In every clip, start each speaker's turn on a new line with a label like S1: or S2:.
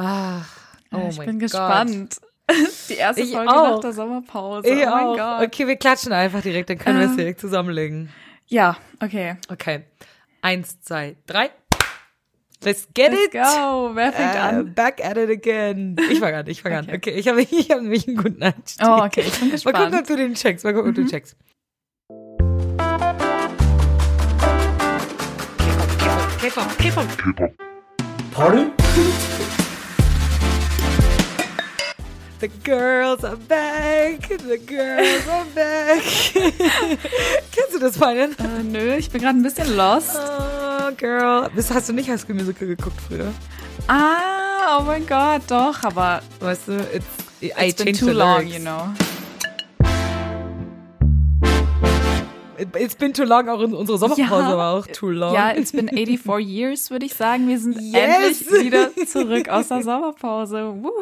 S1: Ach, oh
S2: ich
S1: mein
S2: bin
S1: Gott.
S2: gespannt. Die erste
S1: Ich
S2: Folge
S1: auch.
S2: nach der Sommerpause.
S1: Ich
S2: oh mein
S1: auch.
S2: Gott.
S1: Okay, wir klatschen einfach direkt, dann können wir es
S2: Ähm.
S1: direkt zusammenlegen.
S2: Ja, okay.
S1: Okay. Eins, zwei, drei. Let's get
S2: Let's
S1: it.
S2: go. Wer fängt
S1: Äh,
S2: an?
S1: back at it again. Ich fange an, ich fange an. Okay, ich habe ich hab nämlich einen guten Einstieg.
S2: Oh, okay, ich bin
S1: Mal gucken,
S2: gespannt.
S1: ob du den checkst. Mal gucken, ob du
S2: Mhm.
S1: checkst. K-Pop, K-Pop, K-Pop.
S3: Party?
S1: The girls are back. The girls are back. Kennst du das, Feinen?
S2: Äh, nö, ich bin gerade ein bisschen lost.
S1: Oh, girl. Hast du nicht High School Musical geguckt früher?
S2: Ah, oh mein Gott, doch, aber
S1: Weißt du, it's, I
S2: it's been
S1: changed
S2: too long,
S1: lyrics.
S2: you know.
S1: It's been too long, auch in- unsere Sommerpause war auch too long.
S2: Ja, it's been 84 years, würde ich sagen. Wir sind
S1: Yes.
S2: endlich wieder zurück aus der Sommerpause. Woohoo.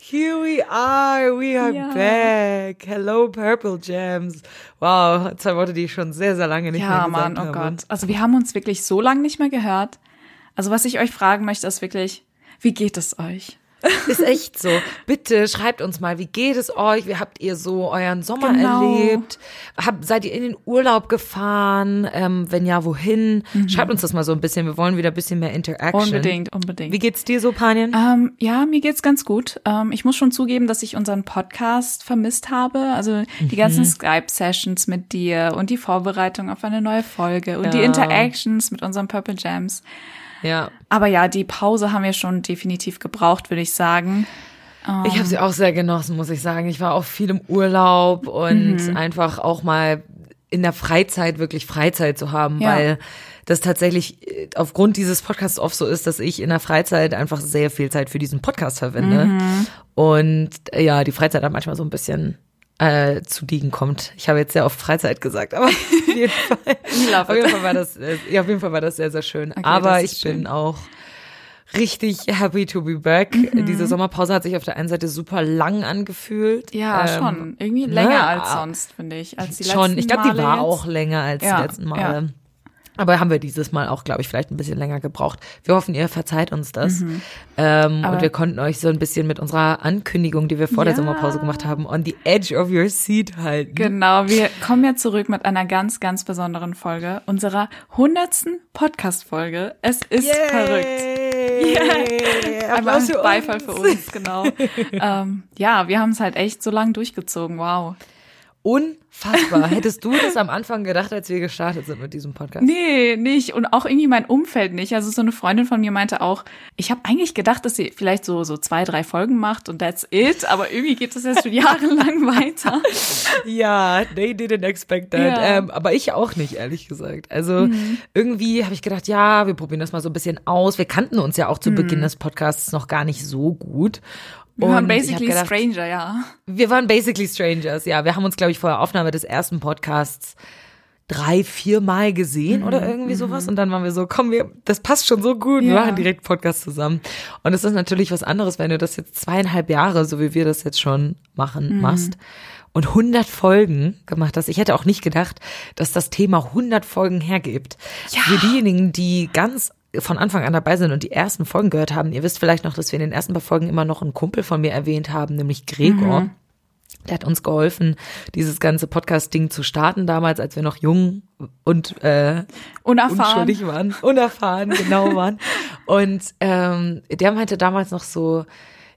S1: Here we are, we are
S2: Ja.
S1: back. Hello, Purple Jams. Wow, zwei Worte, die ich schon sehr, sehr lange nicht mehr
S2: Ja,
S1: gesagt
S2: Mann, oh
S1: habe.
S2: Gott. Also wir haben uns wirklich so lange nicht mehr gehört. Also was ich euch fragen möchte, ist wirklich, wie geht es euch?
S1: Ist echt so. Bitte schreibt uns mal, wie geht es euch? Wie habt ihr so euren Sommer
S2: Genau.
S1: erlebt? Hab, seid ihr in den Urlaub gefahren? Ähm, wenn ja, wohin? Schreibt uns das mal so ein bisschen. Wir wollen wieder ein bisschen mehr Interaction.
S2: Unbedingt, unbedingt.
S1: Wie geht's dir so, Panien?
S2: Ähm, ja, mir geht's ganz gut. Ähm, ich muss schon zugeben, dass ich unseren Podcast vermisst habe. Also die
S1: Mhm.
S2: ganzen Skype-Sessions mit dir und die Vorbereitung auf eine neue Folge und die
S1: Ja.
S2: Interactions mit unseren Purple Jams.
S1: Ja.
S2: Aber ja, die Pause haben wir schon definitiv gebraucht, würde ich sagen.
S1: Ich habe sie auch sehr genossen, muss ich sagen. Ich war auch viel im Urlaub und
S2: Mhm.
S1: einfach auch mal in der Freizeit wirklich Freizeit zu haben,
S2: Ja.
S1: weil das tatsächlich äh, aufgrund dieses Podcasts oft so ist, dass ich in der Freizeit einfach sehr viel Zeit für diesen Podcast verwende.
S2: Mhm.
S1: Und äh, ja, die Freizeit dann manchmal so ein bisschen äh, zu liegen kommt. Ich habe jetzt sehr oft Freizeit gesagt, aber auf jeden Fall,
S2: love
S1: auf jeden
S2: it.
S1: Fall war das, äh, ja, auf jeden Fall war das sehr, sehr schön.
S2: Okay,
S1: aber ich
S2: ist
S1: bin
S2: schön.
S1: auch richtig happy to be back.
S2: Mhm.
S1: Diese Sommerpause hat sich auf der einen Seite super lang angefühlt.
S2: Ja,
S1: Ähm,
S2: schon. Irgendwie länger
S1: ne,
S2: als
S1: ah,
S2: sonst, finde ich. Als die
S1: Schon.
S2: letzten
S1: Ich glaube, die
S2: Male
S1: war
S2: jetzt.
S1: auch länger als
S2: Ja,
S1: die letzten Male.
S2: ja.
S1: Aber haben wir dieses Mal auch, glaube ich, vielleicht ein bisschen länger gebraucht. Wir hoffen, ihr verzeiht uns das. Ähm,
S2: Mhm. Aber-
S1: und wir konnten euch so ein bisschen mit unserer Ankündigung, die wir vor der
S2: Ja.
S1: Sommerpause gemacht haben, on the edge of your seat halten.
S2: Genau, wir kommen ja zurück mit einer ganz, ganz besonderen Folge, unserer hundertsten Podcast-Folge. Es ist verrückt.
S1: Yeah.
S2: Einmal Beifall für uns, genau. ähm, ja, wir haben es halt echt so lange durchgezogen, wow.
S1: Unfassbar. Hättest du das am Anfang gedacht, als wir gestartet sind mit diesem Podcast?
S2: Nee, nicht. Und auch irgendwie mein Umfeld nicht. Also so eine Freundin von mir meinte auch, ich habe eigentlich gedacht, dass sie vielleicht so, so zwei, drei Folgen macht und that's it. Aber irgendwie geht das jetzt schon jahrelang weiter.
S1: Ja, they didn't expect that.
S2: Ja.
S1: Ähm, aber ich auch nicht, ehrlich gesagt. Also irgendwie habe ich gedacht, ja, wir probieren das mal so ein bisschen aus. Wir kannten uns ja auch zu Beginn des Podcasts noch gar nicht so gut.
S2: Wir waren basically
S1: gedacht,
S2: Stranger, ja.
S1: Wir waren basically strangers, ja. Wir haben uns, glaube ich, vor der Aufnahme des ersten Podcasts drei, vier Mal gesehen oder irgendwie sowas. Und dann waren wir so, komm, wir, das passt schon so gut. Wir
S2: Ja.
S1: machen direkt Podcast zusammen. Und es ist natürlich was anderes, wenn du das jetzt zweieinhalb Jahre, so wie wir das jetzt schon machen, machst. Und 100 Folgen gemacht hast. Ich hätte auch nicht gedacht, dass das Thema 100 Folgen hergibt.
S2: Ja.
S1: Für diejenigen, die ganz von Anfang an dabei sind und die ersten Folgen gehört haben, ihr wisst vielleicht noch, dass wir in den ersten paar Folgen immer noch einen Kumpel von mir erwähnt haben, nämlich Gregor. Der hat uns geholfen, dieses ganze Podcast-Ding zu starten damals, als wir noch jung und äh,
S2: Unerfahren.
S1: unschuldig waren, unerfahren, genau waren. Und ähm, der meinte damals noch so,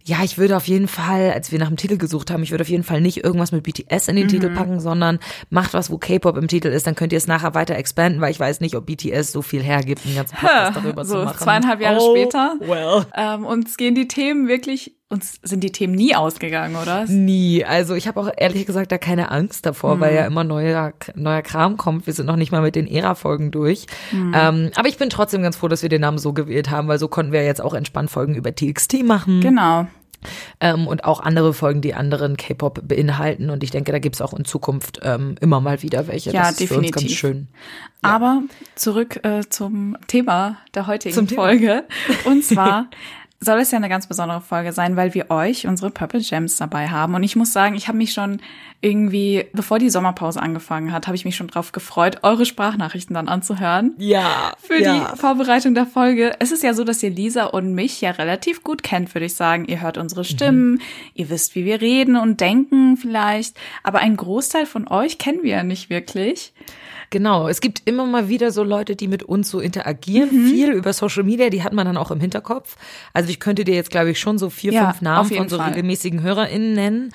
S1: ja, ich würde auf jeden Fall, als wir nach dem Titel gesucht haben, ich würde auf jeden Fall nicht irgendwas mit BTS in den Titel
S2: Mhm.
S1: packen, sondern macht was, wo K-Pop im Titel ist, dann könnt ihr es nachher weiter expanden, weil ich weiß nicht, ob BTS so viel hergibt, einen ganzen Podcast darüber
S2: so
S1: zu machen.
S2: zweieinhalb Jahre
S1: oh,
S2: später.
S1: Well.
S2: Ähm, uns gehen die Themen wirklich, uns sind die Themen nie ausgegangen, oder?
S1: Nie. Also ich habe auch ehrlich gesagt da keine Angst davor, weil ja immer neuer, neuer Kram kommt. Wir sind noch nicht mal mit den Ära-Folgen durch. Ähm, aber ich bin trotzdem ganz froh, dass wir den Namen so gewählt haben, weil so konnten wir jetzt auch entspannt Folgen über TXT machen.
S2: Genau.
S1: Ähm, und auch andere Folgen, die anderen K-Pop beinhalten. Und ich denke, da gibt's auch in Zukunft ähm, immer mal wieder welche.
S2: Ja,
S1: das ist für uns ganz
S2: definitiv.
S1: schön.
S2: Aber zurück äh, zum Thema der heutigen
S1: Zum Thema.
S2: Folge. Und zwar soll es ja eine ganz besondere Folge sein, weil wir euch unsere Purple Gems dabei haben. Und ich muss sagen, ich habe mich schon irgendwie, bevor die Sommerpause angefangen hat, habe ich mich schon drauf gefreut, eure Sprachnachrichten dann anzuhören.
S1: Ja.
S2: Für
S1: ja.
S2: die Vorbereitung der Folge. Es ist ja so, dass ihr Lisa und mich ja relativ gut kennt, würde ich sagen. Ihr hört unsere Stimmen, mhm. ihr wisst, wie wir reden und denken vielleicht. Aber einen Großteil von euch kennen wir ja nicht wirklich.
S1: Genau, es gibt immer mal wieder so Leute, die mit uns so interagieren, mhm. viel über Social Media, die hat man dann auch im Hinterkopf. Also ich könnte dir jetzt, glaube ich, schon so vier, ja, fünf Namen von so Fall. regelmäßigen HörerInnen nennen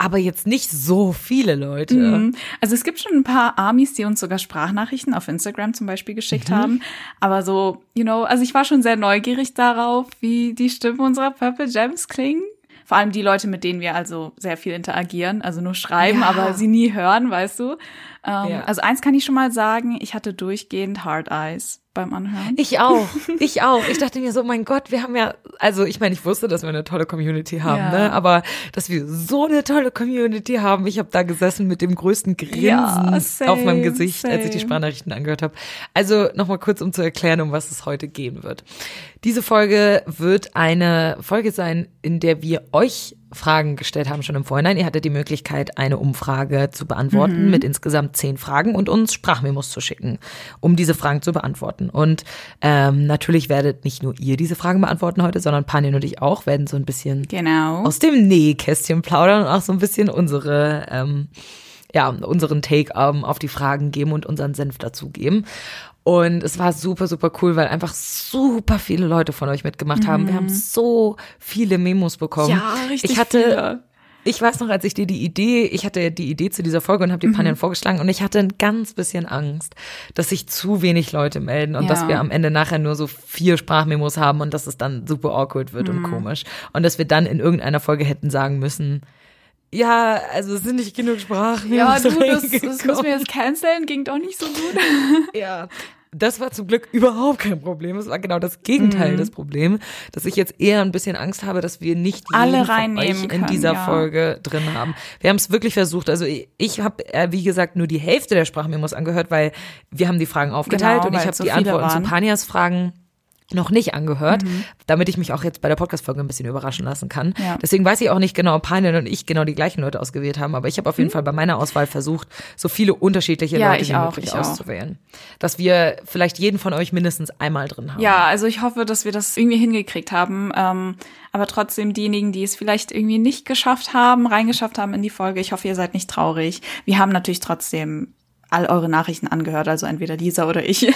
S1: aber jetzt nicht so viele Leute. Mhm.
S2: Also es gibt schon ein paar Amis, die uns sogar Sprachnachrichten auf Instagram zum Beispiel geschickt mhm. haben. Aber so, you know, also ich war schon sehr neugierig darauf, wie die Stimmen unserer Purple Gems klingen. Vor allem die Leute, mit denen wir also sehr viel interagieren, also nur schreiben, ja. aber sie nie hören, weißt du. Ähm, ja. Also eins kann ich schon mal sagen, ich hatte durchgehend Hard Eyes beim Anhören.
S1: Ich auch, ich auch. Ich dachte mir so, mein Gott, wir haben ja, also ich meine, ich wusste, dass wir eine tolle Community haben, ja. ne? aber dass wir so eine tolle Community haben. Ich habe da gesessen mit dem größten Grinsen ja, same, auf meinem Gesicht, same. als ich die Sprachnachrichten angehört habe. Also nochmal kurz, um zu erklären, um was es heute gehen wird. Diese Folge wird eine Folge sein, in der wir euch Fragen gestellt haben schon im Vorhinein. Ihr hattet die Möglichkeit, eine Umfrage zu beantworten mhm. mit insgesamt zehn Fragen und uns Sprachmemos zu schicken, um diese Fragen zu beantworten. Und ähm, natürlich werdet nicht nur ihr diese Fragen beantworten heute, sondern Panin und ich auch werden so ein bisschen
S2: genau.
S1: aus dem Nähkästchen plaudern und auch so ein bisschen unsere ähm, ja, unseren Take ähm, auf die Fragen geben und unseren Senf dazugeben. Und es war super, super cool, weil einfach super viele Leute von euch mitgemacht haben. Mhm. Wir haben mhm. so viele Memos bekommen.
S2: Ja, richtig.
S1: Ich hatte,
S2: viele.
S1: ich weiß noch, als ich dir die Idee, ich hatte die Idee zu dieser Folge und habe die mhm. Panien vorgeschlagen und ich hatte ein ganz bisschen Angst, dass sich zu wenig Leute melden und ja. dass wir am Ende nachher nur so vier Sprachmemos haben und dass es dann super awkward wird mhm. und komisch. Und dass wir dann in irgendeiner Folge hätten sagen müssen, ja, also es sind nicht genug Sprachen.
S2: Ja, du, das, das müssen wir jetzt canceln, ging doch nicht so gut.
S1: ja. Das war zum Glück überhaupt kein Problem. Es war genau das Gegenteil mhm. des Problems, dass ich jetzt eher ein bisschen Angst habe, dass wir nicht
S2: alle reinnehmen
S1: in
S2: können,
S1: dieser
S2: ja.
S1: Folge drin haben. Wir haben es wirklich versucht. Also ich, ich habe, äh, wie gesagt, nur die Hälfte der Sprachmemos angehört, weil wir haben die Fragen aufgeteilt genau, und ich habe so die Antworten waren. zu Panias Fragen noch nicht angehört, mhm. damit ich mich auch jetzt bei der Podcast-Folge ein bisschen überraschen lassen kann. Ja. Deswegen weiß ich auch nicht genau, ob Panin und ich genau die gleichen Leute ausgewählt haben, aber ich habe auf jeden mhm. Fall bei meiner Auswahl versucht, so viele unterschiedliche
S2: ja,
S1: Leute wie
S2: auch,
S1: möglich auszuwählen. Dass wir vielleicht jeden von euch mindestens einmal drin haben.
S2: Ja, also ich hoffe, dass wir das irgendwie hingekriegt haben. Ähm, aber trotzdem diejenigen, die es vielleicht irgendwie nicht geschafft haben, reingeschafft haben in die Folge, ich hoffe, ihr seid nicht traurig. Wir haben natürlich trotzdem all eure Nachrichten angehört, also entweder Lisa oder ich.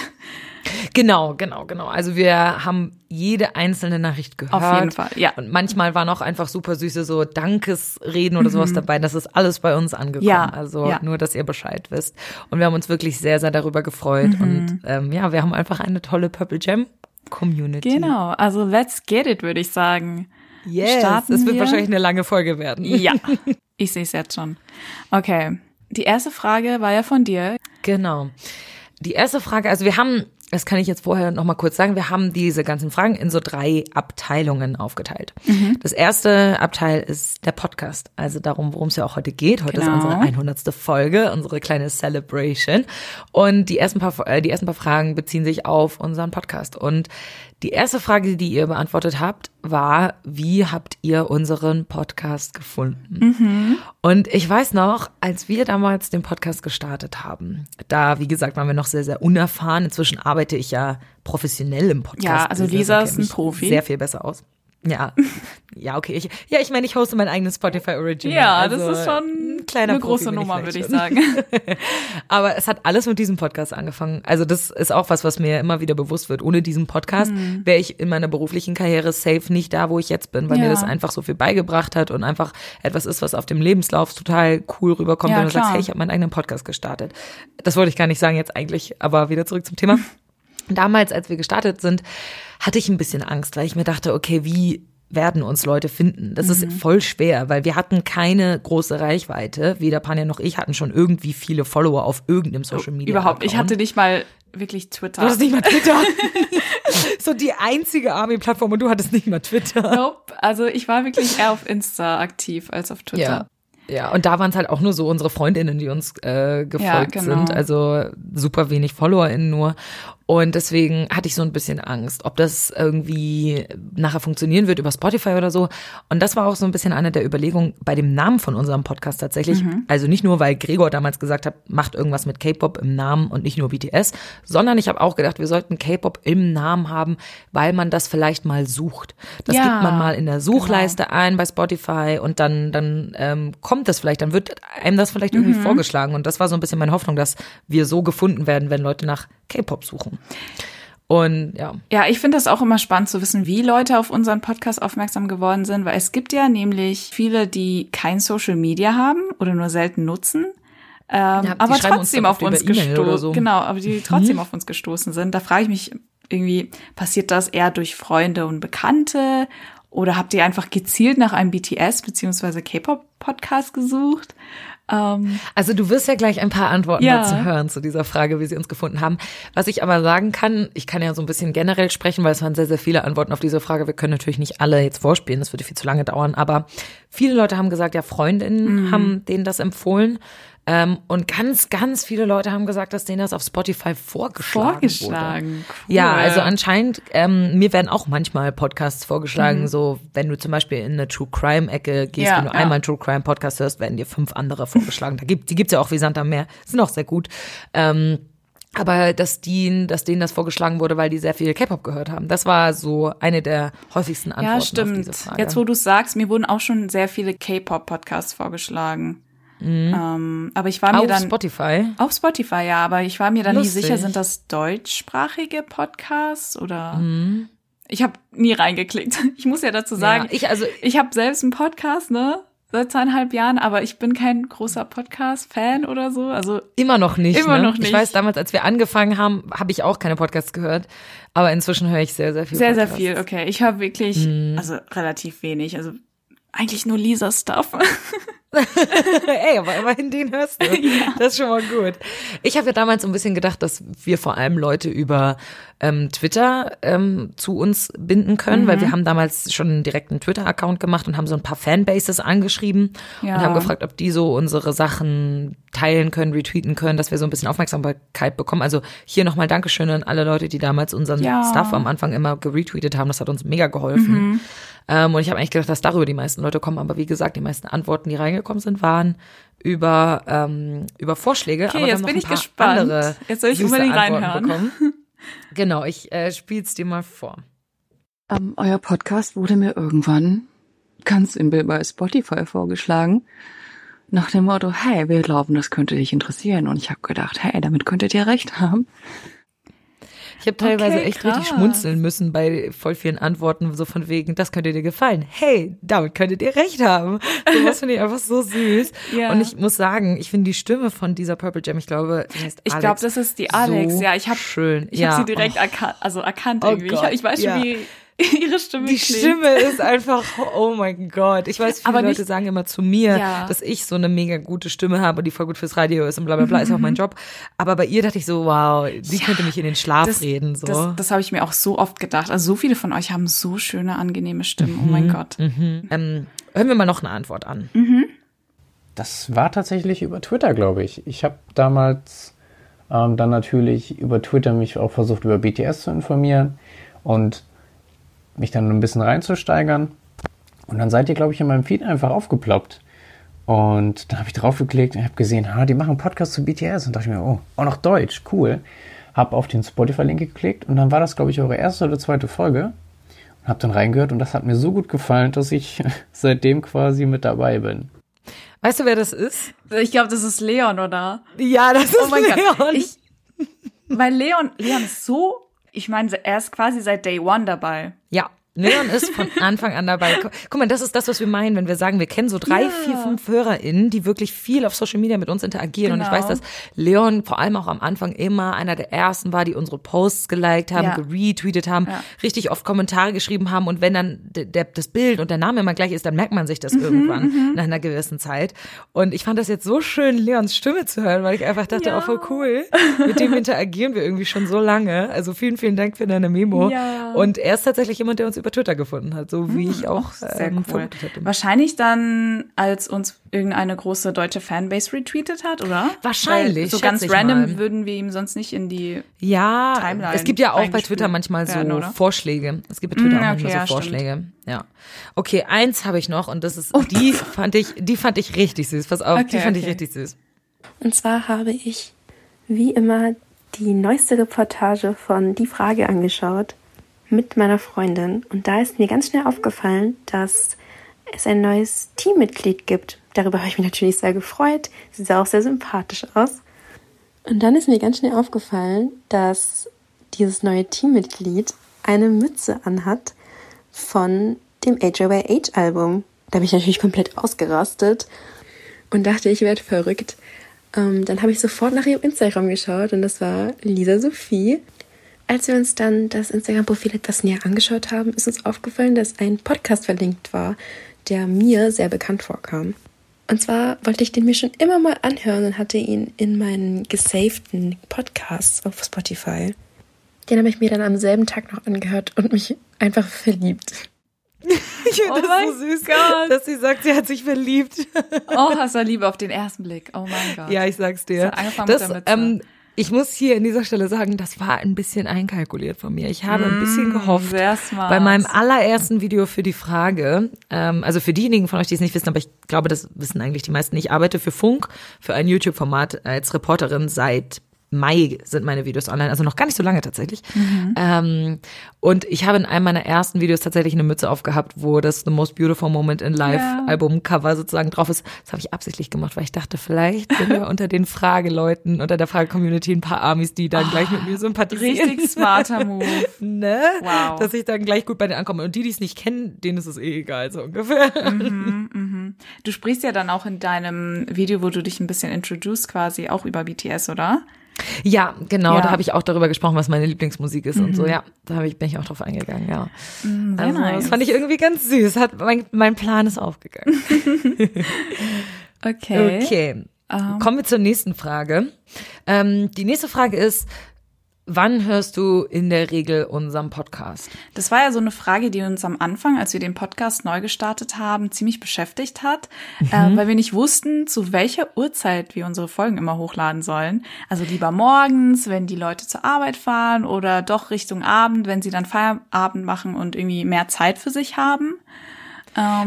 S1: Genau, genau, genau. Also wir haben jede einzelne Nachricht gehört.
S2: Auf jeden Fall, ja.
S1: Und manchmal waren auch einfach super süße so Dankesreden oder mhm. sowas dabei. Das ist alles bei uns angekommen. Ja, also ja. nur, dass ihr Bescheid wisst. Und wir haben uns wirklich sehr, sehr darüber gefreut. Mhm. Und ähm, ja, wir haben einfach eine tolle Purple Gem Community.
S2: Genau, also let's get it, würde ich sagen.
S1: Yes, Starten es wird wir? wahrscheinlich eine lange Folge werden.
S2: Ja, ich sehe es jetzt schon. Okay, die erste Frage war ja von dir.
S1: Genau. Die erste Frage, also wir haben das kann ich jetzt vorher noch mal kurz sagen, wir haben diese ganzen Fragen in so drei Abteilungen aufgeteilt. Mhm. Das erste Abteil ist der Podcast, also darum, worum es ja auch heute geht. Heute genau. ist unsere 100. Folge, unsere kleine Celebration. Und die ersten paar, äh, die ersten paar Fragen beziehen sich auf unseren Podcast. Und die erste Frage, die ihr beantwortet habt, war, wie habt ihr unseren Podcast gefunden? Mhm. Und ich weiß noch, als wir damals den Podcast gestartet haben, da, wie gesagt, waren wir noch sehr, sehr unerfahren. Inzwischen arbeite ich ja professionell im Podcast.
S2: Ja, also Lisa ist ein Profi.
S1: Sehr viel besser aus. Ja, ja, okay. Ich, ja, ich meine, ich hoste mein eigenes Spotify Original.
S2: Ja, also das ist schon ein kleiner eine große Nummer, würde ich sagen.
S1: Aber es hat alles mit diesem Podcast angefangen. Also das ist auch was, was mir immer wieder bewusst wird. Ohne diesen Podcast mhm. wäre ich in meiner beruflichen Karriere safe nicht da, wo ich jetzt bin, weil ja. mir das einfach so viel beigebracht hat und einfach etwas ist, was auf dem Lebenslauf total cool rüberkommt, ja, wenn du klar. sagst, hey, ich habe meinen eigenen Podcast gestartet. Das wollte ich gar nicht sagen jetzt eigentlich, aber wieder zurück zum Thema. Damals, als wir gestartet sind, hatte ich ein bisschen Angst, weil ich mir dachte, okay, wie werden uns Leute finden. Das mhm. ist voll schwer, weil wir hatten keine große Reichweite. Weder Panja noch ich hatten schon irgendwie viele Follower auf irgendeinem Social Media.
S2: Überhaupt. Ich hatte nicht mal wirklich Twitter.
S1: Du hattest nicht mal Twitter. so die einzige Army-Plattform und du hattest nicht mal Twitter.
S2: Nope. Also ich war wirklich eher auf Insta aktiv als auf Twitter. Ja.
S1: Ja, und da waren es halt auch nur so unsere Freundinnen, die uns äh, gefolgt
S2: Ja, genau.
S1: sind. Also super wenig FollowerInnen nur. Und deswegen hatte ich so ein bisschen Angst, ob das irgendwie nachher funktionieren wird über Spotify oder so. Und das war auch so ein bisschen eine der Überlegungen bei dem Namen von unserem Podcast tatsächlich. Also nicht nur, weil Gregor damals gesagt hat, macht irgendwas mit K-Pop im Namen und nicht nur BTS, sondern ich habe auch gedacht, wir sollten K-Pop im Namen haben, weil man das vielleicht mal sucht. Das
S2: Ja,
S1: gibt man mal in der Suchleiste ein bei Spotify und dann, dann ähm, kommt das vielleicht, dann wird einem das vielleicht irgendwie vorgeschlagen. Und das war so ein bisschen meine Hoffnung, dass wir so gefunden werden, wenn Leute nach K-Pop suchen. Und ja,
S2: Ja, ich finde das auch immer spannend zu wissen, wie Leute auf unseren Podcast aufmerksam geworden sind, weil es gibt ja nämlich viele, die kein Social Media haben oder nur selten nutzen. Ähm,
S1: die
S2: aber
S1: uns
S2: trotzdem auf uns
S1: oder
S2: gestoßen.
S1: so. Mhm.
S2: Genau, aber die trotzdem auf uns gestoßen sind. Da frage ich mich irgendwie, passiert das eher durch Freunde und Bekannte? Oder habt ihr einfach gezielt nach einem BTS beziehungsweise K-Pop-Podcast gesucht? Ähm,
S1: Also du wirst ja gleich ein paar Antworten
S2: Ja.
S1: dazu hören, zu dieser Frage, wie sie uns gefunden haben. Was ich aber sagen kann, ich kann ja so ein bisschen generell sprechen, weil es waren sehr, sehr viele Antworten auf diese Frage. Wir können natürlich nicht alle jetzt vorspielen, das würde viel zu lange dauern. Aber viele Leute haben gesagt, ja, Freundinnen haben denen das empfohlen. Ähm, und ganz, ganz viele Leute haben gesagt, dass denen das auf Spotify vorgeschlagen, Wurde.
S2: vorgeschlagen. Cool.
S1: Ja, also anscheinend, ähm, mir werden auch manchmal Podcasts vorgeschlagen,
S2: Mhm.
S1: so wenn du zum Beispiel in eine True Crime Ecke gehst,
S2: Ja,
S1: wenn du
S2: ja.
S1: einmal einen True Crime Podcast hörst, werden dir fünf andere vorgeschlagen. Da gibt, die gibt's ja auch wie Sand am Meer, sind auch sehr gut. Ähm, aber dass die, dass denen das vorgeschlagen wurde, weil die sehr viel K-Pop gehört haben. Das war so eine der häufigsten Antworten
S2: Ja, stimmt. Jetzt, wo du sagst, mir wurden auch schon sehr viele K-Pop-Podcasts vorgeschlagen. Ähm, aber ich war mir
S1: Mhm. auf
S2: dann
S1: Spotify.
S2: auf Spotify, ja, aber ich war mir dann
S1: Lustig.
S2: nie sicher, sind das deutschsprachige Podcasts oder ich habe nie reingeklickt. Ich muss ja dazu sagen,
S1: Mhm. ja, ich also
S2: ich habe selbst einen Podcast, ne? Seit zweieinhalb Jahren, aber ich bin kein großer Podcast-Fan oder so. Also
S1: Immer noch nicht.
S2: Immer
S1: ne?
S2: noch nicht.
S1: Ich weiß, damals, als wir angefangen haben, habe ich auch keine Podcasts gehört. Aber inzwischen höre ich sehr, sehr viel.
S2: sehr, sehr
S1: Podcasts.
S2: viel. Okay, ich höre wirklich,
S1: Mhm.
S2: also relativ wenig. Also eigentlich nur Lisa-Stuff.
S1: Ey, aber immerhin den hörst du. Das ist schon mal gut. Ich habe ja damals so ein bisschen gedacht, dass wir vor allem Leute über ähm, Twitter ähm, zu uns binden können, weil wir haben damals schon direkt einen Twitter-Account gemacht und haben so ein paar Fanbases angeschrieben
S2: Ja.
S1: und haben gefragt, ob die so unsere Sachen teilen können, retweeten können, dass wir so ein bisschen Aufmerksamkeit bekommen. Also hier nochmal Dankeschön an alle Leute, die damals unseren
S2: Ja.
S1: Stuff am Anfang immer geretweetet haben. Das hat uns mega geholfen. Ähm, und ich habe eigentlich gedacht, dass darüber die meisten Leute kommen. Aber wie gesagt, die meisten Antworten, die reingekommen sind, waren über, ähm, über Vorschläge.
S2: Okay,
S1: aber
S2: jetzt bin ich gespannt.
S1: Andere
S2: Jetzt soll ich unbedingt
S1: Antworten
S2: reinhören.
S1: Bekommen. Genau, ich äh, spiel's dir mal vor.
S3: Ähm, euer Podcast wurde mir irgendwann ganz simpel bei Spotify vorgeschlagen. Nach dem Motto, hey, wir glauben, das könnte dich interessieren. Und ich habe gedacht, hey, damit könntet ihr recht haben.
S1: Ich habe teilweise
S2: Okay,
S1: echt richtig
S2: krass.
S1: schmunzeln müssen bei voll vielen Antworten, so von wegen, das könnte dir gefallen. Hey, damit könntet ihr recht haben. So was finde ich einfach so süß.
S2: Ja.
S1: Und ich muss sagen, ich finde die Stimme von dieser Purple Jam, ich glaube, die heißt
S2: Ich
S1: Alex,
S2: glaube, das ist die Alex.
S1: So
S2: ja, ich habe
S1: schön.
S2: ich
S1: ja.
S2: hab sie direkt
S1: oh.
S2: erkannt, also erkannt
S1: Oh
S2: irgendwie.
S1: Gott,
S2: ich, ich weiß schon,
S1: ja.
S2: wie ihre Stimme
S1: Die
S2: klingt.
S1: Stimme ist einfach, oh mein Gott. Ich weiß, viele
S2: Aber
S1: Leute
S2: nicht-
S1: sagen immer zu mir,
S2: Ja.
S1: dass ich so eine mega gute Stimme habe und die voll gut fürs Radio ist und bla bla bla, ist auch mein Job. Aber bei ihr dachte ich so, wow, die könnte mich in den Schlaf
S2: das,
S1: reden. So.
S2: Das, das habe ich mir auch so oft gedacht. Also so viele von euch haben so schöne, angenehme Stimmen. Oh
S1: Mhm.
S2: mein Gott.
S1: ähm, hören wir mal noch eine Antwort an.
S4: Das war tatsächlich über Twitter, glaube ich. Ich habe damals ähm, dann natürlich über Twitter mich auch versucht, über BTS zu informieren und mich dann ein bisschen reinzusteigern. Und dann seid ihr, glaube ich, in meinem Feed einfach aufgeploppt. Und dann habe ich draufgeklickt und habe gesehen, ha, die machen einen Podcast zu BTS. Und dachte ich mir, oh, auch noch Deutsch, cool. Habe auf den Spotify-Link geklickt und dann war das, glaube ich, eure erste oder zweite Folge. Und habe dann reingehört und das hat mir so gut gefallen, dass ich seitdem quasi mit dabei bin.
S1: Weißt du, wer das ist?
S2: Ich glaube, das ist Leon, oder?
S1: Ja, das ist
S2: Oh mein
S1: Leon.
S2: Gott. Ich, weil Leon, Leon ist so, ich meine, er ist quasi seit Day One dabei.
S1: Ja, Leon ist von Anfang an dabei. Gu- Guck mal, das ist das, was wir meinen, wenn wir sagen, wir kennen so drei,
S2: Ja.
S1: vier, fünf HörerInnen, die wirklich viel auf Social Media mit uns interagieren. Und ich
S2: Genau.
S1: weiß, dass Leon vor allem auch am Anfang immer einer der ersten war, die unsere Posts geliked haben,
S2: Ja.
S1: geretweetet haben,
S2: Ja.
S1: richtig oft Kommentare geschrieben haben. Und wenn dann der, der, das Bild und der Name immer gleich ist, dann merkt man sich das
S2: Mhm,
S1: irgendwann nach einer gewissen Zeit. Und ich fand das jetzt so schön, Leons Stimme zu hören, weil ich einfach dachte,
S2: Ja.
S1: oh, voll cool. Mit dem interagieren wir irgendwie schon so lange. Also vielen, vielen Dank für deine Memo. Und er ist tatsächlich jemand, der uns über Twitter gefunden hat, so wie ich auch
S2: Sehr
S1: ähm,
S2: cool.
S1: vermutet hätte.
S2: Wahrscheinlich dann, als uns irgendeine große deutsche Fanbase retweetet hat, oder?
S1: Wahrscheinlich,
S2: Weil so ganz
S1: ich
S2: random
S1: mal.
S2: würden wir ihm sonst nicht in die.
S1: Ja,
S2: Timeline
S1: es gibt ja auch bei Twitter manchmal so
S2: werden?
S1: Vorschläge. Es gibt bei Twitter
S2: Mm,
S1: auch
S2: okay,
S1: manchmal
S2: ja,
S1: so Vorschläge. Ja. Okay, eins habe ich noch und das ist die fand ich, die fand ich richtig süß. Pass auf, die
S2: Okay,
S1: fand ich
S2: okay.
S1: richtig süß.
S5: Und zwar habe ich wie immer die neueste Reportage von Die Frage angeschaut mit meiner Freundin. Und da ist mir ganz schnell aufgefallen, dass es ein neues Teammitglied gibt. Darüber habe ich mich natürlich sehr gefreut. Sie sah auch sehr sympathisch aus. Und dann ist mir ganz schnell aufgefallen, dass dieses neue Teammitglied eine Mütze anhat von dem HOH-Album. Da bin ich natürlich komplett ausgerastet und dachte, ich werde verrückt. Ähm, dann habe ich sofort nach ihrem Instagram geschaut und das war Lisa Sophie. Als wir uns dann das Instagram-Profil etwas näher angeschaut haben, ist uns aufgefallen, dass ein Podcast verlinkt war, der mir sehr bekannt vorkam. Und zwar wollte ich den mir schon immer mal anhören und hatte ihn in meinen gesavten Podcasts auf Spotify. Den habe ich mir dann am selben Tag noch angehört und mich einfach verliebt.
S1: Ich finde
S2: Oh
S1: das
S2: mein
S1: so süß,
S2: Gott.
S1: dass sie sagt, sie hat sich verliebt.
S2: Oh, hast du Liebe auf den ersten Blick. Oh mein Gott.
S1: Ja, ich sag's dir. Das,
S2: mit der Mütze.
S1: ähm, ich muss hier an dieser Stelle sagen, das war ein bisschen einkalkuliert von mir. Ich habe ein bisschen gehofft.
S2: Mm, smart.
S1: Bei meinem allerersten Video für die Frage, ähm, also für diejenigen von euch, die es nicht wissen, aber ich glaube, das wissen eigentlich die meisten. Ich arbeite für Funk, für ein YouTube-Format als Reporterin seit Mai sind meine Videos online, also noch gar nicht so lange tatsächlich.
S2: Mhm.
S1: Ähm, und ich habe in einem meiner ersten Videos tatsächlich eine Mütze aufgehabt, wo das The Most Beautiful Moment in Life
S2: Ja.
S1: Albumcover sozusagen drauf ist. Das habe ich absichtlich gemacht, weil ich dachte, vielleicht sind wir unter den Frageleuten, unter der Frage-Community ein paar Amis, die dann gleich mit mir sympathisieren.
S2: Richtig smarter Move.
S1: Ne?
S2: Wow.
S1: Dass ich dann gleich gut bei denen ankomme. Und die, die es nicht kennen, denen ist es eh egal, so ungefähr.
S2: Du sprichst ja dann auch in deinem Video, wo du dich ein bisschen introduced quasi auch über BTS, oder?
S1: Ja, genau,
S2: Ja.
S1: da habe ich auch darüber gesprochen, was meine Lieblingsmusik ist und so, ja. Da habe ich, bin ich auch drauf eingegangen, ja.
S2: sehr
S1: also,
S2: nice.
S1: Das fand ich irgendwie ganz süß. Hat, mein, mein Plan ist aufgegangen.
S2: Okay.
S1: Okay. Kommen wir zur nächsten Frage. Ähm, die nächste Frage ist, wann hörst du in der Regel unseren Podcast?
S2: Das war ja so eine Frage, die uns am Anfang, als wir den Podcast neu gestartet haben, ziemlich beschäftigt hat, äh, weil wir nicht wussten, zu welcher Uhrzeit wir unsere Folgen immer hochladen sollen. Also lieber morgens, wenn die Leute zur Arbeit fahren oder doch Richtung Abend, wenn sie dann Feierabend machen und irgendwie mehr Zeit für sich haben.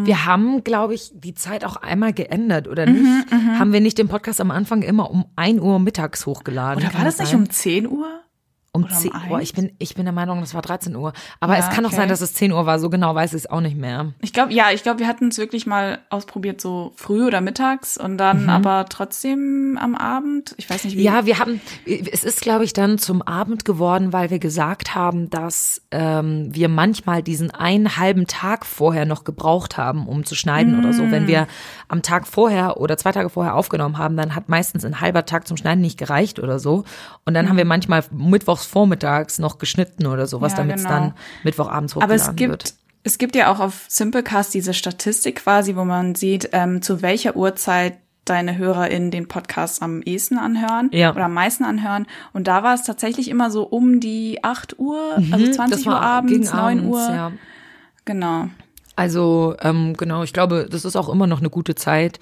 S1: Wir haben, glaube ich, die Zeit auch einmal geändert, oder
S2: Mhm,
S1: nicht? Haben wir nicht den Podcast am Anfang immer um 1 Uhr mittags hochgeladen?
S2: Oder war das nicht
S1: sein?
S2: um 10 Uhr?
S1: Um
S2: Oder um
S1: 10 Uhr.
S2: eins?
S1: Ich bin, ich bin der Meinung, das war 13 Uhr. Aber
S2: Ja,
S1: es kann auch
S2: okay.
S1: sein, dass es 10 Uhr war. So genau weiß ich es auch nicht mehr.
S2: Ich glaube, ja, ich glaube, wir hatten es wirklich mal ausprobiert, so früh oder mittags und dann aber trotzdem am Abend. Ich weiß nicht, wie.
S1: Ja, wir haben, es ist, glaube ich, dann zum Abend geworden, weil wir gesagt haben, dass ähm, wir manchmal diesen einen halben Tag vorher noch gebraucht haben, um zu schneiden oder so. Wenn wir am Tag vorher oder zwei Tage vorher aufgenommen haben, dann hat meistens ein halber Tag zum Schneiden nicht gereicht oder so. Und dann haben wir manchmal mittwochs vormittags noch geschnitten oder sowas,
S2: Ja,
S1: damit es
S2: genau.
S1: dann mittwochabends
S2: Aber
S1: hochgeladen
S2: es gibt,
S1: wird.
S2: es gibt ja auch auf Simplecast diese Statistik quasi, wo man sieht, ähm, zu welcher Uhrzeit deine HörerInnen den Podcast am ehesten anhören
S1: Ja.
S2: oder am meisten anhören. Und da war es tatsächlich immer so um die 8 Uhr, also 20
S1: Mhm, Das war
S2: Uhr abends,
S1: gegen
S2: 9
S1: abends,
S2: Uhr.
S1: Ja.
S2: Genau.
S1: Also ähm, genau, ich glaube, das ist auch immer noch eine gute Zeit.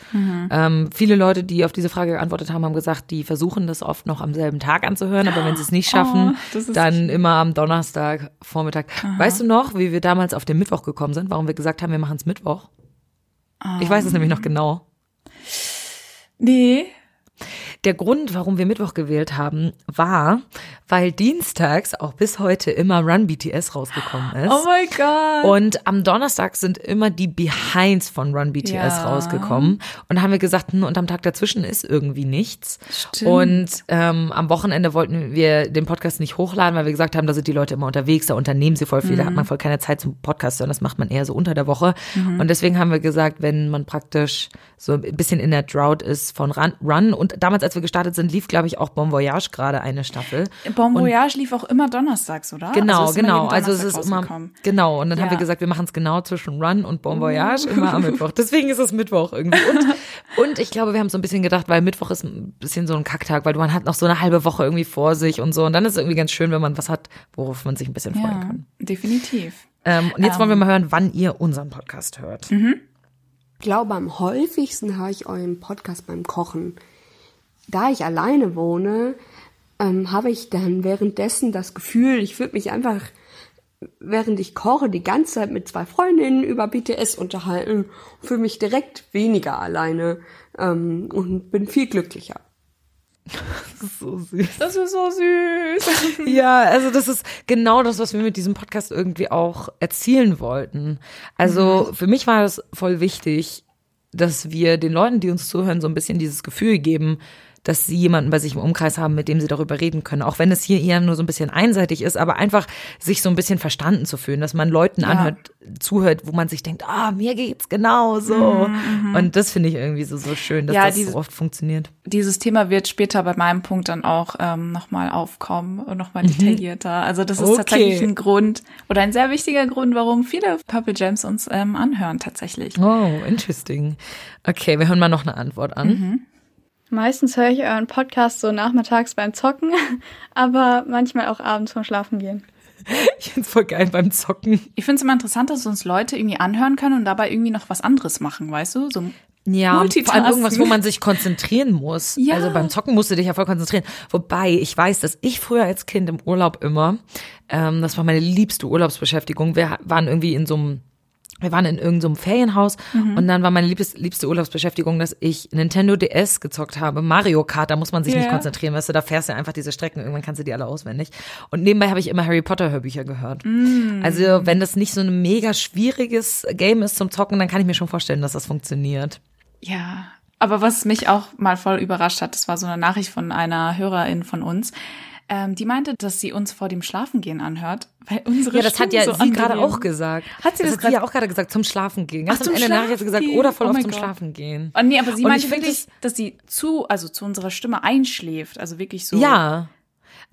S1: Ähm, viele Leute, die auf diese Frage geantwortet haben, haben gesagt, die versuchen das oft noch am selben Tag anzuhören, aber wenn sie es nicht schaffen,
S2: Oh, das ist
S1: dann immer am Donnerstag Vormittag. Weißt du noch, wie wir damals auf den Mittwoch gekommen sind? Warum wir gesagt haben, wir machen es Mittwoch? Ich weiß es nämlich noch genau.
S2: Nee.
S1: Der Grund, warum wir Mittwoch gewählt haben, war, weil dienstags auch bis heute immer Run BTS rausgekommen ist.
S2: Oh mein Gott.
S1: Und am Donnerstag sind immer die Behinds von Run BTS
S2: Ja.
S1: rausgekommen. Und haben wir gesagt, hm, und am Tag dazwischen ist irgendwie nichts.
S2: Stimmt.
S1: Und ähm, am Wochenende wollten wir den Podcast nicht hochladen, weil wir gesagt haben, da sind die Leute immer unterwegs, da unternehmen sie voll viel, da hat
S2: Mhm.
S1: man voll keine Zeit zum Podcast, sondern das macht man eher so unter der Woche. Und deswegen haben wir gesagt, wenn man praktisch so ein bisschen in der Drought ist von Run, Run und damals, als wir gestartet sind, lief, glaube ich, auch Bon Voyage gerade eine Staffel.
S2: Bon Voyage lief auch immer donnerstags, oder?
S1: Genau,
S2: also
S1: genau. Also es ist immer
S2: rausgekommen.
S1: genau. Und dann haben
S2: Ja.
S1: wir gesagt, wir machen es genau zwischen Run und Bon Voyage immer am Mittwoch. Deswegen ist es Mittwoch irgendwie. Und, und ich glaube, wir haben so ein bisschen gedacht, weil Mittwoch ist ein bisschen so ein Kacktag, weil man hat noch so eine halbe Woche irgendwie vor sich und so. Und dann ist es irgendwie ganz schön, wenn man was hat, worauf man sich ein bisschen freuen
S2: Ja,
S1: kann.
S2: definitiv.
S1: Ähm, und jetzt wollen wir mal hören, wann ihr unseren Podcast hört.
S6: Ich glaube, am häufigsten höre ich euren Podcast beim Kochen. Da ich alleine wohne, ähm, habe ich dann währenddessen das Gefühl, ich würde mich einfach, während ich koche, die ganze Zeit mit zwei Freundinnen über BTS unterhalten, fühle mich direkt weniger alleine ähm, und bin viel glücklicher.
S1: So süß.
S2: Das ist so süß.
S1: Ja, also das ist genau das, was wir mit diesem Podcast irgendwie auch erzielen wollten. Also für mich war es voll wichtig, dass wir den Leuten, die uns zuhören, so ein bisschen dieses Gefühl geben, dass sie jemanden bei sich im Umkreis haben, mit dem sie darüber reden können. Auch wenn es hier eher nur so ein bisschen einseitig ist, aber einfach sich so ein bisschen verstanden zu fühlen, dass man Leuten anhört, zuhört, wo man sich denkt, ah, mir geht's genau so. Und das finde ich irgendwie so, so schön, dass
S2: Ja,
S1: das
S2: diese-
S1: so oft funktioniert.
S2: Dieses Thema wird später bei meinem Punkt dann auch ähm, nochmal aufkommen und nochmal detaillierter. Also das ist
S1: Okay.
S2: tatsächlich ein Grund oder ein sehr wichtiger Grund, warum viele Purple Gems uns ähm, anhören tatsächlich.
S1: Oh, interesting. Okay, wir hören mal noch eine Antwort an.
S7: Meistens höre ich euren Podcast so nachmittags beim Zocken, aber manchmal auch abends vorm Schlafen gehen.
S1: Ich find's voll geil beim Zocken.
S2: Ich finde es immer interessant, dass uns Leute irgendwie anhören können und dabei irgendwie noch was anderes machen, weißt du? So
S1: Ja, vor allem irgendwas, wo man sich konzentrieren muss.
S2: Ja.
S1: Also beim Zocken musst du dich ja voll konzentrieren. Wobei, ich weiß, dass ich früher als Kind im Urlaub immer, ähm, das war meine liebste Urlaubsbeschäftigung, wir waren irgendwie in so einem wir waren in irgendeinem Ferienhaus
S2: Mhm.
S1: und dann war meine liebste, liebste Urlaubsbeschäftigung, dass ich Nintendo DS gezockt habe. Mario Kart, da muss man sich nicht
S2: Ja.
S1: konzentrieren, weißt du, da fährst du einfach diese Strecken, irgendwann kannst du die alle auswendig. Und nebenbei habe ich immer Harry Potter Hörbücher gehört.
S2: Mm.
S1: Also, wenn das nicht so ein mega schwieriges Game ist zum Zocken, dann kann ich mir schon vorstellen, dass das funktioniert.
S2: Ja, aber was mich auch mal voll überrascht hat, das war so eine Nachricht von einer Hörerin von uns. Ähm, die meinte, dass sie uns vor dem Schlafengehen anhört, weil unsere
S1: Ja, das hat
S2: Stimmen
S1: ja
S2: so
S1: sie gerade auch gesagt.
S2: Hat sie das
S1: hat sie ja auch gerade gesagt, zum Schlafen gehen. Ganz
S2: Ach,
S1: am
S2: zum
S1: Ende der Nachricht hat sie gesagt,
S2: Schlafen
S1: oder voll.
S2: Oh
S1: oft zum
S2: Gott.
S1: Schlafen gehen.
S2: Oh, nee, aber sie meinte wirklich, dass sie zu, also zu unserer Stimme einschläft. Also wirklich so.
S1: Ja.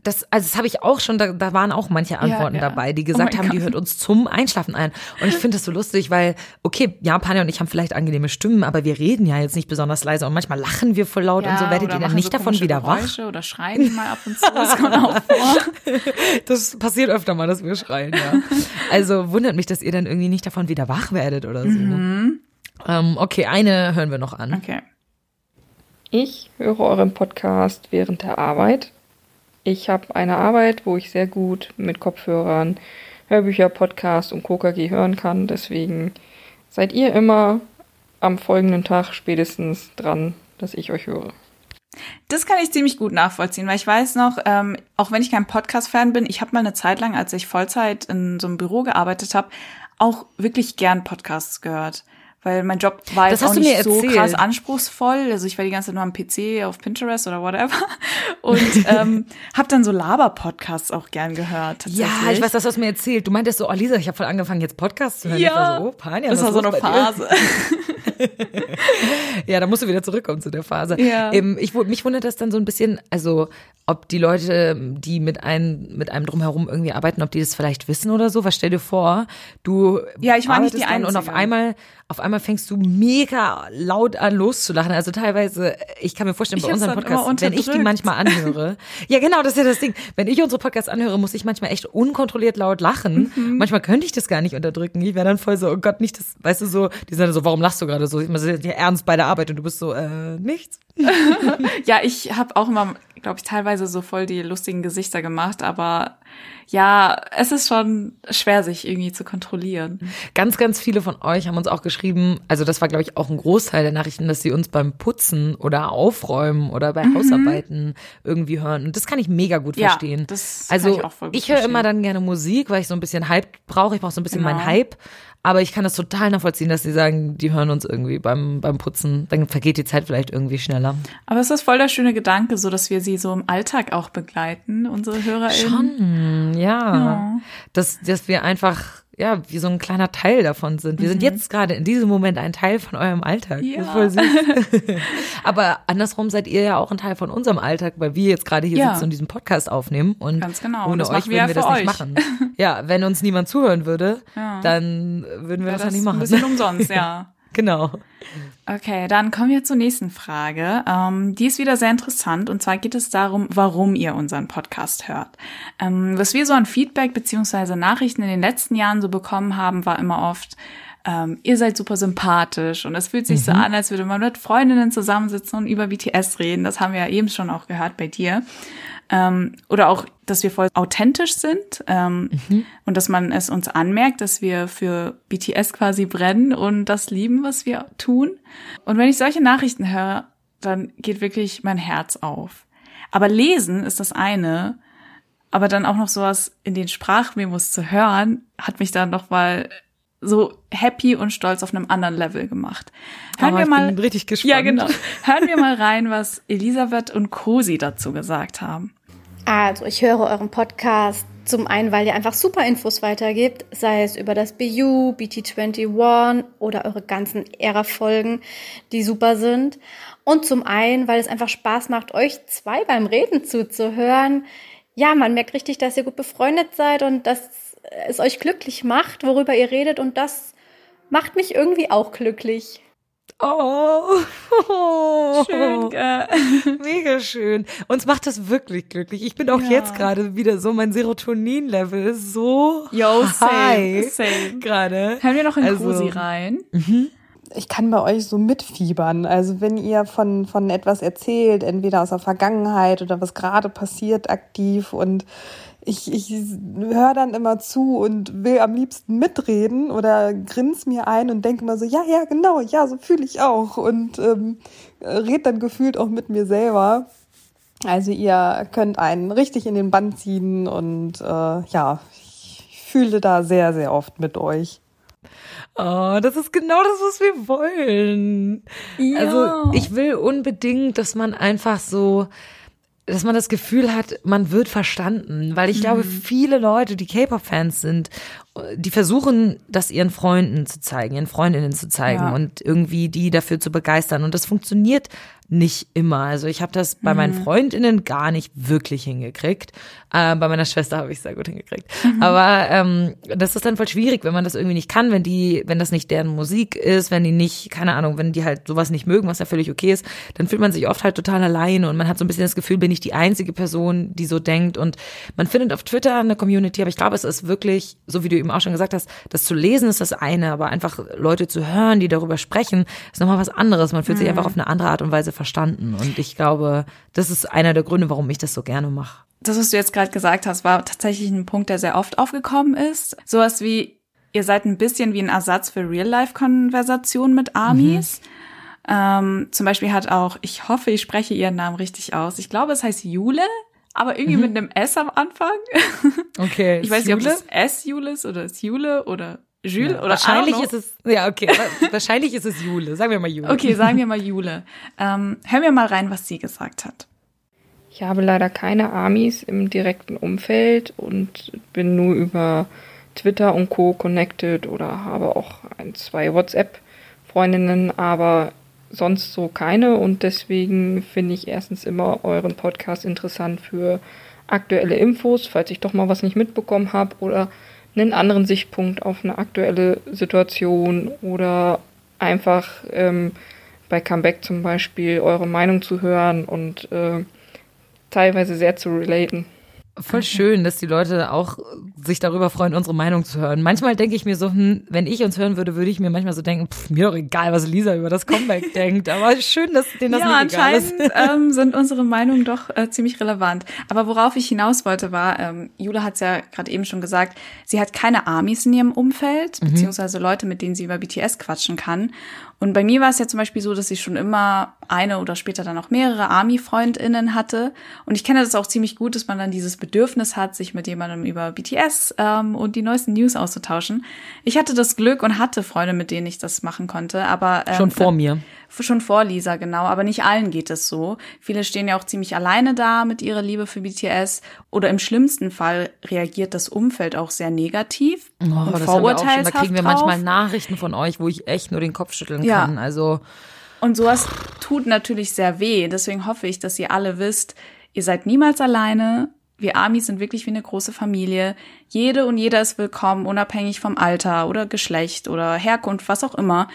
S1: Das, also das habe ich auch schon, da, da waren auch manche Antworten
S2: ja.
S1: dabei, die
S2: Oh
S1: gesagt
S2: mein
S1: haben, die
S2: Gott.
S1: hört uns zum Einschlafen ein. Und ich finde das so lustig, weil, okay, ja, Panja und ich haben vielleicht angenehme Stimmen, aber wir reden ja jetzt nicht besonders leise und manchmal lachen wir voll laut
S2: Ja,
S1: und so werdet ihr dann nicht
S2: so
S1: davon wieder wach.
S2: Geräusche Oder schreien mal ab und zu. Das kommt auch vor.
S1: Das passiert öfter mal, dass wir schreien, ja. Also wundert mich, dass ihr dann irgendwie nicht davon wieder wach werdet oder so.
S2: Mhm.
S1: Ähm, okay, eine hören wir noch an.
S2: Okay.
S8: Ich höre euren Podcast während der Arbeit. Ich habe eine Arbeit, wo ich sehr gut mit Kopfhörern Hörbücher, Podcasts und KKG hören kann. Deswegen seid ihr immer am folgenden Tag spätestens dran, dass ich euch höre.
S2: Das kann ich ziemlich gut nachvollziehen, weil ich weiß noch, ähm, auch wenn ich kein Podcast-Fan bin, ich habe mal eine Zeit lang, als ich Vollzeit in so einem Büro gearbeitet habe, auch wirklich gern Podcasts gehört. Weil mein Job war
S1: Das
S2: jetzt auch
S1: hast du
S2: nicht
S1: mir
S2: so krass anspruchsvoll. Also ich war die ganze Zeit nur am PC, auf Pinterest oder whatever. Und ähm, habe dann so Laber-Podcasts auch gern gehört.
S1: Ja, ich weiß, das hast du mir erzählt. Du meintest so, oh Lisa, ich habe voll angefangen, jetzt Podcasts zu hören. Ich war
S2: Ja,
S1: so, oh, Panja,
S2: das war so eine? Phase.
S1: Ja, da musst du wieder zurückkommen zu der Phase.
S2: Ja.
S1: Ähm, ich, mich wundert das dann so ein bisschen, also ob die Leute, die mit einem, mit einem drumherum irgendwie arbeiten, ob die das vielleicht wissen oder so. Was stell dir vor, du
S2: Ja, ich war nicht die
S1: dann und auf einmal, auf einmal fängst du mega laut an loszulachen. Also teilweise, ich kann mir vorstellen,
S2: Ich
S1: bei unseren Podcasts, wenn ich die manchmal anhöre. ja, genau, das ist ja das Ding. Wenn ich unsere Podcasts anhöre, muss ich manchmal echt unkontrolliert laut lachen.
S2: Mhm.
S1: Manchmal könnte ich das gar nicht unterdrücken. Ich wäre dann voll so, oh Gott, nicht das, weißt du so, die sind dann so, warum lachst du gerade so? Ich meine, ja ernst bei der Arbeit und du bist so, äh, nichts.
S2: Ja, ich habe auch immer, glaube ich, teilweise so voll die lustigen Gesichter gemacht, aber ja, es ist schon schwer, sich irgendwie zu kontrollieren.
S1: Ganz, ganz viele von euch haben uns auch geschrieben, also das war, glaube ich, auch ein Großteil der Nachrichten, dass sie uns beim Putzen oder Aufräumen oder bei Hausarbeiten irgendwie hören. Und das kann ich mega gut
S2: Mhm. Ja,
S1: verstehen.
S2: das
S1: also
S2: ich
S1: ich höre immer dann gerne Musik, weil ich so ein bisschen Hype brauche. Ich brauche so ein bisschen
S2: Genau.
S1: meinen Hype. Aber ich kann das total nachvollziehen, dass sie sagen, die hören uns irgendwie beim, beim Putzen. Dann vergeht die Zeit vielleicht irgendwie schneller.
S2: Aber es ist voll der schöne Gedanke, so dass wir sie so im Alltag auch begleiten, unsere HörerInnen.
S1: Schon, ja.
S2: Ja.
S1: Dass, dass wir einfach, ja, wie so ein kleiner Teil davon sind. Wir sind jetzt gerade in diesem Moment ein Teil von eurem Alltag.
S2: Ja.
S1: voll süß. Aber andersrum seid ihr ja auch ein Teil von unserem Alltag, weil wir jetzt gerade hier
S2: Ja.
S1: sitzen und diesen Podcast aufnehmen. Und
S2: Ganz genau. Und
S1: ohne
S2: das
S1: euch
S2: machen wir
S1: würden wir
S2: ja
S1: das
S2: für
S1: nicht
S2: euch.
S1: machen. Ja, wenn uns niemand zuhön würde,
S2: Ja.
S1: dann würden wir das,
S2: das
S1: ja nicht
S2: ist ein
S1: machen.
S2: bisschen umsonst, ja.
S1: Genau.
S2: Okay, dann kommen wir zur nächsten Frage. Ähm, die ist wieder sehr interessant und zwar geht es darum, warum ihr unseren Podcast hört. Ähm, was wir so an Feedback beziehungsweise Nachrichten in den letzten Jahren so bekommen haben, war immer oft, ähm, ihr seid super sympathisch und es fühlt sich mhm. so an, als würde man mit Freundinnen zusammensitzen und über BTS reden. Das haben wir ja eben schon auch gehört bei dir. Ähm, oder auch, dass wir voll authentisch sind ähm, mhm. und dass man es uns anmerkt, dass wir für BTS quasi brennen und das lieben, was wir tun. Und wenn ich solche Nachrichten höre, dann geht wirklich mein Herz auf. Aber lesen ist das eine, aber dann auch noch sowas in den Sprachmemos zu hören, hat mich dann noch mal so happy und stolz auf einem anderen Level gemacht. Hören
S1: oh,
S2: wir mal
S1: richtig gespannt.
S2: Ja, genau. Hören wir mal rein, was Elisabeth und Cosi dazu gesagt haben.
S9: Also, ich höre euren Podcast zum einen, weil ihr einfach super Infos weitergibt, sei es über das BU, BT21 oder eure ganzen Ära-Folgen, die super sind. Und zum einen, weil es einfach Spaß macht, euch zwei beim Reden zuzuhören. Ja, man merkt richtig, dass ihr gut befreundet seid und dass es euch glücklich macht, worüber ihr redet und das macht mich irgendwie auch glücklich.
S1: Oh,
S2: schön, gell?
S1: mega schön. Uns macht das wirklich glücklich. Ich bin auch ja. jetzt gerade wieder so, mein Serotonin-Level ist so
S2: Yo,
S1: high gerade.
S2: Hören wir noch in also, Cosi rein?
S1: Mhm.
S10: Ich kann bei euch so mitfiebern. Also wenn ihr von, von etwas erzählt, entweder aus der Vergangenheit oder was gerade passiert aktiv und ich, ich höre dann immer zu und will am liebsten mitreden oder grins mir ein und denke mal so, ja, ja, genau, ja, so fühle ich auch und ähm, red dann gefühlt auch mit mir selber. Also ihr könnt einen richtig in den Bann ziehen und äh, ja, ich fühle da sehr, sehr oft mit euch.
S1: Oh, das ist genau das, was wir wollen. Ja. Also ich will unbedingt, dass man einfach so dass man das Gefühl hat, man wird verstanden, weil ich mhm. glaube, viele Leute, die K-Pop-Fans sind, die versuchen, das ihren Freunden zu zeigen, ihren Freundinnen zu zeigen ja. und irgendwie die dafür zu begeistern. Und das funktioniert nicht immer. Also ich habe das bei meinen mhm. Freundinnen gar nicht wirklich hingekriegt. Äh, bei meiner Schwester habe ich es sehr gut hingekriegt. Mhm. Aber ähm, das ist dann voll schwierig, wenn man das irgendwie nicht kann, wenn die, wenn das nicht deren Musik ist, wenn die nicht, keine Ahnung, wenn die halt sowas nicht mögen, was ja völlig okay ist, dann fühlt man sich oft halt total alleine und man hat so ein bisschen das Gefühl, bin ich die einzige Person, die so denkt. Und man findet auf Twitter eine Community, aber ich glaube, es ist wirklich, so wie du eben auch schon gesagt hast, das zu lesen ist das eine, aber einfach Leute zu hören, die darüber sprechen, ist nochmal was anderes. Man fühlt mhm. sich einfach auf eine andere Art und Weise verstanden. Und ich glaube, das ist einer der Gründe, warum ich das so gerne mache.
S2: Das, was du jetzt gerade gesagt hast, war tatsächlich ein Punkt, der sehr oft aufgekommen ist. Sowas wie, ihr seid ein bisschen wie ein Ersatz für Real-Life-Konversationen mit Amis. Mhm. Ähm, zum Beispiel hat auch, ich hoffe, ich spreche ihren Namen richtig aus. Ich glaube, es heißt Jule, aber irgendwie mhm. mit einem S am Anfang.
S1: Okay.
S2: Ich weiß nicht, ob es S Jule ist oder es Jule oder Jules ja, oder
S1: wahrscheinlich ist es ja okay wahrscheinlich ist es Jule. Sagen wir mal Jule.
S2: Okay sagen wir mal Jule. Ähm, hören wir mal rein was sie gesagt hat.
S8: Ich habe leider keine Amis im direkten Umfeld und bin nur über Twitter und Co connected oder habe auch ein zwei WhatsApp Freundinnen aber sonst so keine. Und deswegen finde ich erstens immer euren Podcast interessant für aktuelle Infos falls ich doch mal was nicht mitbekommen habe oder einen anderen Sichtpunkt auf eine aktuelle Situation oder einfach ähm, bei Comeback zum Beispiel eure Meinung zu hören und äh, teilweise sehr zu relaten.
S1: Voll schön, dass die Leute auch sich darüber freuen, unsere Meinung zu hören. Manchmal denke ich mir so, hm, wenn ich uns hören würde, würde ich mir manchmal so denken, pff, mir doch egal, was Lisa über das Comeback denkt. Aber schön, dass denen das
S2: ja,
S1: nicht egal ist.
S2: anscheinend ähm, sind unsere Meinungen doch äh, ziemlich relevant. Aber worauf ich hinaus wollte, war, ähm, Jule hat es ja gerade eben schon gesagt, sie hat keine Armies in ihrem Umfeld, mhm. beziehungsweise Leute, mit denen sie über BTS quatschen kann. Und bei mir war es ja zum Beispiel so, dass ich schon immer eine oder später dann auch mehrere Army-FreundInnen hatte. Und ich kenne das auch ziemlich gut, dass man dann dieses Bedürfnis hat, sich mit jemandem über BTS ähm, und die neuesten News auszutauschen. Ich hatte das Glück und hatte Freunde, mit denen ich das machen konnte. Aber ähm,
S1: schon vor mir
S2: schon vor Lisa, genau. Aber nicht allen geht es so. Viele stehen ja auch ziemlich alleine da mit ihrer Liebe für BTS. Oder im schlimmsten Fall reagiert das Umfeld auch sehr negativ
S1: oh, und vorurteilshaft Da kriegen wir manchmal Nachrichten von euch, wo ich echt nur den Kopf schütteln ja. kann. Also
S2: und sowas tut natürlich sehr weh. Deswegen hoffe ich, dass ihr alle wisst, ihr seid niemals alleine. Wir Amis sind wirklich wie eine große Familie. Jede und jeder ist willkommen, unabhängig vom Alter oder Geschlecht oder Herkunft, was auch immer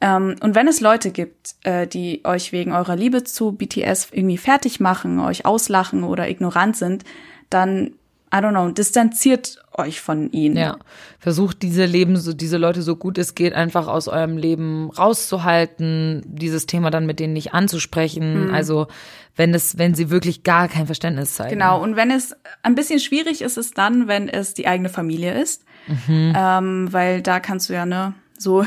S2: Ähm, und wenn es Leute gibt, äh, die euch wegen eurer Liebe zu BTS irgendwie fertig machen, euch auslachen oder ignorant sind, dann I don't know, distanziert euch von ihnen.
S1: Ja, versucht diese Leben, so diese Leute so gut es geht einfach aus eurem Leben rauszuhalten, dieses Thema dann mit denen nicht anzusprechen.
S2: Mhm.
S1: Also wenn es, wenn sie wirklich gar kein Verständnis zeigen.
S2: Genau. Und wenn es ein bisschen schwierig ist, ist es dann, wenn es die eigene Familie ist,
S1: Mhm.
S2: ähm, weil da kannst du ja ne so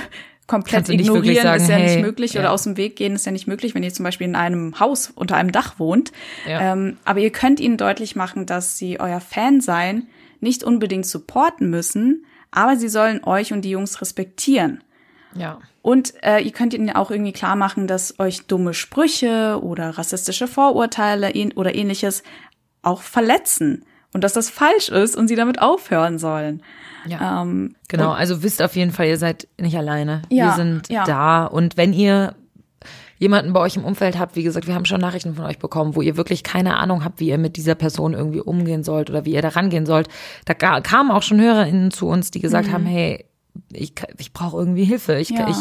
S2: komplett ignorieren
S1: sagen,
S2: ist ja
S1: hey,
S2: nicht möglich oder
S1: ja.
S2: aus dem Weg gehen ist ja nicht möglich, wenn ihr zum Beispiel in einem Haus unter einem Dach wohnt.
S1: Ja.
S2: Ähm, aber ihr könnt ihnen deutlich machen, dass sie euer Fan sein nicht unbedingt supporten müssen, aber sie sollen euch und die Jungs respektieren.
S1: Ja.
S2: Und äh, ihr könnt ihnen auch irgendwie klar machen, dass euch dumme Sprüche oder rassistische Vorurteile oder ähnliches auch verletzen und dass das falsch ist und sie damit aufhören sollen.
S1: Ja.
S2: Ähm,
S1: Genau,
S2: und-
S1: also wisst auf jeden Fall, ihr seid nicht alleine.
S2: Ja,
S1: wir sind
S2: ja.
S1: da. Und wenn ihr jemanden bei euch im Umfeld habt, wie gesagt, wir haben schon Nachrichten von euch bekommen, wo ihr wirklich keine Ahnung habt, wie ihr mit dieser Person irgendwie umgehen sollt oder wie ihr da rangehen sollt. Da kamen auch schon HörerInnen zu uns, die gesagt haben, hey, ich, ich brauche irgendwie Hilfe. Ich,
S2: Mhm. Ja.
S1: ich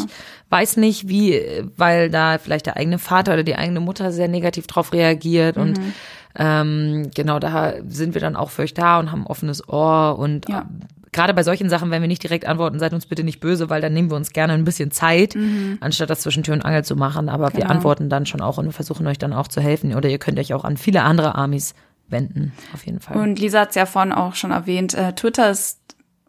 S1: weiß nicht, wie, weil da vielleicht der eigene Vater oder die eigene Mutter sehr negativ drauf reagiert und
S2: Mhm.
S1: ähm, genau, da sind wir dann auch für euch da und haben ein offenes Ohr und
S2: Ja.
S1: Gerade bei solchen Sachen, wenn wir nicht direkt antworten, seid uns bitte nicht böse, weil dann nehmen wir uns gerne ein bisschen Zeit, anstatt das zwischen Tür und Angel zu machen. Aber wir
S2: Mhm. Genau.
S1: antworten dann schon auch und wir versuchen euch dann auch zu helfen. Oder ihr könnt euch auch an viele andere Armies wenden, auf jeden Fall.
S2: Und Lisa hat es ja vorhin auch schon erwähnt, äh, Twitter ist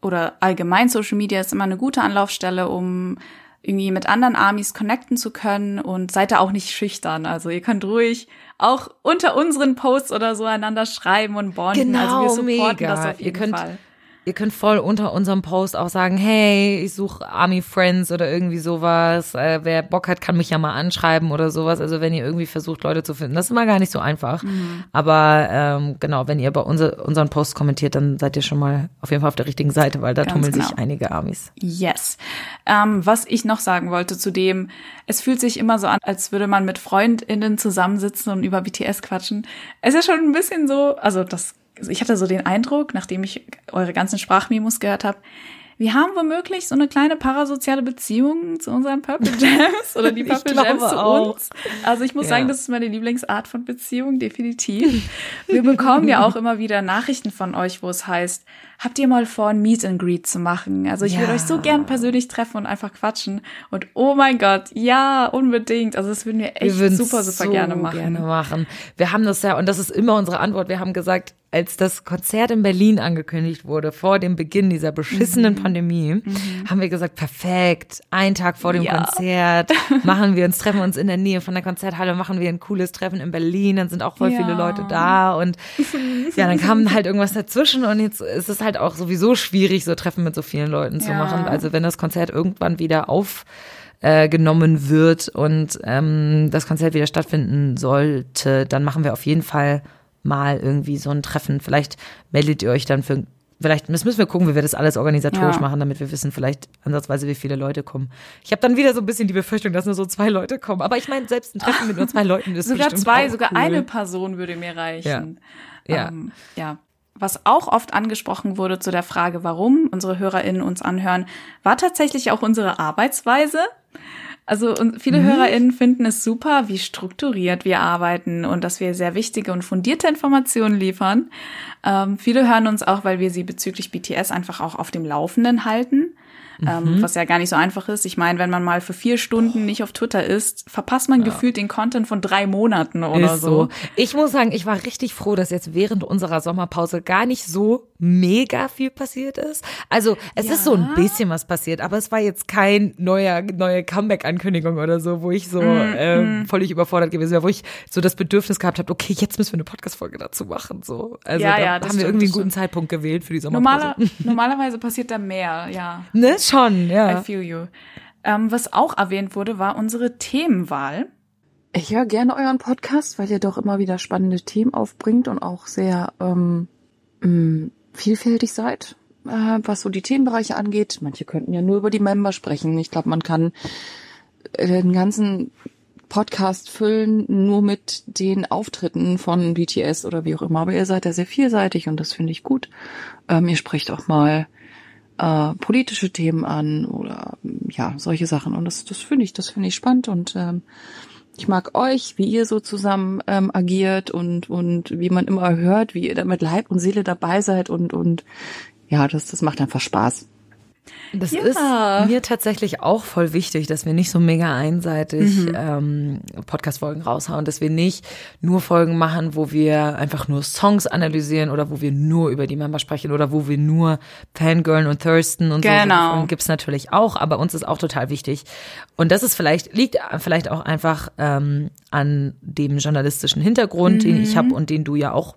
S2: oder allgemein Social Media ist immer eine gute Anlaufstelle, um irgendwie mit anderen Armies connecten zu können und seid da auch nicht schüchtern. Also ihr könnt ruhig auch unter unseren Posts oder so einander schreiben und bonden. also wir supporten
S1: Genau, mega.
S2: das auf jeden
S1: ihr könnt,
S2: Fall.
S1: Ihr könnt voll unter unserem Post auch sagen, hey, ich suche Army Friends oder irgendwie sowas. Äh, wer Bock hat, kann mich ja mal anschreiben oder sowas. Also wenn ihr irgendwie versucht, Leute zu finden, das ist immer gar nicht so einfach.
S2: Mhm.
S1: Aber ähm, genau, wenn ihr bei unser, unseren Post kommentiert, dann seid ihr schon mal auf jeden Fall auf der richtigen Seite, weil da
S2: Ganz
S1: tummeln
S2: genau.
S1: sich einige Armies.
S2: Yes. Ähm, was ich noch sagen wollte zu dem, es fühlt sich immer so an, als würde man mit FreundInnen zusammensitzen und über BTS quatschen. Es ist schon ein bisschen so, also das, ich hatte so den Eindruck, nachdem ich eure ganzen Sprachmemos gehört habe, wir haben womöglich so eine kleine parasoziale Beziehung zu unseren Purple Gems oder die Purple Gems zu uns. Also ich muss
S1: Ja.
S2: sagen, das ist meine Lieblingsart von Beziehung, definitiv. Wir bekommen ja auch immer wieder Nachrichten von euch, wo es heißt, habt ihr mal vor, ein Meet and Greet zu machen? Also ich würde
S1: Ja.
S2: euch so gern persönlich treffen und einfach quatschen. Und oh mein Gott, ja, unbedingt. Also das würden wir echt
S1: wir
S2: super, super
S1: so
S2: gerne machen.
S1: gerne machen. Wir haben das ja, und das ist immer unsere Antwort, wir haben gesagt, als das Konzert in Berlin angekündigt wurde, vor dem Beginn dieser beschissenen
S2: Mhm.
S1: Pandemie, haben wir gesagt, perfekt, einen Tag vor dem
S2: Ja.
S1: Konzert machen wir uns, treffen uns in der Nähe von der Konzerthalle, machen wir ein cooles Treffen in Berlin, dann sind auch voll
S2: Ja.
S1: viele Leute da und ja, dann kam halt irgendwas dazwischen und jetzt ist es halt auch sowieso schwierig, so Treffen mit so vielen Leuten zu
S2: Ja.
S1: machen. Also wenn das Konzert irgendwann wieder auf äh, genommen wird und ähm, das Konzert wieder stattfinden sollte, dann machen wir auf jeden Fall mal irgendwie so ein Treffen. Vielleicht meldet ihr euch dann für, vielleicht das müssen wir gucken, wie wir das alles organisatorisch
S2: Ja.
S1: machen, damit wir wissen vielleicht ansatzweise, wie viele Leute kommen. Ich habe dann wieder so ein bisschen die Befürchtung, dass nur so zwei Leute kommen. Aber ich meine, selbst ein Treffen mit nur zwei Leuten ist
S2: Sogar zwei, sogar
S1: cool.
S2: eine Person würde mir reichen.
S1: Ja.
S2: Ähm, ja. Was auch oft angesprochen wurde zu der Frage, warum unsere HörerInnen uns anhören, war tatsächlich auch unsere Arbeitsweise. Also viele HörerInnen finden es super, wie strukturiert wir arbeiten und dass wir sehr wichtige und fundierte Informationen liefern. Ähm, viele hören uns auch, weil wir sie bezüglich BTS einfach auch auf dem Laufenden halten. Ähm, was ja gar nicht so einfach ist. Ich meine, wenn man mal für vier Stunden nicht auf Twitter ist, verpasst man gefühlt den Content von drei Monaten oder so.
S1: so. Ich muss sagen, ich war richtig froh, dass jetzt während unserer Sommerpause gar nicht so mega viel passiert ist. Also es ist so ein bisschen was passiert, aber es war jetzt kein neuer neue Comeback-Ankündigung oder so, wo ich so
S2: Mm,
S1: ähm, völlig überfordert gewesen wäre, wo ich so das Bedürfnis gehabt habe, okay, jetzt müssen wir eine Podcast-Folge dazu machen. So, also
S2: Ja,
S1: da
S2: ja,
S1: haben wir
S2: stimmt,
S1: irgendwie einen guten. Zeitpunkt gewählt für die Sommerpause.
S2: Normaler, normalerweise passiert da mehr, ja.
S1: ne, schon,
S2: I
S1: ja.
S2: feel you. Ähm, was auch erwähnt wurde, war unsere Themenwahl.
S3: Ich höre gerne euren Podcast, weil ihr doch immer wieder spannende Themen aufbringt und auch sehr ähm, mh, vielfältig seid, äh, was so die Themenbereiche angeht. Manche könnten ja nur über die Member sprechen. Ich glaube, man kann äh, den ganzen Podcast füllen nur mit den Auftritten von BTS oder wie auch immer. Aber ihr seid ja sehr vielseitig und das finde ich gut. Ähm, ihr sprecht auch mal äh, politische Themen an oder ja, solche Sachen. Und das, das finde ich, das finde ich spannend und ähm, ich mag euch, wie ihr so zusammen ähm, agiert und, und wie man immer hört, wie ihr da mit Leib und Seele dabei seid und, und ja, das, das macht einfach Spaß.
S1: Das
S2: Ja.
S1: ist mir tatsächlich auch voll wichtig, dass wir nicht so mega einseitig
S2: Mhm.
S1: ähm, Podcast-Folgen raushauen, dass wir nicht nur Folgen machen, wo wir einfach nur Songs analysieren oder wo wir nur über die Member sprechen oder wo wir nur Fangirlen und Thirsten und so.
S2: Genau.
S1: Gibt's natürlich auch, aber uns ist auch total wichtig. Und das ist vielleicht, liegt vielleicht auch einfach ähm, an dem journalistischen Hintergrund, den ich
S2: Mhm.
S1: habe und den du ja auch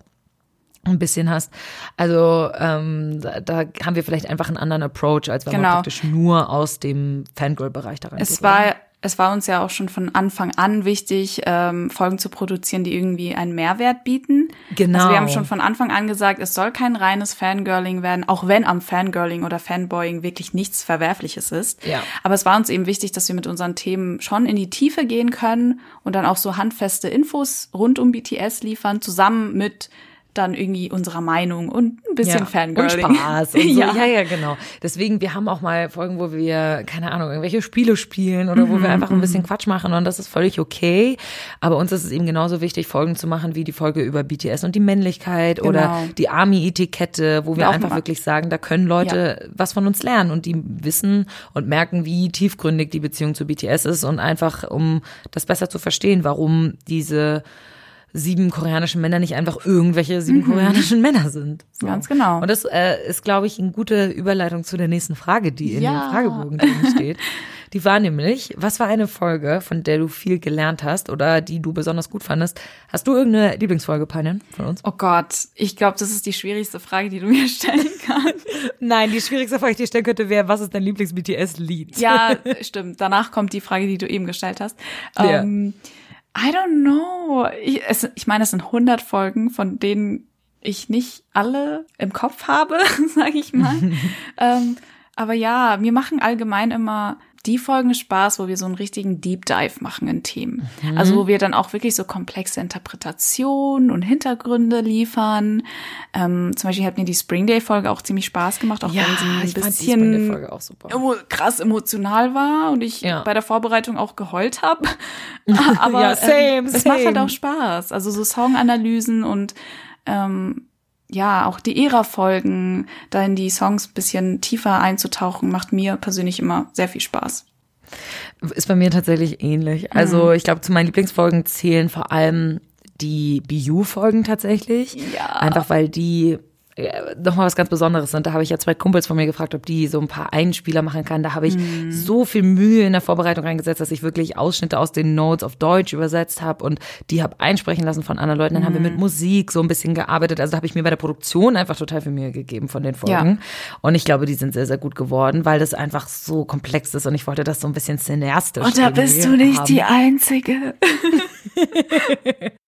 S1: ein bisschen hast. Also ähm, da, da haben wir vielleicht einfach einen anderen Approach, als wenn
S2: Genau.
S1: man praktisch nur aus dem Fangirl-Bereich da reingeht.
S2: Es war, es war uns ja auch schon von Anfang an wichtig, ähm, Folgen zu produzieren, die irgendwie einen Mehrwert bieten.
S1: Genau.
S2: Also wir haben schon von Anfang an gesagt, es soll kein reines Fangirling werden, auch wenn am Fangirling oder Fanboying wirklich nichts Verwerfliches ist.
S1: Ja.
S2: Aber es war uns eben wichtig, dass wir mit unseren Themen schon in die Tiefe gehen können und dann auch so handfeste Infos rund um BTS liefern, zusammen mit dann irgendwie unserer Meinung und ein bisschen
S1: ja.
S2: Fangirling.
S1: Und Spaß und so.
S2: ja.
S1: ja. ja, genau. Deswegen, wir haben auch mal Folgen, wo wir, keine Ahnung, irgendwelche Spiele spielen oder wo wir
S2: Mhm,
S1: einfach ein bisschen Quatsch machen und das ist völlig okay. Aber uns ist es eben genauso wichtig, Folgen zu machen wie die Folge über BTS und die Männlichkeit oder
S2: Genau.
S1: die Army-Etikette, wo wir
S2: Ja, auch
S1: einfach
S2: mal.
S1: wirklich sagen, da können Leute was von uns lernen und die wissen und merken, wie tiefgründig die Beziehung zu BTS ist und einfach, um das besser zu verstehen, warum diese sieben koreanischen Männer nicht einfach irgendwelche sieben
S2: Mhm.
S1: koreanischen Männer sind. So.
S2: Ganz genau.
S1: Und das äh, ist, glaube ich, eine gute Überleitung zu der nächsten Frage, die in
S2: Ja.
S1: dem Fragebogen drin steht. Die war nämlich, was war eine Folge, von der du viel gelernt hast oder die du besonders gut fandest? Hast du irgendeine Lieblingsfolge, Painen, von uns?
S2: Oh Gott, ich glaube, das ist die schwierigste Frage, die du mir stellen kannst.
S1: Nein, die schwierigste Frage, die ich stellen könnte, wäre, was ist dein Lieblings-BTS-Lied?
S2: ja, stimmt. Danach kommt die Frage, die du eben gestellt hast.
S1: Ja.
S2: Ähm, I don't know. Ich, es, ich meine, es sind 100 Folgen, von denen ich nicht alle im Kopf habe, sage ich mal. ähm, aber ja, mir machen allgemein immer die Folgen Spaß, wo wir so einen richtigen Deep Dive machen in Themen.
S1: Mhm.
S2: Also wo wir dann auch wirklich so komplexe Interpretationen und Hintergründe liefern. Ähm, zum Beispiel hat mir die Spring Day Folge auch ziemlich Spaß gemacht, auch
S1: Ja,
S2: wenn sie ein
S1: ich fand die
S2: bisschen emo- krass emotional war und ich
S1: Ja.
S2: bei der Vorbereitung auch geheult habe. Aber
S1: Ja, same,
S2: ähm, es macht halt
S1: same.
S2: auch Spaß. Also so Songanalysen und ähm, ja, auch die Ära-Folgen, da in die Songs ein bisschen tiefer einzutauchen, macht mir persönlich immer sehr viel Spaß.
S1: Ist bei mir tatsächlich ähnlich. Also ich glaube, zu meinen Lieblingsfolgen zählen vor allem die BU-Folgen tatsächlich.
S2: Ja.
S1: Einfach weil die nochmal was ganz Besonderes sind. Da habe ich ja zwei Kumpels von mir gefragt, ob die so ein paar Einspieler machen kann. Da habe ich so viel Mühe in der Vorbereitung reingesetzt, dass ich wirklich Ausschnitte aus den Notes auf Deutsch übersetzt habe und die habe einsprechen lassen von anderen Leuten. Dann haben wir mit Musik so ein bisschen gearbeitet. Also da habe ich mir bei der Produktion einfach total viel Mühe gegeben von den Folgen. Und ich glaube, die sind sehr, sehr gut geworden, weil das einfach so komplex ist und ich wollte das so ein bisschen cineastisch
S2: Und da bist du nicht
S1: haben.
S2: die Einzige.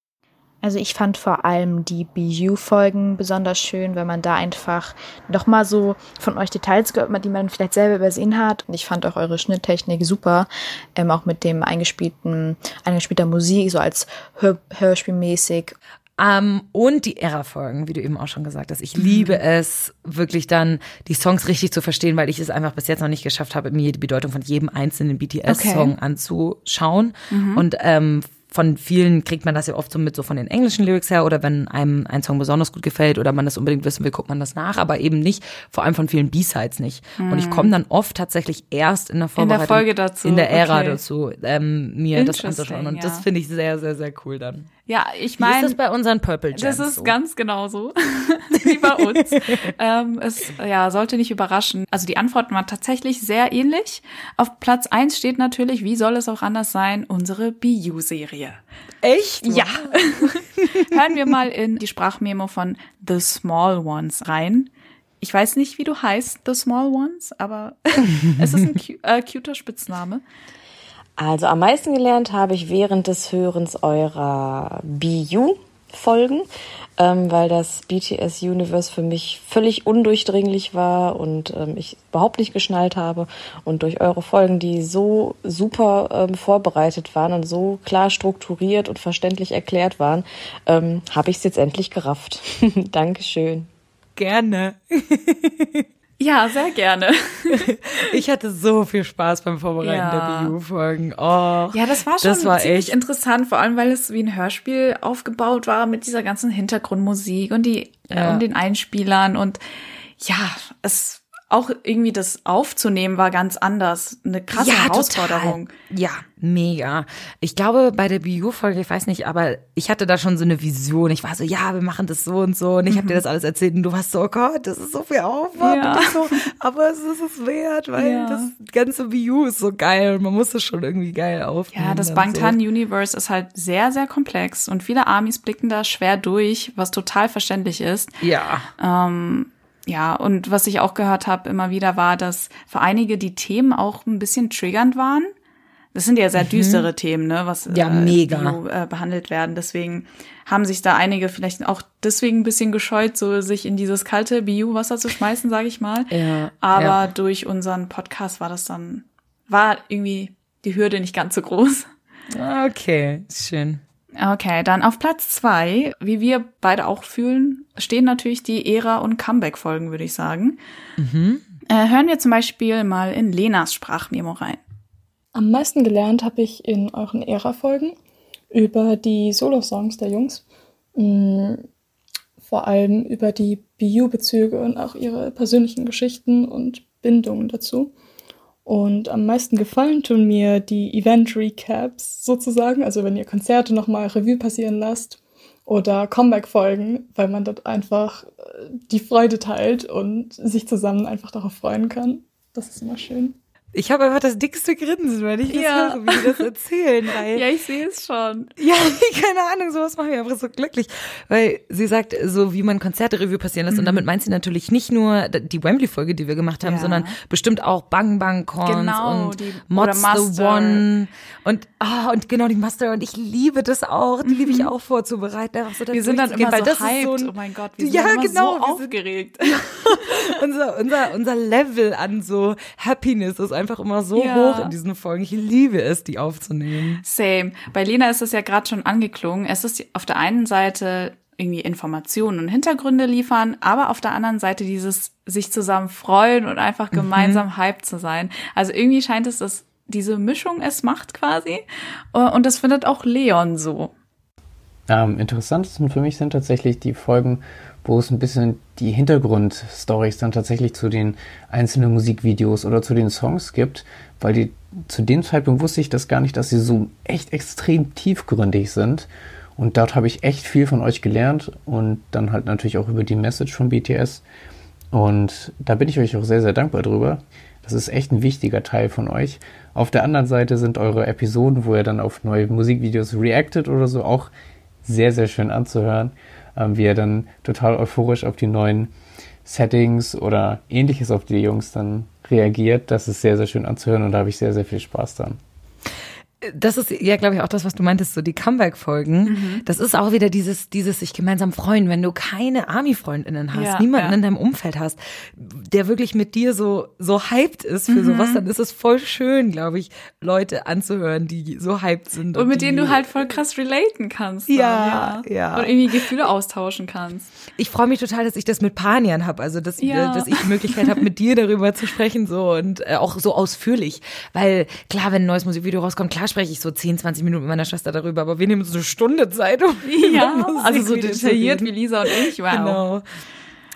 S11: Also ich fand vor allem die BU-Folgen besonders schön, weil man da einfach nochmal so von euch Details gehört hat, die man vielleicht selber übersehen hat. Und ich fand auch eure Schnitttechnik super, ähm, auch mit dem eingespielten, eingespielter Musik, so als Hör Hörspielmäßig.
S1: Ähm, und die Ära-Folgen, wie du eben auch schon gesagt hast. Ich liebe es, wirklich dann die Songs richtig zu verstehen, weil ich es einfach bis jetzt noch nicht geschafft habe, mir die Bedeutung von jedem einzelnen BTS-Song
S2: Okay.
S1: anzuschauen. Und ähm, von vielen kriegt man das ja oft so mit so von den englischen Lyrics her oder wenn einem ein Song besonders gut gefällt oder man das unbedingt wissen will, guckt man das nach, aber eben nicht, vor allem von vielen B-Sides nicht. Und ich komme dann oft tatsächlich erst in der
S2: In der
S1: Vorbereitung,
S2: Folge dazu,
S1: in der Ära
S2: okay.
S1: dazu, ähm, mir das anzuschauen. Und
S2: ja.
S1: das finde ich sehr, sehr, sehr cool dann.
S2: Ja, ich
S1: ist
S2: meine,
S1: das bei unseren Purple Gems
S2: Das ist
S1: so?
S2: ganz genau so wie bei uns. ähm, es ja, sollte nicht überraschen. Also die Antworten waren tatsächlich sehr ähnlich. Auf Platz eins steht natürlich, wie soll es auch anders sein, unsere BU-Serie.
S1: Echt?
S2: Ja. Hören wir mal in die Sprachmemo von The Small Ones rein. Ich weiß nicht, wie du heißt, The Small Ones, aber es ist ein äh, cuter Spitzname.
S12: Also am meisten gelernt habe ich während des Hörens eurer BU-Folgen, ähm, weil das BTS Universe für mich völlig undurchdringlich war und ähm, ich überhaupt nicht geschnallt habe. Und durch eure Folgen, die so super ähm, vorbereitet waren und so klar strukturiert und verständlich erklärt waren, ähm, habe ich es jetzt endlich gerafft. Dankeschön.
S1: Gerne.
S2: Ja, sehr gerne.
S1: ich hatte so viel Spaß beim Vorbereiten
S2: Ja.
S1: der BU-Folgen. Oh,
S2: Ja, das war schon
S1: das war
S2: ziemlich
S1: echt
S2: interessant, vor allem weil es wie ein Hörspiel aufgebaut war mit dieser ganzen Hintergrundmusik und die
S1: Ja.
S2: äh, und den Einspielern und ja, es auch irgendwie das aufzunehmen war ganz anders, eine krasse
S1: ja,
S2: Herausforderung.
S1: Total. Ja, mega. Ich glaube, bei der BU-Folge, ich weiß nicht, aber ich hatte da schon so eine Vision. Ich war so, ja, wir machen das so und so. Und ich habe dir das alles erzählt und du warst so, oh Gott, das ist so viel Aufwand.
S2: Ja.
S1: So, aber es ist es wert, weil
S2: Ja.
S1: das ganze BU ist so geil und man muss es schon irgendwie geil aufnehmen.
S2: Ja, das
S1: dann
S2: Bangtan Universe ist halt sehr, sehr komplex und viele Armies blicken da schwer durch, was total verständlich ist.
S1: So. Ja.
S2: Ähm, ja, und was ich auch gehört habe immer wieder war, dass für einige die Themen auch ein bisschen triggernd waren. Das sind ja sehr düstere Themen, ne, was
S1: Ja, mega.
S2: die, äh, behandelt werden. Deswegen haben sich da einige vielleicht auch deswegen ein bisschen gescheut, so sich in dieses kalte BU-Wasser zu schmeißen, sage ich mal.
S1: Ja,
S2: Aber
S1: ja.
S2: durch unseren Podcast war das dann, war irgendwie die Hürde nicht ganz so groß.
S1: Okay, schön.
S2: Okay, dann auf Platz zwei, wie wir beide auch fühlen, stehen natürlich die Ära- und Comeback-Folgen, würde ich sagen.
S1: Mhm.
S2: Äh, hören wir zum Beispiel mal in Lenas Sprachmemo rein.
S13: Am meisten gelernt habe ich in euren Ära-Folgen über die Solo-Songs der Jungs. Mm, Vor allem über die BU-Bezüge und auch ihre persönlichen Geschichten und Bindungen dazu. Und am meisten gefallen tun mir die Event-Recaps sozusagen, also wenn ihr Konzerte nochmal Revue passieren lasst oder Comeback-Folgen, weil man dort einfach äh, die Freude teilt und sich zusammen einfach darauf freuen kann. Das ist immer schön.
S1: Ich habe einfach das dickste Grinsen, wenn ich das
S2: Ja.
S1: höre, wie die das erzählen. Weil
S2: Ja, ich sehe es schon.
S1: Ja, keine Ahnung, sowas macht mich einfach so glücklich. Weil sie sagt, so wie man Konzerte-Review passieren lässt. Und damit meint sie natürlich nicht nur die Wembley-Folge, die wir gemacht haben,
S2: Ja.
S1: sondern bestimmt auch Bang Bang Cons
S2: Genau,
S1: und
S2: die-
S1: Mods the. One. Und, ah, und genau die Master. Und ich liebe das auch. Die liebe ich auch vorzubereiten. So
S2: Wir sind dann immer
S1: weil
S2: so
S1: das
S2: hyped.
S1: ist so ein,
S2: oh mein Gott, wir sind
S1: ja,
S2: immer
S1: genau,
S2: so
S1: sind-
S2: aufgeregt.
S1: unser, unser, unser Level an so Happiness ist einfach immer so
S2: Ja.
S1: hoch in diesen Folgen. Ich liebe es, die aufzunehmen.
S2: Same. Bei Lena ist es ja gerade schon angeklungen. Es ist auf der einen Seite irgendwie Informationen und Hintergründe liefern, aber auf der anderen Seite dieses sich zusammen freuen und einfach gemeinsam hyped zu sein. Also irgendwie scheint es, dass diese Mischung es macht quasi. Und das findet auch Leon so.
S4: Am interessantesten für mich sind tatsächlich die Folgen, wo es ein bisschen die Hintergrundstories dann tatsächlich zu den einzelnen Musikvideos oder zu den Songs gibt, weil die zu dem Zeitpunkt wusste ich das gar nicht, dass sie so echt extrem tiefgründig sind. Und dort habe ich echt viel von euch gelernt und dann halt natürlich auch über die Message von BTS. Und da bin ich euch auch sehr, sehr dankbar drüber. Das ist echt ein wichtiger Teil von euch. Auf der anderen Seite sind eure Episoden, wo ihr dann auf neue Musikvideos reactet oder so, auch sehr, sehr schön anzuhören, ähm, wie er dann total euphorisch auf die neuen Settings oder ähnliches auf die Jungs dann reagiert. Das ist sehr, sehr schön anzuhören und da habe ich sehr, sehr viel Spaß dran.
S1: Das ist ja, glaube ich, auch das, was du meintest, so die Comeback-Folgen.
S2: Mhm.
S1: Das ist auch wieder dieses, dieses sich gemeinsam freuen, wenn du keine Army-Freundinnen hast,
S2: Ja,
S1: niemanden
S2: ja.
S1: in deinem Umfeld hast, der wirklich mit dir so, so hyped ist für
S2: Mhm.
S1: sowas, dann ist es voll schön, glaube ich, Leute anzuhören, die so hyped sind.
S2: Und mit
S1: die,
S2: denen du halt voll krass relaten kannst. dann,
S1: Ja, ja.
S2: Und irgendwie Gefühle austauschen kannst.
S1: Ich freue mich total, dass ich das mit Panian habe, also dass,
S2: Ja.
S1: äh, dass ich die Möglichkeit habe, mit dir darüber zu sprechen so und äh, auch so ausführlich, weil klar, wenn ein neues Musikvideo rauskommt, klar spreche ich so 10, 20 Minuten mit meiner Schwester darüber, aber wir nehmen uns eine Stunde Zeit, um
S2: Ja, also so detailliert wie Lisa und ich. Wow.
S1: Genau.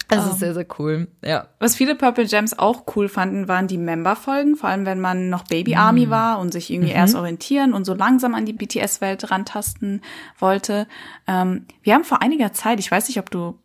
S1: Das ist sehr, sehr cool. Ja.
S2: Was viele Purple Gems auch cool fanden, waren die Member-Folgen, vor allem wenn man noch Baby Army war und sich irgendwie
S1: Mhm.
S2: erst orientieren und so langsam an die BTS-Welt rantasten wollte. Ähm, wir haben vor einiger Zeit, ich weiß nicht, ob du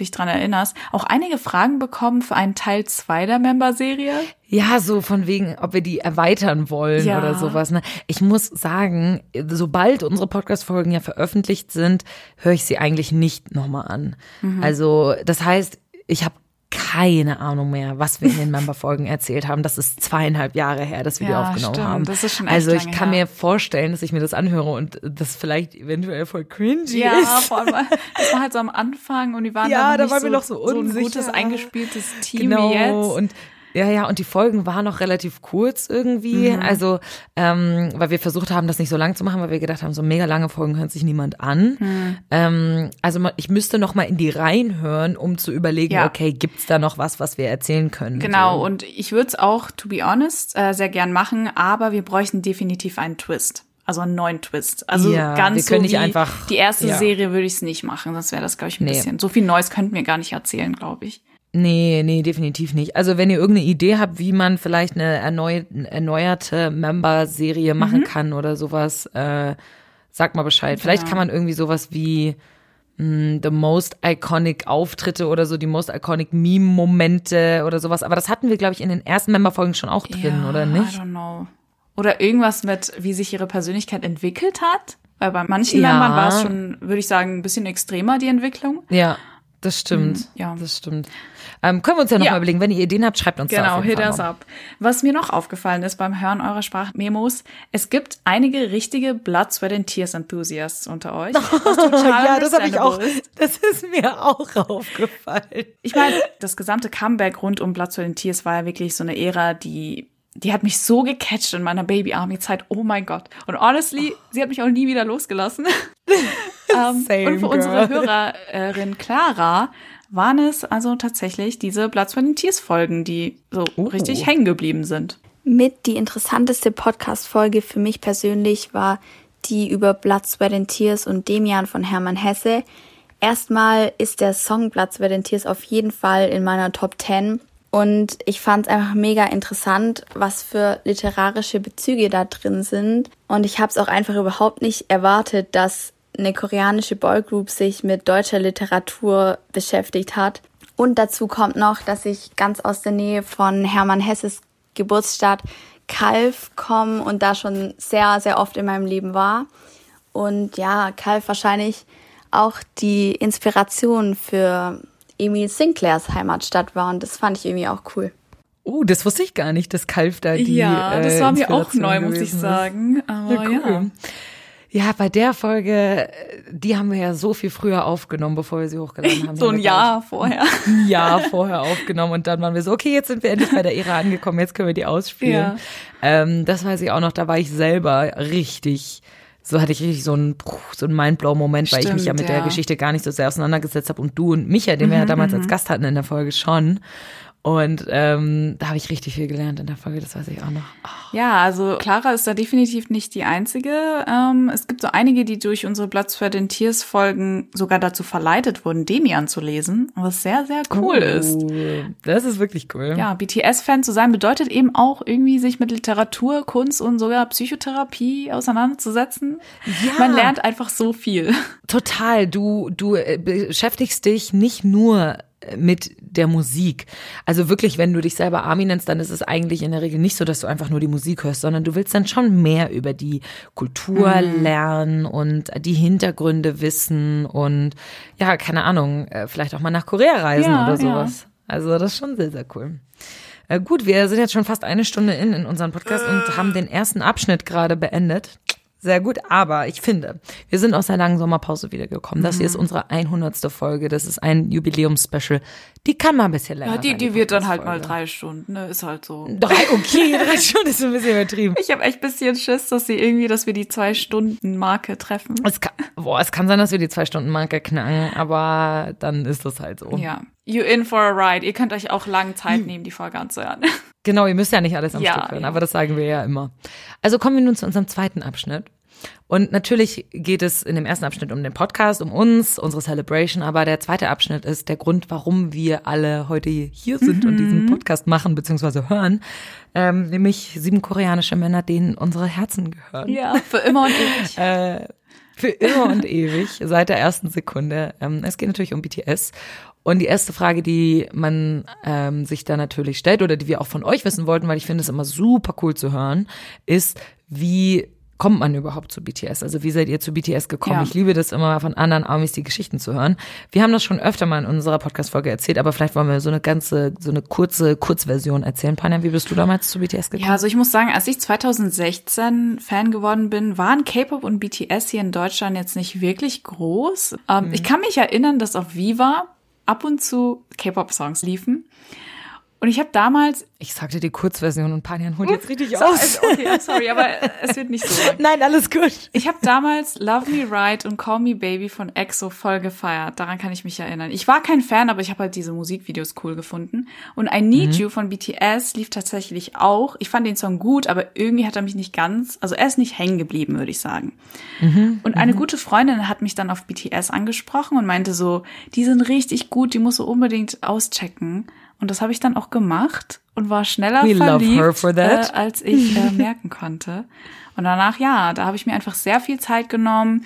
S2: dich dran erinnerst, auch einige Fragen bekommen für einen Teil 2 der Member-Serie.
S1: Ja, so von wegen, ob wir die erweitern wollen
S2: Ja.
S1: oder sowas. Ne? Ich muss sagen, sobald unsere Podcast-Folgen ja veröffentlicht sind, höre ich sie eigentlich nicht nochmal an.
S2: Mhm.
S1: Also, das heißt, ich habe keine Ahnung mehr, was wir in den Member-Folgen erzählt haben. Das ist zweieinhalb Jahre her, dass wir die
S2: Ja,
S1: aufgenommen
S2: stimmt.
S1: haben.
S2: Das ist schon
S1: also ich kann
S2: her.
S1: mir vorstellen, dass ich mir das anhöre und das vielleicht eventuell voll cringy
S2: Ja,
S1: ist.
S2: vor allem, das war halt so am Anfang und die waren
S1: Ja, da
S2: noch
S1: waren
S2: nicht
S1: wir
S2: so,
S1: noch so
S2: ein
S1: unsicher.
S2: gutes, eingespieltes Team
S1: genau.
S2: jetzt.
S1: Und Ja, ja, und die Folgen waren noch relativ kurz irgendwie.
S2: Mhm.
S1: Also, ähm, weil wir versucht haben, das nicht so lang zu machen, weil wir gedacht haben, so mega lange Folgen hört sich niemand an.
S2: Mhm.
S1: Ähm, also ich müsste noch mal in die Reihen hören, um zu überlegen,
S2: Ja.
S1: okay, gibt's da noch was, was wir erzählen können?
S2: Genau,
S1: So.
S2: und ich würde es auch, to be honest, äh, sehr gern machen, aber wir bräuchten definitiv einen Twist. Also einen neuen Twist. Also
S1: Ja,
S2: ganz so wie
S1: einfach-
S2: die erste
S1: ja.
S2: Serie würde ich es nicht machen, sonst wäre das, glaube ich, ein
S1: Nee.
S2: bisschen. So viel Neues könnten wir gar nicht erzählen, glaube ich.
S1: Nee, nee, definitiv nicht. Also wenn ihr irgendeine Idee habt, wie man vielleicht eine erneu erneuerte Member-Serie machen
S2: Mhm.
S1: kann oder sowas, äh, sagt mal Bescheid. Vielleicht
S2: Ja.
S1: kann man irgendwie sowas wie mh, The Most Iconic Auftritte oder so, die Most Iconic Meme-Momente oder sowas. Aber das hatten wir, glaube ich, in den ersten Member-Folgen schon auch drin, oder
S2: I
S1: nicht?
S2: don't know. Oder irgendwas mit, wie sich ihre Persönlichkeit entwickelt hat. Weil bei manchen
S1: Ja.
S2: Membern war es schon, würde ich sagen, ein bisschen extremer, die Entwicklung.
S1: Ja, das stimmt.
S2: Mhm, ja.
S1: Das stimmt. Ähm, können wir uns ja noch
S2: Ja.
S1: überlegen. Wenn ihr Ideen habt, schreibt uns da
S2: Genau,
S1: auf jeden
S2: hit us up. Was mir noch aufgefallen ist beim Hören eurer Sprachmemos, es gibt einige richtige Blood, Sweat and Tears Enthusiasts unter euch. Was total
S1: ja, das habe ich auch.
S2: ist.
S1: Das ist mir auch aufgefallen.
S2: Ich meine, das gesamte Comeback rund um Blood, Sweat and Tears war ja wirklich so eine Ära, die die hat mich so gecatcht in meiner Baby Army Zeit. Oh mein Gott. Und honestly, sie hat mich auch nie wieder losgelassen. ähm,
S1: Same,
S2: und für unsere
S1: girl.
S2: Hörerin Clara waren es also tatsächlich diese Blood, Sweat and Tears Folgen, die so
S1: Oh.
S2: richtig hängen geblieben sind.
S5: Mit die interessanteste Podcast-Folge für mich persönlich war die über Blood, Sweat and Tears und Demian von Hermann Hesse. Erstmal ist der Song Blood, Sweat and Tears auf jeden Fall in meiner Top 10. Und ich fand es einfach mega interessant, was für literarische Bezüge da drin sind. Und ich habe es auch einfach überhaupt nicht erwartet, dass eine koreanische Boygroup sich mit deutscher Literatur beschäftigt hat. Und dazu kommt noch, dass ich ganz aus der Nähe von Hermann Hesses Geburtsstadt Kalf komme und da schon sehr, sehr oft in meinem Leben war. Und ja, Kalf wahrscheinlich auch die Inspiration für Emil Sinclairs Heimatstadt war. Und das fand ich irgendwie auch cool.
S1: Oh, das wusste ich gar nicht, dass Kalf da die
S2: ja, das
S1: äh,
S2: war mir auch neu, muss ich sagen. Aber
S1: Ja, cool. Ja, bei der Folge, die haben wir ja so viel früher aufgenommen, bevor wir sie hochgeladen haben.
S2: So ein Jahr vorher.
S1: Ein Jahr vorher aufgenommen und dann waren wir so, okay, jetzt sind wir endlich bei der Ära angekommen, jetzt können wir die ausspielen.
S2: Ja.
S1: Ähm, das weiß ich auch noch, da war ich selber richtig, so hatte ich richtig so einen, so einen Mindblow-Moment, weil ich mich ja mit der
S2: ja.
S1: Geschichte gar nicht so sehr auseinandergesetzt habe und du und Micha, den wir ja
S2: Mhm,
S1: damals
S2: mhm.
S1: als Gast hatten in der Folge schon. Und ähm, da habe ich richtig viel gelernt in der Folge, das weiß ich auch noch.
S2: Ja, also Clara ist da definitiv nicht die einzige. Ähm, es gibt so einige, die durch unsere Blood, Sweat and Tears Folgen sogar dazu verleitet wurden, Demian zu lesen, was sehr, sehr cool ist.
S1: Das ist wirklich cool.
S2: Ja, BTS-Fan zu sein bedeutet eben auch irgendwie sich mit Literatur, Kunst und sogar Psychotherapie auseinanderzusetzen.
S1: Ja.
S2: Man lernt einfach so viel.
S1: Total. Du, du äh, beschäftigst dich nicht nur mit der Musik. Also wirklich, wenn du dich selber Army nennst, dann ist es eigentlich in der Regel nicht so, dass du einfach nur die Musik hörst, sondern du willst dann schon mehr über die Kultur
S2: Mhm.
S1: lernen und die Hintergründe wissen und ja, keine Ahnung, äh, vielleicht auch mal nach Korea reisen
S2: Ja,
S1: oder
S2: ja.
S1: sowas. Also das ist schon sehr, sehr cool. Äh, gut, wir sind jetzt schon fast eine Stunde in, in unserem Podcast und haben den ersten Abschnitt gerade beendet. Sehr gut, aber ich finde, wir sind aus der langen Sommerpause wiedergekommen. Das hier ist unsere 100. Folge. Das ist ein Jubiläumsspecial. Die kann mal ein bisschen länger
S2: Ja, die, die wird dann halt mal drei Stunden, ne? Ist halt so.
S1: Drei, okay, drei Stunden ist ein bisschen übertrieben.
S2: Ich habe echt bisschen Schiss, dass sie irgendwie, dass wir die zwei Stunden Marke treffen.
S1: Es kann, boah, es kann sein, dass wir die Zwei-Stunden-Marke knacken, aber dann ist das halt so.
S2: Ja. You in for a ride. Ihr könnt euch auch lang Zeit nehmen, die Folge anzuhören.
S1: Genau, ihr müsst ja nicht alles am
S2: Ja,
S1: Stück hören,
S2: ja.
S1: aber das sagen wir ja immer. Also kommen wir nun zu unserem zweiten Abschnitt. Und natürlich geht es in dem ersten Abschnitt um den Podcast, um uns, unsere Celebration, aber der zweite Abschnitt ist der Grund, warum wir alle heute hier sind und diesen
S2: Mhm.
S1: Podcast machen bzw. hören, ähm, nämlich sieben koreanische Männer, denen unsere Herzen gehören.
S2: Ja, für immer und ewig.
S1: Äh, für immer und ewig, seit der ersten Sekunde. Ähm, es geht natürlich um BTS. Und die erste Frage, die man ähm, sich da natürlich stellt oder die wir auch von euch wissen wollten, weil ich finde es immer super cool zu hören, ist, wie kommt man überhaupt zu BTS? Also wie seid ihr zu BTS gekommen?
S2: Ja.
S1: Ich liebe das immer von anderen Armies die Geschichten zu hören. Wir haben das schon öfter mal in unserer Podcast-Folge erzählt, aber vielleicht wollen wir so eine ganze, so eine kurze Kurzversion erzählen. Panja, wie bist du damals zu BTS gekommen?
S2: Ja, also ich muss sagen, als ich 2016 Fan geworden bin, waren K-Pop und BTS hier in Deutschland jetzt nicht wirklich groß. Ähm, Ich kann mich erinnern, dass auf Viva ab und zu K-Pop-Songs liefen. Und ich habe damals.
S1: Ich sagte die Kurzversion und Panjan holt jetzt richtig
S2: so,
S1: aus.
S2: Okay, I'm sorry, aber es wird nicht so lang.
S1: Nein, alles gut.
S2: Ich habe damals Love Me Right und Call Me Baby von EXO voll gefeiert. Daran kann ich mich erinnern. Ich war kein Fan, aber ich habe halt diese Musikvideos cool gefunden. Und I Need
S1: Mhm.
S2: You von BTS lief tatsächlich auch. Ich fand den Song gut, aber irgendwie hat er mich nicht ganz, also er ist nicht hängen geblieben, würde ich sagen.
S1: Mhm.
S2: Und eine gute Freundin hat mich dann auf BTS angesprochen und meinte so, die sind richtig gut, die musst du unbedingt auschecken. Und das habe ich dann auch gemacht und war schneller
S1: We
S2: verliebt. Äh, als ich äh, merken konnte. Und danach, ja, da habe ich mir einfach sehr viel Zeit genommen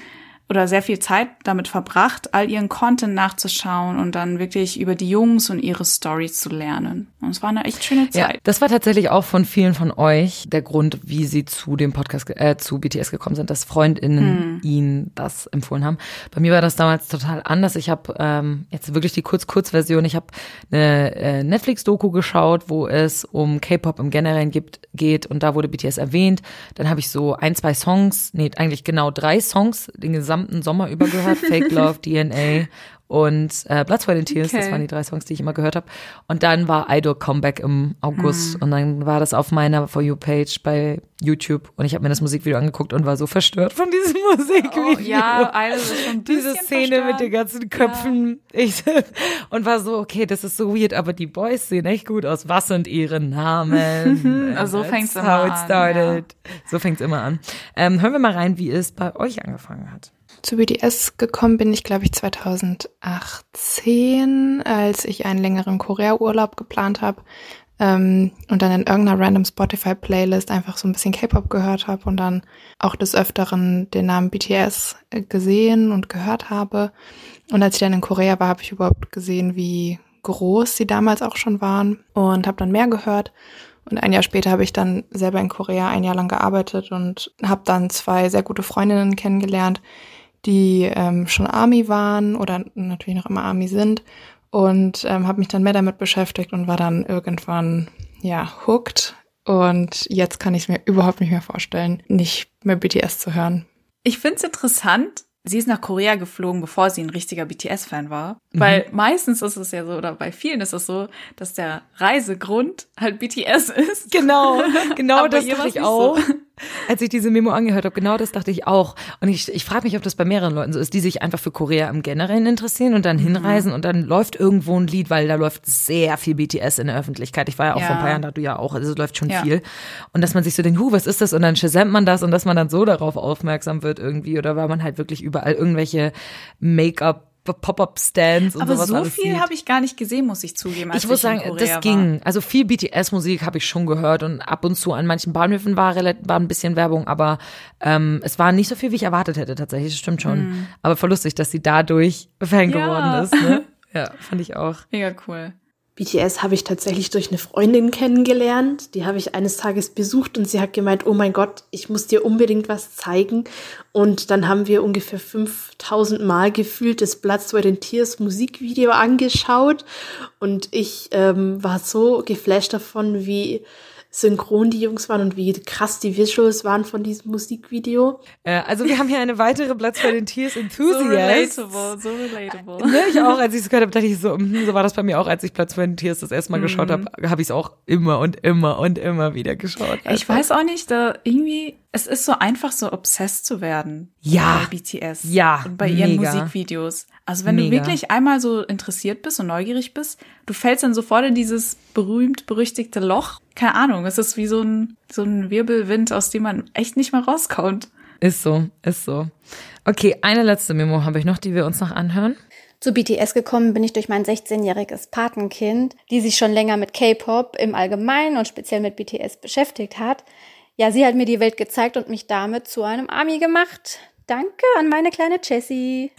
S2: oder sehr viel Zeit damit verbracht, all ihren Content nachzuschauen und dann wirklich über die Jungs und ihre Stories zu lernen. Und es war eine echt schöne
S1: Ja,
S2: Zeit.
S1: das war tatsächlich auch von vielen von euch der Grund, wie sie zu dem Podcast, äh, zu BTS gekommen sind, dass FreundInnen
S2: Hm.
S1: ihnen das empfohlen haben. Bei mir war das damals total anders. Ich habe ähm, jetzt wirklich die Kurz-Kurz-Version. Ich habe eine äh, Netflix-Doku geschaut, wo es um K-Pop im Generellen gibt, geht und da wurde BTS erwähnt. Dann habe ich so ein, zwei Songs, nee, eigentlich genau drei Songs den gesamten Sommer über gehört. Fake Love, DNA und äh, Blood, Sweat and Tears. Das
S2: Okay.
S1: waren die drei Songs, die ich immer gehört habe. Und dann war Idol Comeback im August
S2: Mhm.
S1: und dann war das auf meiner For You Page bei YouTube und ich habe mir das Musikvideo angeguckt und war so verstört von diesem Musikvideo.
S2: Oh, ja, Idol ist schon
S1: Diese Szene
S2: verstört.
S1: mit den ganzen Köpfen. Ich, und war so, okay, das ist so weird, aber die Boys sehen echt gut aus. Was sind ihre Namen?
S2: Also so fängt's
S1: how
S2: immer
S1: it
S2: an,
S1: started. So fängt's immer an. Ähm, hören wir mal rein, wie es bei euch angefangen hat.
S14: Zu BTS gekommen bin ich, glaube ich, 2018, als ich einen längeren Korea-Urlaub geplant habe ähm, und dann in irgendeiner random Spotify-Playlist einfach so ein bisschen K-Pop gehört habe und dann auch des Öfteren den Namen BTS gesehen und gehört habe. Und als ich dann in Korea war, habe ich überhaupt gesehen, wie groß sie damals auch schon waren und habe dann mehr gehört. Und ein Jahr später habe ich dann selber in Korea ein Jahr lang gearbeitet und habe dann zwei sehr gute Freundinnen kennengelernt, die ähm, schon Army waren oder natürlich noch immer Army sind und ähm, habe mich dann mehr damit beschäftigt und war dann irgendwann ja hooked und jetzt kann ich es mir überhaupt nicht mehr vorstellen, nicht mehr BTS zu hören.
S2: Ich finde es interessant. Sie ist nach Korea geflogen, bevor sie ein richtiger BTS-Fan war. Weil meistens ist es ja so, oder bei vielen ist es so, dass der Reisegrund halt BTS ist.
S1: Genau, genau
S2: Aber
S1: das
S2: ihr
S1: dachte ich auch.
S2: so.
S1: Als ich diese Memo angehört habe, genau das dachte ich auch. Und ich, ich frage mich, ob das bei mehreren Leuten so ist, die sich einfach für Korea im Generellen interessieren und dann hinreisen und dann läuft irgendwo ein Lied, weil da läuft sehr viel BTS in der Öffentlichkeit. Ich war ja auch
S2: Ja.
S1: vor ein paar Jahren da, du ja auch, also es läuft schon
S2: Ja.
S1: viel. Und dass man sich so denkt, hu, was ist das? Und dann shazamt man das und dass man dann so darauf aufmerksam wird irgendwie oder weil man halt wirklich überall irgendwelche Make-up Pop-up-Stands und
S2: Aber
S1: sowas
S2: so
S1: alles
S2: viel habe ich gar nicht gesehen, muss ich zugeben.
S1: Ich muss
S2: in
S1: sagen, das
S2: war.
S1: ging. Also viel BTS-Musik habe ich schon gehört und ab und zu an manchen Bahnhöfen war, war ein bisschen Werbung, aber ähm, es war nicht so viel, wie ich erwartet hätte tatsächlich. Das stimmt schon.
S2: Mhm.
S1: Aber voll lustig, dass sie dadurch Fan
S2: Ja.
S1: geworden ist. Ne? Ja, fand ich auch.
S2: Mega cool.
S15: BTS habe ich tatsächlich durch eine Freundin kennengelernt. Die habe ich eines Tages besucht und sie hat gemeint, oh mein Gott, ich muss dir unbedingt was zeigen. Und dann haben wir ungefähr 5000 Mal gefühlt das Blood, Sweat and Tears Musikvideo angeschaut. Und ich ähm, war so geflasht davon, wie synchron die Jungs waren und wie krass die Visuals waren von diesem Musikvideo.
S1: Äh, also wir haben hier eine weitere Platz für den Tears Enthusiast.
S2: So relatable, so relatable.
S1: Ne, ich auch, als ich es gehört habe, dachte ich so, mhm, so war das bei mir auch, als ich Platz für den Tears das erste Mal geschaut
S2: Mhm.
S1: habe, habe ich es auch immer und immer und immer wieder geschaut.
S2: Ich
S1: Einfach.
S2: weiß auch nicht, da irgendwie, es ist so einfach, so obsessed zu werden.
S1: Ja.
S2: Bei BTS.
S1: Ja,
S2: Und bei ihren
S1: mega.
S2: Musikvideos. Also wenn du
S1: Mega.
S2: wirklich einmal so interessiert bist und neugierig bist, du fällst dann sofort in dieses berühmt-berüchtigte Loch. Keine Ahnung, es ist wie so ein, so ein Wirbelwind, aus dem man echt nicht mehr rauskommt.
S1: Ist so, ist so. Okay, eine letzte Memo habe ich noch, die wir uns noch anhören.
S9: Zu BTS gekommen bin ich durch mein 16-jähriges Patenkind, die sich schon länger mit K-Pop im Allgemeinen und speziell mit BTS beschäftigt hat. Ja, sie hat mir die Welt gezeigt und mich damit zu einem Army gemacht. Danke an meine kleine Jessie.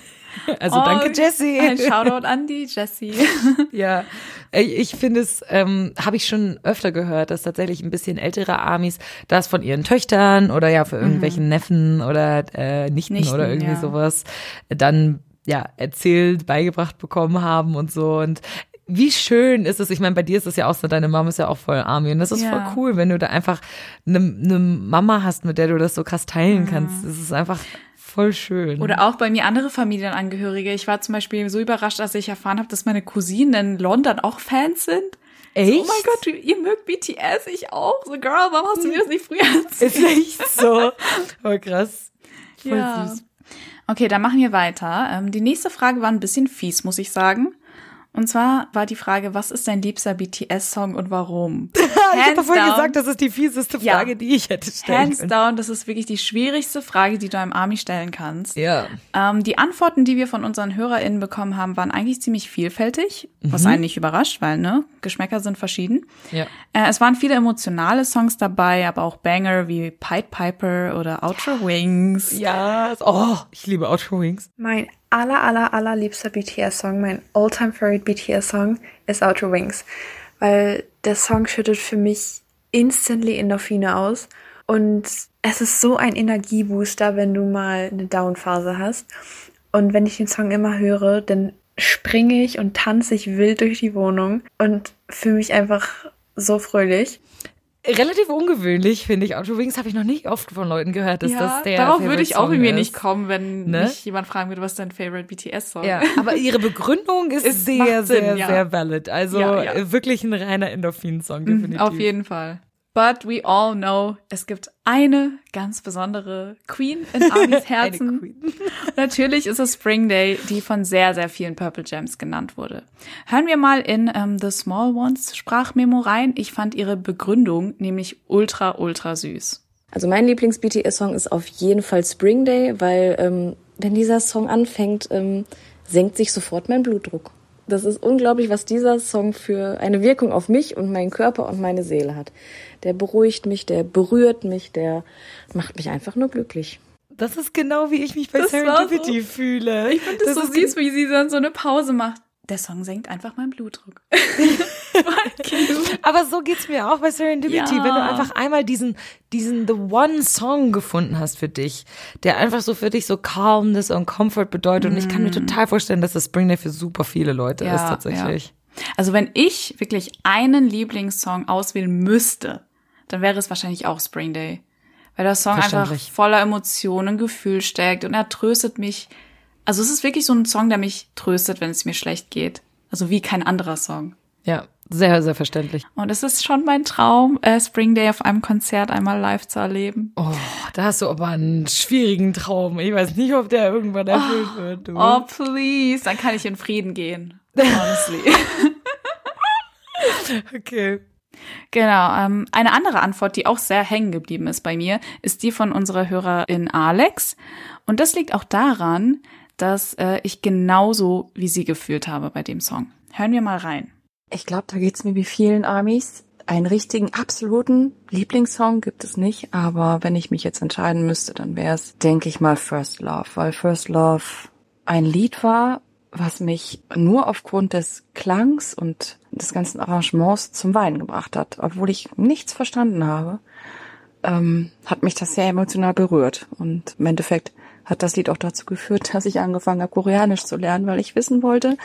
S1: Also danke, Jessie.
S2: Oh, Ein Shoutout an die Jessie.
S1: ja, ich ich finde es, ähm, habe ich schon öfter gehört, dass tatsächlich ein bisschen ältere Amis das von ihren Töchtern oder ja für irgendwelchen Neffen oder äh, Nichten,
S2: Nichten,
S1: oder irgendwie
S2: ja.
S1: sowas dann ja erzählt, beigebracht bekommen haben und so und wie schön ist es, ich meine, bei dir ist es ja auch so, deine Mama ist ja auch voll Army und das ist
S2: Ja.
S1: voll cool, wenn du da einfach eine ne Mama hast, mit der du das so krass teilen kannst. Das ist einfach voll schön.
S2: Oder auch bei mir andere Familienangehörige. Ich war zum Beispiel so überrascht, als ich erfahren habe, dass meine Cousinen in London auch Fans sind.
S1: Echt?
S2: oh mein Gott, ihr mögt BTS, ich auch. So, Girl, warum hast du mir das nicht früher erzählt?
S1: Ist echt so. Oh, krass. Voll
S2: ja.
S1: süß.
S2: Okay, dann machen wir weiter. Ähm, die nächste Frage war ein bisschen fies, muss ich sagen. Und zwar war die Frage, was ist dein liebster BTS-Song und warum?
S1: ich habe vorhin gesagt, das ist die fieseste
S2: Ja.
S1: Frage, die ich hätte stellen
S2: Hands
S1: können.
S2: down, das ist wirklich die schwierigste Frage, die du einem Army stellen kannst.
S1: Ja.
S2: Ähm, die Antworten, die wir von unseren HörerInnen bekommen haben, waren eigentlich ziemlich vielfältig, was
S1: Mhm.
S2: einen nicht überrascht, weil, ne, Geschmäcker sind verschieden.
S1: Ja.
S2: Äh, es waren viele emotionale Songs dabei, aber auch Banger wie Pied Piper oder Outer Wings.
S1: Ja, oh, ich liebe Outer Wings.
S16: Mein aller, aller, allerliebster BTS-Song, mein all-time favorite BTS-Song ist Outer Wings. Weil der Song schüttet für mich instantly Endorphine aus. Und es ist so ein Energiebooster, wenn du mal eine Down-Phase hast. Und wenn ich den Song immer höre, dann springe ich und tanze ich wild durch die Wohnung und fühle mich einfach so fröhlich.
S1: Relativ ungewöhnlich, finde ich. Outer Wings habe ich noch nicht oft von Leuten gehört, dass
S2: ja,
S1: das der
S2: darauf
S1: Favorite
S2: würde ich auch
S1: Song
S2: irgendwie
S1: ist.
S2: nicht kommen, wenn
S1: Ne?
S2: mich jemand fragen würde, was ist dein Favorite BTS-Song?
S1: Ja, aber ihre Begründung ist
S2: Es
S1: sehr,
S2: Sinn,
S1: sehr,
S2: ja.
S1: sehr valid. Also
S2: Ja, ja.
S1: äh, wirklich ein reiner Endorphin-Song,
S2: Mhm,
S1: definitiv.
S2: Auf jeden Fall. But we all know, es gibt eine ganz besondere Queen in Armys Herzen. Natürlich ist es Spring Day, die von sehr, sehr vielen Purple Gems genannt wurde. Hören wir mal in ähm, The Small Ones Sprachmemo rein. Ich fand ihre Begründung nämlich ultra, ultra süß.
S12: Also mein Lieblings-BTS-Song ist auf jeden Fall Spring Day, weil ähm, wenn dieser Song anfängt, ähm, senkt sich sofort mein Blutdruck. Das ist unglaublich, was dieser Song für eine Wirkung auf mich und meinen Körper und meine Seele hat. Der beruhigt mich, der berührt mich, der macht mich einfach nur glücklich.
S1: Das ist genau wie ich mich bei
S2: Das
S1: Serendipity
S2: so-
S1: fühle.
S2: Ich finde das,
S1: Das
S2: so süß, wie sie dann so eine Pause macht. Der Song senkt einfach meinen Blutdruck.
S1: Aber so geht's mir auch bei Serendipity,
S2: Ja.
S1: wenn du einfach einmal diesen, diesen The One Song gefunden hast für dich, der einfach so für dich so Calmness und Comfort bedeutet. Und ich kann mir total vorstellen, dass das Spring Day für super viele Leute ist tatsächlich.
S2: Ja. Also wenn ich wirklich einen Lieblingssong auswählen müsste, dann wäre es wahrscheinlich auch Spring Day. Weil der Song einfach voller Emotionen, Gefühl steckt und er tröstet mich. Also es ist wirklich so ein Song, der mich tröstet, wenn es mir schlecht geht. Also wie kein anderer Song.
S1: Ja, sehr, sehr verständlich.
S2: Und es ist schon mein Traum, äh, Spring Day auf einem Konzert einmal live zu erleben.
S1: Oh, da hast du aber einen schwierigen Traum. Ich weiß nicht, ob der irgendwann erfüllt wird. Du.
S2: Oh, please. Dann kann ich in Frieden gehen. Honestly.
S1: okay.
S2: Genau. Ähm, eine andere Antwort, die auch sehr hängen geblieben ist bei mir, ist die von unserer Hörerin Alex. Und das liegt auch daran, dass äh, ich genauso wie sie gefühlt habe bei dem Song. Hören wir mal rein.
S3: Ich glaube, da geht's mir wie vielen Armies. Einen richtigen, absoluten Lieblingssong gibt es nicht, aber wenn ich mich jetzt entscheiden müsste, dann wäre es, denke ich mal, First Love, weil First Love ein Lied war, was mich nur aufgrund des Klangs und des ganzen Arrangements zum Weinen gebracht hat, obwohl ich nichts verstanden habe, ähm, hat mich das sehr emotional berührt und im Endeffekt hat das Lied auch dazu geführt, dass ich angefangen habe, Koreanisch zu lernen, weil ich wissen wollte,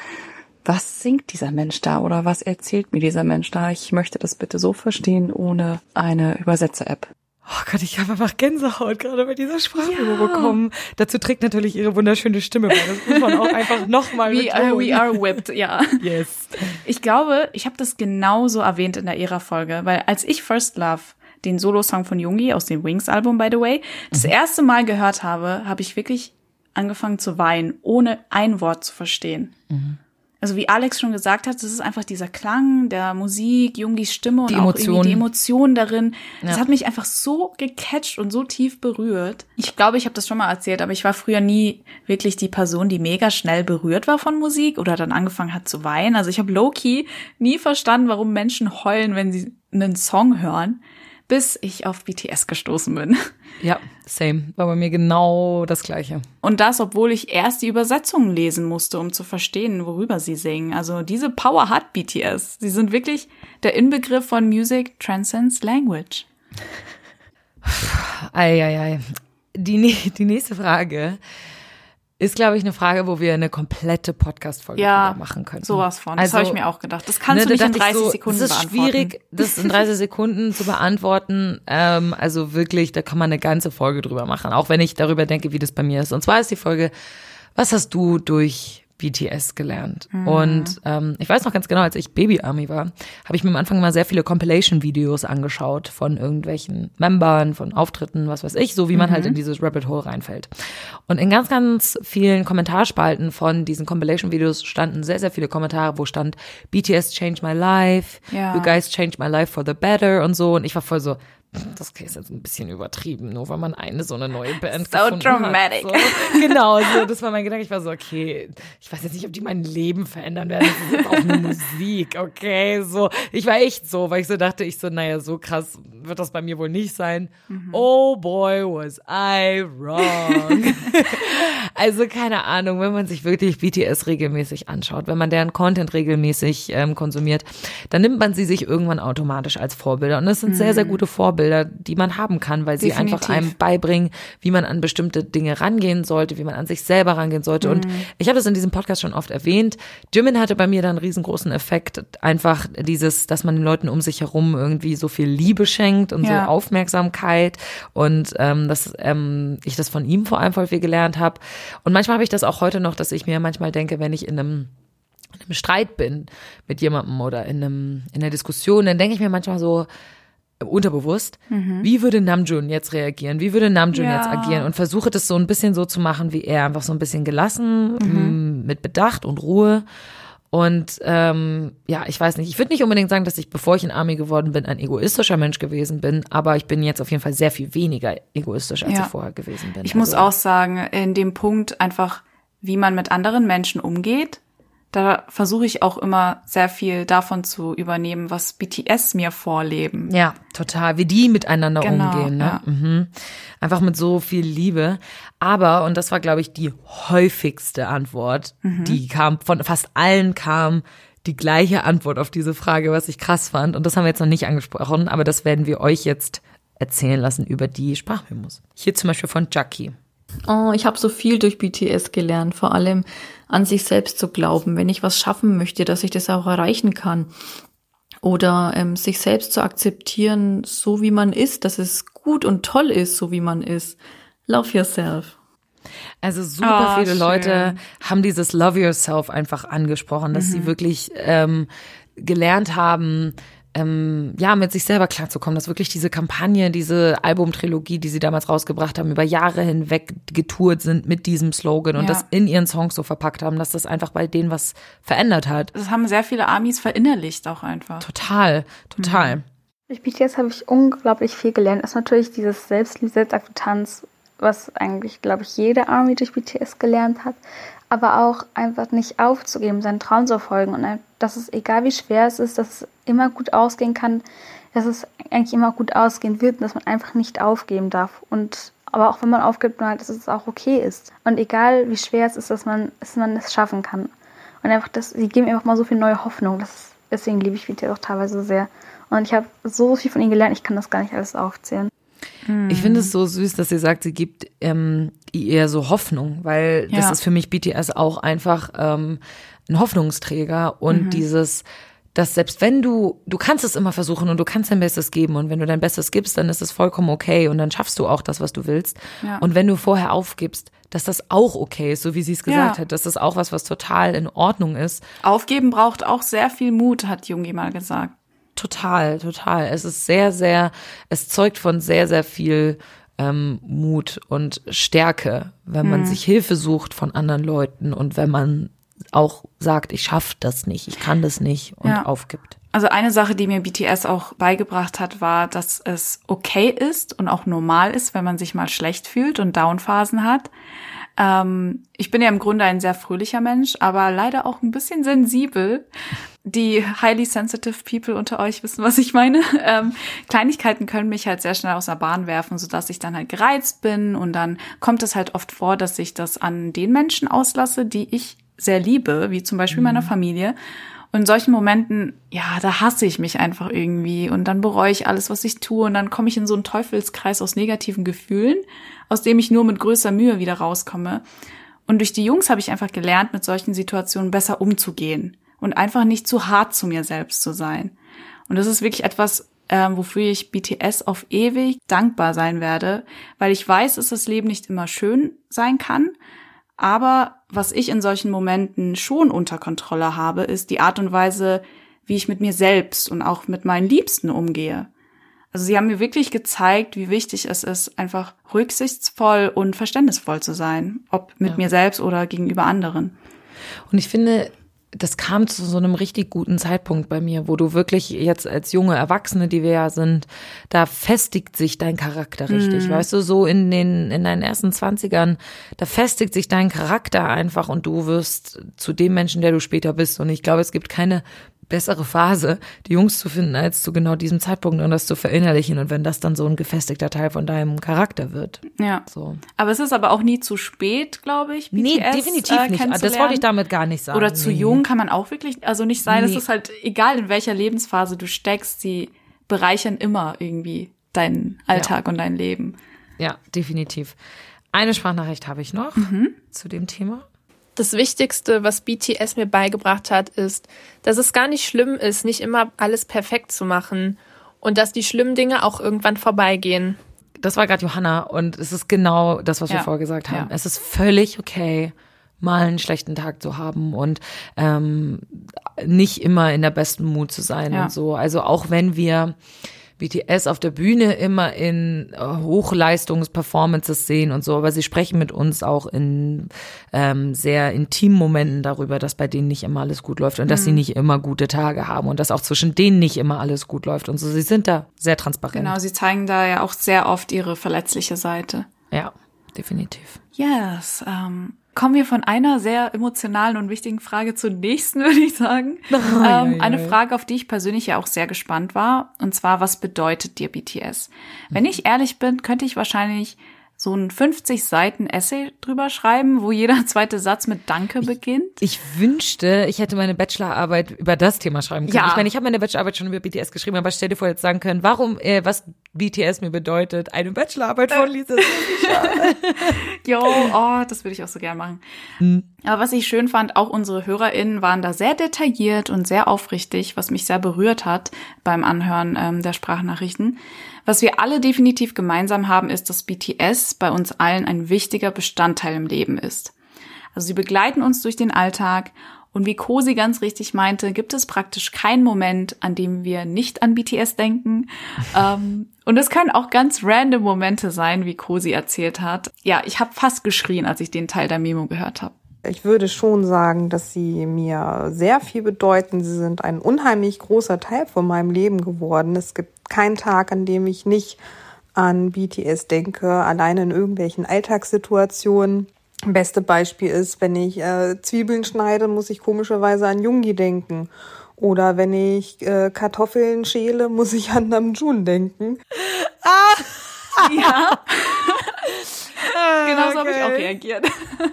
S3: was singt dieser Mensch da oder was erzählt mir dieser Mensch da? Ich möchte das bitte so verstehen ohne eine Übersetzer-App.
S1: Oh Gott, ich habe einfach Gänsehaut gerade bei dieser Sprachübung bekommen. Dazu trägt natürlich ihre wunderschöne Stimme bei. Das muss man auch einfach nochmal
S2: We are, we are whipped, ja.
S1: Yes.
S2: Ich glaube, ich habe das genauso erwähnt in der Ära-Folge, weil als ich First Love, den Solo-Song von Jungi aus dem Wings-Album, by the way, das erste Mal gehört habe, habe ich wirklich angefangen zu weinen, ohne ein Wort zu verstehen. Also wie Alex schon gesagt hat, das ist einfach dieser Klang der Musik, Jungis Stimme und
S1: Die
S2: auch irgendwie
S1: Emotionen.
S2: die Emotionen darin. Das
S1: Ja.
S2: hat mich einfach so gecatcht und so tief berührt. Ich glaube, ich habe das schon mal erzählt, aber ich war früher nie wirklich die Person, die mega schnell berührt war von Musik oder dann angefangen hat zu weinen. Also ich habe low-key nie verstanden, warum Menschen heulen, wenn sie einen Song hören, bis ich auf BTS gestoßen bin.
S1: Ja, same. War bei mir genau das Gleiche.
S2: Und das, obwohl ich erst die Übersetzungen lesen musste, um zu verstehen, worüber sie singen. Also diese Power hat BTS. Sie sind wirklich der Inbegriff von Music Transcends Language.
S1: Eieiei. Die, nä- die nächste Frage ist, glaube ich, eine Frage, wo wir eine komplette Podcast-Folge
S2: Ja,
S1: drüber machen können.
S2: sowas von. Das habe ich mir auch gedacht. Das kannst du
S1: da
S2: nicht in
S1: dachte ich
S2: 30 Sekunden
S1: Das ist
S2: beantworten.
S1: schwierig, das in 30 Sekunden zu beantworten. Ähm, also wirklich, da kann man eine ganze Folge drüber machen. Auch wenn ich darüber denke, wie das bei mir ist. Und zwar ist die Folge, was hast du durch BTS gelernt.
S2: Mhm.
S1: Und ähm, ich weiß noch ganz genau, als ich Baby-Army war, habe ich mir am Anfang mal sehr viele Compilation-Videos angeschaut von irgendwelchen Membern, von Auftritten, was weiß ich, so wie man
S2: Mhm.
S1: halt in dieses Rabbit Hole reinfällt. Und in ganz, ganz vielen Kommentarspalten von diesen Compilation-Videos standen sehr, sehr viele Kommentare, wo stand BTS changed my life,
S2: Ja.
S1: you guys changed my life for the better und so. Und ich war voll so, das ist jetzt ein bisschen übertrieben, nur weil man eine so eine neue Band
S2: So
S1: gefunden
S2: dramatic.
S1: Hat. So. Genau, so, das war mein Gedanke. Ich war so, okay, ich weiß jetzt nicht, ob die mein Leben verändern werden. Das ist jetzt auch nur Musik, okay, so. Ich war echt so, weil ich so dachte, ich so, naja, so krass wird das bei mir wohl nicht sein. Oh boy, was I wrong. also keine Ahnung, wenn man sich wirklich BTS regelmäßig anschaut, wenn man deren Content regelmäßig ähm, konsumiert, dann nimmt man sie sich irgendwann automatisch als Vorbilder. Und das sind sehr, sehr
S2: Mhm.
S1: gute Vorbilder, die man haben kann, weil sie einfach
S2: Definitiv.
S1: einem beibringen, wie man an bestimmte Dinge rangehen sollte, wie man an sich selber rangehen sollte. Und
S2: Mhm.
S1: ich habe das in diesem Podcast schon oft erwähnt. Jimin hatte bei mir da einen riesengroßen Effekt. Einfach dieses, dass man den Leuten um sich herum irgendwie so viel Liebe schenkt und
S2: Ja.
S1: so Aufmerksamkeit. Und ähm, dass ähm, ich das von ihm vor allem voll viel gelernt habe. Und manchmal habe ich das auch heute noch, dass ich mir manchmal denke, wenn ich in einem in einem Streit bin mit jemandem oder in einem in einer Diskussion, dann denke ich mir manchmal so unterbewusst,
S2: Mhm.
S1: wie würde Namjoon jetzt reagieren? Wie würde Namjoon
S2: Ja.
S1: jetzt agieren? Und versuche das so ein bisschen so zu machen wie er, einfach so ein bisschen gelassen,
S2: Mhm.
S1: m, mit Bedacht und Ruhe. Und ähm, ja, ich weiß nicht, ich würde nicht unbedingt sagen, dass ich, bevor ich in Army geworden bin, ein egoistischer Mensch gewesen bin, aber ich bin jetzt auf jeden Fall sehr viel weniger egoistisch, als
S2: Ja.
S1: ich vorher gewesen bin.
S2: Ich muss
S1: Also-
S2: auch sagen, in dem Punkt einfach, wie man mit anderen Menschen umgeht, da versuche ich auch immer sehr viel davon zu übernehmen, was BTS mir vorleben.
S1: Ja, total. Wie die miteinander
S2: Genau,
S1: umgehen. Ne?
S2: ja.
S1: Mhm. Einfach mit so viel Liebe. Aber, und das war, glaube ich, die häufigste Antwort,
S2: Mhm.
S1: die kam, von fast allen kam die gleiche Antwort auf diese Frage, was ich krass fand. Und das haben wir jetzt noch nicht angesprochen, aber das werden wir euch jetzt erzählen lassen über die Sprachmemos. Hier zum Beispiel von Jackie.
S17: Oh, ich habe so viel durch BTS gelernt, vor allem an sich selbst zu glauben, wenn ich was schaffen möchte, dass ich das auch erreichen kann. Oder ähm, sich selbst zu akzeptieren, so wie man ist, dass es gut und toll ist, so wie man ist. Love yourself.
S1: Also super
S2: Oh,
S1: viele
S2: schön.
S1: Leute haben dieses Love Yourself einfach angesprochen, dass
S2: Mhm.
S1: sie wirklich ähm, gelernt haben, ähm, ja, mit sich selber klarzukommen, dass wirklich diese Kampagne, diese Albumtrilogie, die sie damals rausgebracht haben, über Jahre hinweg getourt sind mit diesem Slogan und
S2: Ja.
S1: das in ihren Songs so verpackt haben, dass das einfach bei denen was verändert hat.
S2: Das haben sehr viele Amis verinnerlicht auch einfach.
S1: Total, total.
S7: Durch BTS habe ich unglaublich viel gelernt. Das ist natürlich dieses Selbstliebe, Selbstakzeptanz, was eigentlich, glaube ich, jede Army durch BTS gelernt hat. Aber auch einfach nicht aufzugeben, seinen Traum zu folgen. Und dass es, egal wie schwer es ist, dass es immer gut ausgehen kann, dass es eigentlich immer gut ausgehen wird und dass man einfach nicht aufgeben darf. Und aber auch wenn man aufgibt, nur halt, dass es auch okay ist. Und egal wie schwer es ist, dass man, dass man es schaffen kann. Und einfach, das, sie geben einfach mal so viel neue Hoffnung. Das ist, deswegen liebe ich BTS auch teilweise sehr. Und ich habe so viel von ihnen gelernt, ich kann das gar nicht alles aufzählen.
S1: Ich finde es so süß, dass sie sagt, sie gibt ähm, ihr so Hoffnung, weil das
S7: Ja.
S1: ist für mich BTS auch einfach ähm, ein Hoffnungsträger und
S2: Mhm.
S1: dieses, dass selbst wenn du, du kannst es immer versuchen und du kannst dein Bestes geben und wenn du dein Bestes gibst, dann ist es vollkommen okay und dann schaffst du auch das, was du willst.
S2: Ja.
S1: Und wenn du vorher aufgibst, dass das auch okay ist, so wie sie es gesagt
S2: Ja.
S1: hat, dass das auch was, was total in Ordnung ist.
S2: Aufgeben braucht auch sehr viel Mut, hat Jungi mal gesagt.
S1: Total, total. Es ist sehr, sehr, es zeugt von sehr, sehr viel ähm, Mut und Stärke, wenn man
S2: Mhm.
S1: sich Hilfe sucht von anderen Leuten und wenn man auch sagt, ich schaffe das nicht, ich kann das nicht und
S2: Ja.
S1: aufgibt.
S2: Also eine Sache, die mir BTS auch beigebracht hat, war, dass es okay ist und auch normal ist, wenn man sich mal schlecht fühlt und Downphasen hat. Ähm, ich bin ja im Grunde ein sehr fröhlicher Mensch, aber leider auch ein bisschen sensibel. Die highly sensitive people unter euch wissen, was ich meine. Ähm, Kleinigkeiten können mich halt sehr schnell aus der Bahn werfen, sodass ich dann halt gereizt bin und dann kommt es halt oft vor, dass ich das an den Menschen auslasse, die ich sehr liebe, wie zum Beispiel meiner Familie. Und in solchen Momenten, ja, da hasse ich mich einfach irgendwie und dann bereue ich alles, was ich tue und dann komme ich in so einen Teufelskreis aus negativen Gefühlen, aus dem ich nur mit größter Mühe wieder rauskomme. Und durch die Jungs habe ich einfach gelernt, mit solchen Situationen besser umzugehen und einfach nicht zu hart zu mir selbst zu sein. Und das ist wirklich etwas, ähm, wofür ich BTS auf ewig dankbar sein werde, weil ich weiß, dass das Leben nicht immer schön sein kann, Aber was ich in solchen Momenten schon unter Kontrolle habe, ist die Art und Weise, wie ich mit mir selbst und auch mit meinen Liebsten umgehe. Also sie haben mir wirklich gezeigt, wie wichtig es ist, einfach rücksichtsvoll und verständnisvoll zu sein, ob mit ja. mir selbst oder gegenüber anderen.
S1: Und ich finde, das kam zu so einem richtig guten Zeitpunkt bei mir, wo du wirklich jetzt als junge Erwachsene, die wir ja sind, da festigt sich dein Charakter richtig. Mhm. Weißt du, so in den, in deinen ersten Zwanzigern, da festigt sich dein Charakter einfach und du wirst zu dem Menschen, der du später bist. Und ich glaube, es gibt keine bessere Phase, die Jungs zu finden, als zu genau diesem Zeitpunkt und das zu verinnerlichen. Und wenn das dann so ein gefestigter Teil von deinem Charakter wird.
S2: Ja. So. Aber es ist aber auch nie zu spät, glaube ich. BTS,
S1: nee, definitiv äh, nicht. Das wollte ich damit gar nicht sagen.
S2: Oder zu
S1: nee.
S2: jung kann man auch wirklich, also nicht sein. Nee. Es ist halt egal, in welcher Lebensphase du steckst, sie bereichern immer irgendwie deinen Alltag ja. und dein Leben.
S1: Ja, definitiv. Eine Sprachnachricht habe ich noch mhm. zu dem Thema
S18: das Wichtigste, was BTS mir beigebracht hat, ist, dass es gar nicht schlimm ist, nicht immer alles perfekt zu machen und dass die schlimmen Dinge auch irgendwann vorbeigehen.
S1: Das war gerade Johanna und es ist genau das, was ja. wir vorher gesagt haben. Ja. Es ist völlig okay, mal einen schlechten Tag zu haben und ähm, nicht immer in der besten Mut zu sein ja. und so. Also auch wenn wir BTS auf der Bühne immer in äh, Hochleistungsperformances sehen und so, aber sie sprechen mit uns auch in ähm, sehr intimen Momenten darüber, dass bei denen nicht immer alles gut läuft und mhm. dass sie mhm. nicht immer gute Tage haben und dass auch zwischen denen nicht immer alles gut läuft und so. Sie sind da sehr transparent.
S2: Genau, sie zeigen da ja auch sehr oft ihre verletzliche Seite.
S1: Ja, definitiv.
S2: Yes, ähm, kommen wir von einer sehr emotionalen und wichtigen Frage zur nächsten, würde ich sagen. Oh, ähm, ja, ja, eine Frage, auf die ich persönlich ja auch sehr gespannt war. Und zwar, was bedeutet dir BTS? Wenn ich ehrlich bin, könnte ich wahrscheinlich so ein 50 Seiten Essay drüber schreiben, wo jeder zweite Satz mit Danke beginnt.
S1: Ich, ich wünschte, ich hätte meine Bachelorarbeit über das Thema schreiben können. Ja. Ich meine, ich habe meine Bachelorarbeit schon über BTS geschrieben, aber stell dir vor, jetzt sagen können, warum, äh, was BTS mir bedeutet, eine Bachelorarbeit von Lisa.
S2: Jo, oh, das würde ich auch so gern machen. Mhm. Aber was ich schön fand, auch unsere HörerInnen waren da sehr detailliert und sehr aufrichtig, was mich sehr berührt hat beim Anhören ähm, der Sprachnachrichten. Was wir alle definitiv gemeinsam haben, ist, dass BTS bei uns allen ein wichtiger Bestandteil im Leben ist. Also sie begleiten uns durch den Alltag und wie Cosi ganz richtig meinte, gibt es praktisch keinen Moment, an dem wir nicht an BTS denken. ähm, und es können auch ganz random Momente sein, wie Cosi erzählt hat. Ja, ich habe fast geschrien, als ich den Teil der Memo gehört habe.
S10: Ich würde schon sagen, dass sie mir sehr viel bedeuten. Sie sind ein unheimlich großer Teil von meinem Leben geworden. Es gibt keinen Tag, an dem ich nicht an BTS denke, alleine in irgendwelchen Alltagssituationen. Beste Beispiel ist, wenn ich äh, Zwiebeln schneide, muss ich komischerweise an Jungi denken. Oder wenn ich äh, Kartoffeln schäle, muss ich an Namjoon denken.
S2: Ah! Ja. Ah, genau so habe ich auch reagiert.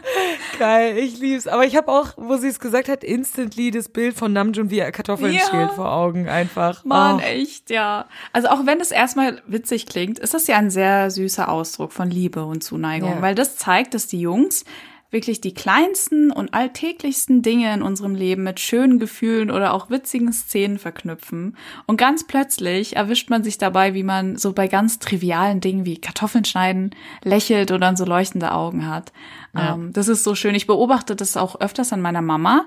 S1: Geil, ich lieb's. Aber ich habe auch, wo sie es gesagt hat, instantly das Bild von Namjoon, wie er Kartoffeln ja. schält vor Augen einfach.
S2: Mann, oh. echt, ja. Also auch wenn es erstmal witzig klingt, ist das ja ein sehr süßer Ausdruck von Liebe und Zuneigung, ja. weil das zeigt, dass die Jungs wirklich die kleinsten und alltäglichsten Dinge in unserem Leben mit schönen Gefühlen oder auch witzigen Szenen verknüpfen. Und ganz plötzlich erwischt man sich dabei, wie man so bei ganz trivialen Dingen wie Kartoffeln schneiden lächelt oder so leuchtende Augen hat. Ja. Ähm, das ist so schön. Ich beobachte das auch öfters an meiner Mama.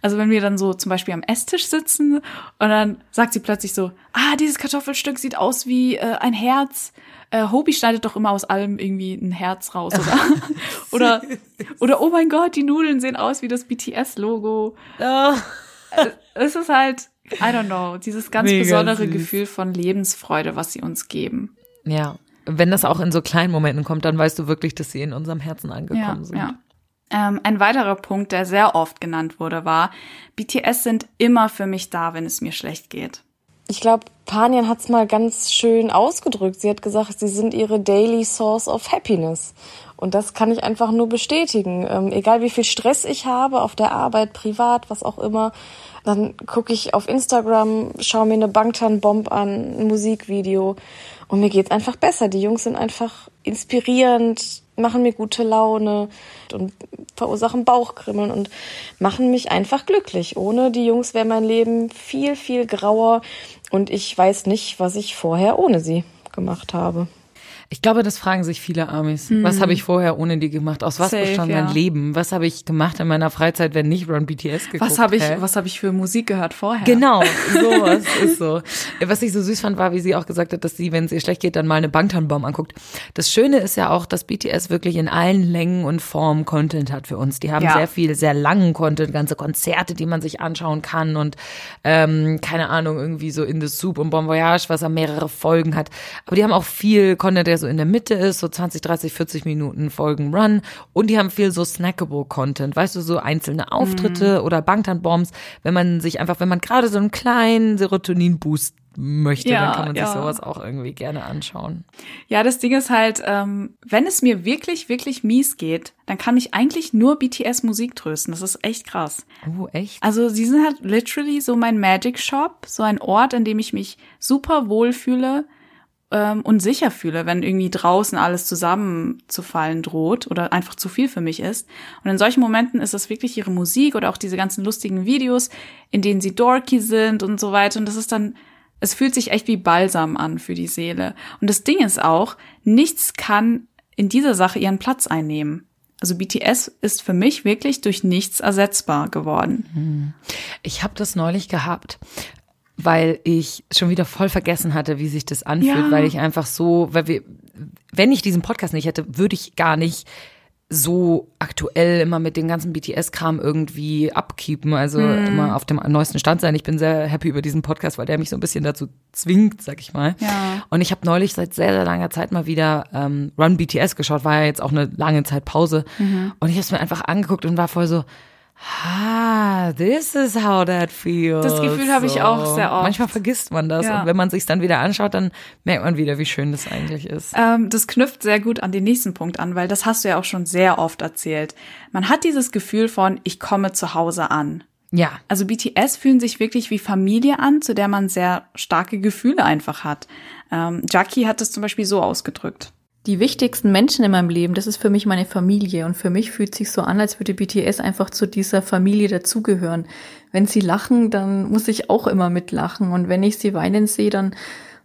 S2: Also wenn wir dann so zum Beispiel am Esstisch sitzen und dann sagt sie plötzlich so, ah, dieses Kartoffelstück sieht aus wie äh, ein Herz äh, Hobie schneidet doch immer aus allem irgendwie ein Herz raus, oder? oder, oder, oh mein Gott, die Nudeln sehen aus wie das BTS-Logo. Oh. Es ist halt, I don't know, dieses ganz Mega besondere süß. Gefühl von Lebensfreude, was sie uns geben.
S1: Ja. Wenn das auch in so kleinen Momenten kommt, dann weißt du wirklich, dass sie in unserem Herzen angekommen
S2: ja,
S1: sind.
S2: Ja. Ähm, ein weiterer Punkt, der sehr oft genannt wurde, war, BTS sind immer für mich da, wenn es mir schlecht geht
S12: ich glaube, Panian hat es mal ganz schön ausgedrückt. Sie hat gesagt, sie sind ihre Daily Source of Happiness. Und das kann ich einfach nur bestätigen. Ähm, egal wie viel Stress ich habe, auf der Arbeit, privat, was auch immer, dann gucke ich auf Instagram, schaue mir eine Bangtan-Bomb an, ein Musikvideo und mir geht's einfach besser. Die Jungs sind einfach inspirierend, machen mir gute Laune und verursachen Bauchkrimmeln und machen mich einfach glücklich. Ohne die Jungs wäre mein Leben viel, viel grauer und ich weiß nicht, was ich vorher ohne sie gemacht habe.
S1: Ich glaube, das fragen sich viele Amis.
S2: Mhm.
S1: Was habe ich vorher ohne die gemacht? Aus was
S2: Safe,
S1: bestand
S2: ja.
S1: mein Leben? Was habe ich gemacht in meiner Freizeit, wenn nicht Run BTS geguckt?
S2: Was habe ich,
S1: hä?
S2: was habe ich für Musik gehört vorher?
S1: Genau, sowas ist so. Was ich so süß fand, war, wie sie auch gesagt hat, dass sie, wenn es ihr schlecht geht, dann mal eine Bangtan-Bomb anguckt. Das Schöne ist ja auch, dass BTS wirklich in allen Längen und Formen Content hat für uns. Die haben
S2: Ja.
S1: sehr viel, sehr langen Content, ganze Konzerte, die man sich anschauen kann und ähm, keine Ahnung, irgendwie so in the Soup und Bon Voyage, was er mehrere Folgen hat. Aber die haben auch viel Content, der so in der Mitte ist, so 20, 30, 40 Minuten Folgen Run. Und die haben viel so snackable Content, weißt du, so einzelne Auftritte oder Bangtan-Bombs, wenn man sich einfach, wenn man gerade so einen kleinen Serotonin-Boost möchte,
S2: Ja,
S1: dann kann man sich
S2: ja.
S1: sowas auch irgendwie gerne anschauen.
S2: Ja, das Ding ist halt, ähm, wenn es mir wirklich, wirklich mies geht, dann kann mich eigentlich nur BTS Musik trösten. Das ist echt krass.
S1: Oh, echt?
S2: Also sie sind halt literally so mein Magic Shop, so ein Ort, in dem ich mich super wohl fühle ähm, und sicher fühle, wenn irgendwie draußen alles zusammenzufallen droht oder einfach zu viel für mich ist. Und in solchen Momenten ist es wirklich ihre Musik oder auch diese ganzen lustigen Videos, in denen sie dorky sind und so weiter. Und das ist dann es fühlt sich echt wie Balsam an für die Seele. Und das Ding ist auch, nichts kann in dieser Sache ihren Platz einnehmen. Also BTS ist für mich wirklich durch nichts ersetzbar geworden.
S1: Ich habe das neulich gehabt, weil ich schon wieder voll vergessen hatte, wie sich das anfühlt,
S2: Ja.
S1: weil ich einfach so, weil wir, wenn ich diesen Podcast nicht hätte, würde ich gar nicht so aktuell immer mit dem ganzen BTS-Kram irgendwie upkeepen, also
S2: Mhm.
S1: immer auf dem neuesten Stand sein. Ich bin sehr happy über diesen Podcast, weil der mich so ein bisschen dazu zwingt, sag ich mal.
S2: Ja.
S1: Und ich habe neulich seit sehr, sehr langer Zeit mal wieder ähm, Run BTS geschaut, war ja jetzt auch eine lange Zeit Pause.
S2: Mhm.
S1: Und ich habe es mir einfach angeguckt und war voll so, ah, this is how that feels.
S2: Das Gefühl habe ich auch sehr oft.
S1: Manchmal vergisst man das.
S2: Ja.
S1: Und wenn man sich dann wieder anschaut, dann merkt man wieder, wie schön das eigentlich ist.
S2: Ähm, das knüpft sehr gut an den nächsten Punkt an, weil das hast du ja auch schon sehr oft erzählt. Man hat dieses Gefühl von, ich komme zu Hause an.
S1: Ja.
S2: Also BTS fühlen sich wirklich wie Familie an, zu der man sehr starke Gefühle einfach hat. Ähm, Jackie hat es zum Beispiel so ausgedrückt.
S17: Die wichtigsten Menschen in meinem Leben, das ist für mich meine Familie. Und für mich fühlt sich so an, als würde BTS einfach zu dieser Familie dazugehören. Wenn sie lachen, dann muss ich auch immer mitlachen. Und wenn ich sie weinen sehe, dann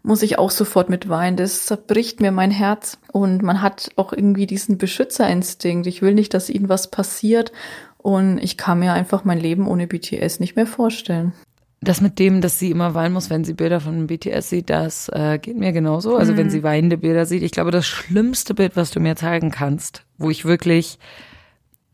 S17: muss ich auch sofort mitweinen. Das zerbricht mir mein Herz. Und man hat auch irgendwie diesen Beschützerinstinkt. Ich will nicht, dass ihnen was passiert. Und ich kann mir einfach mein Leben ohne BTS nicht mehr vorstellen.
S1: Das mit dem, dass sie immer weinen muss, wenn sie Bilder von BTS sieht, das äh, geht mir genauso. Also wenn
S2: Mhm.
S1: sie weinende Bilder sieht. Ich glaube, das schlimmste Bild, was du mir zeigen kannst, wo ich wirklich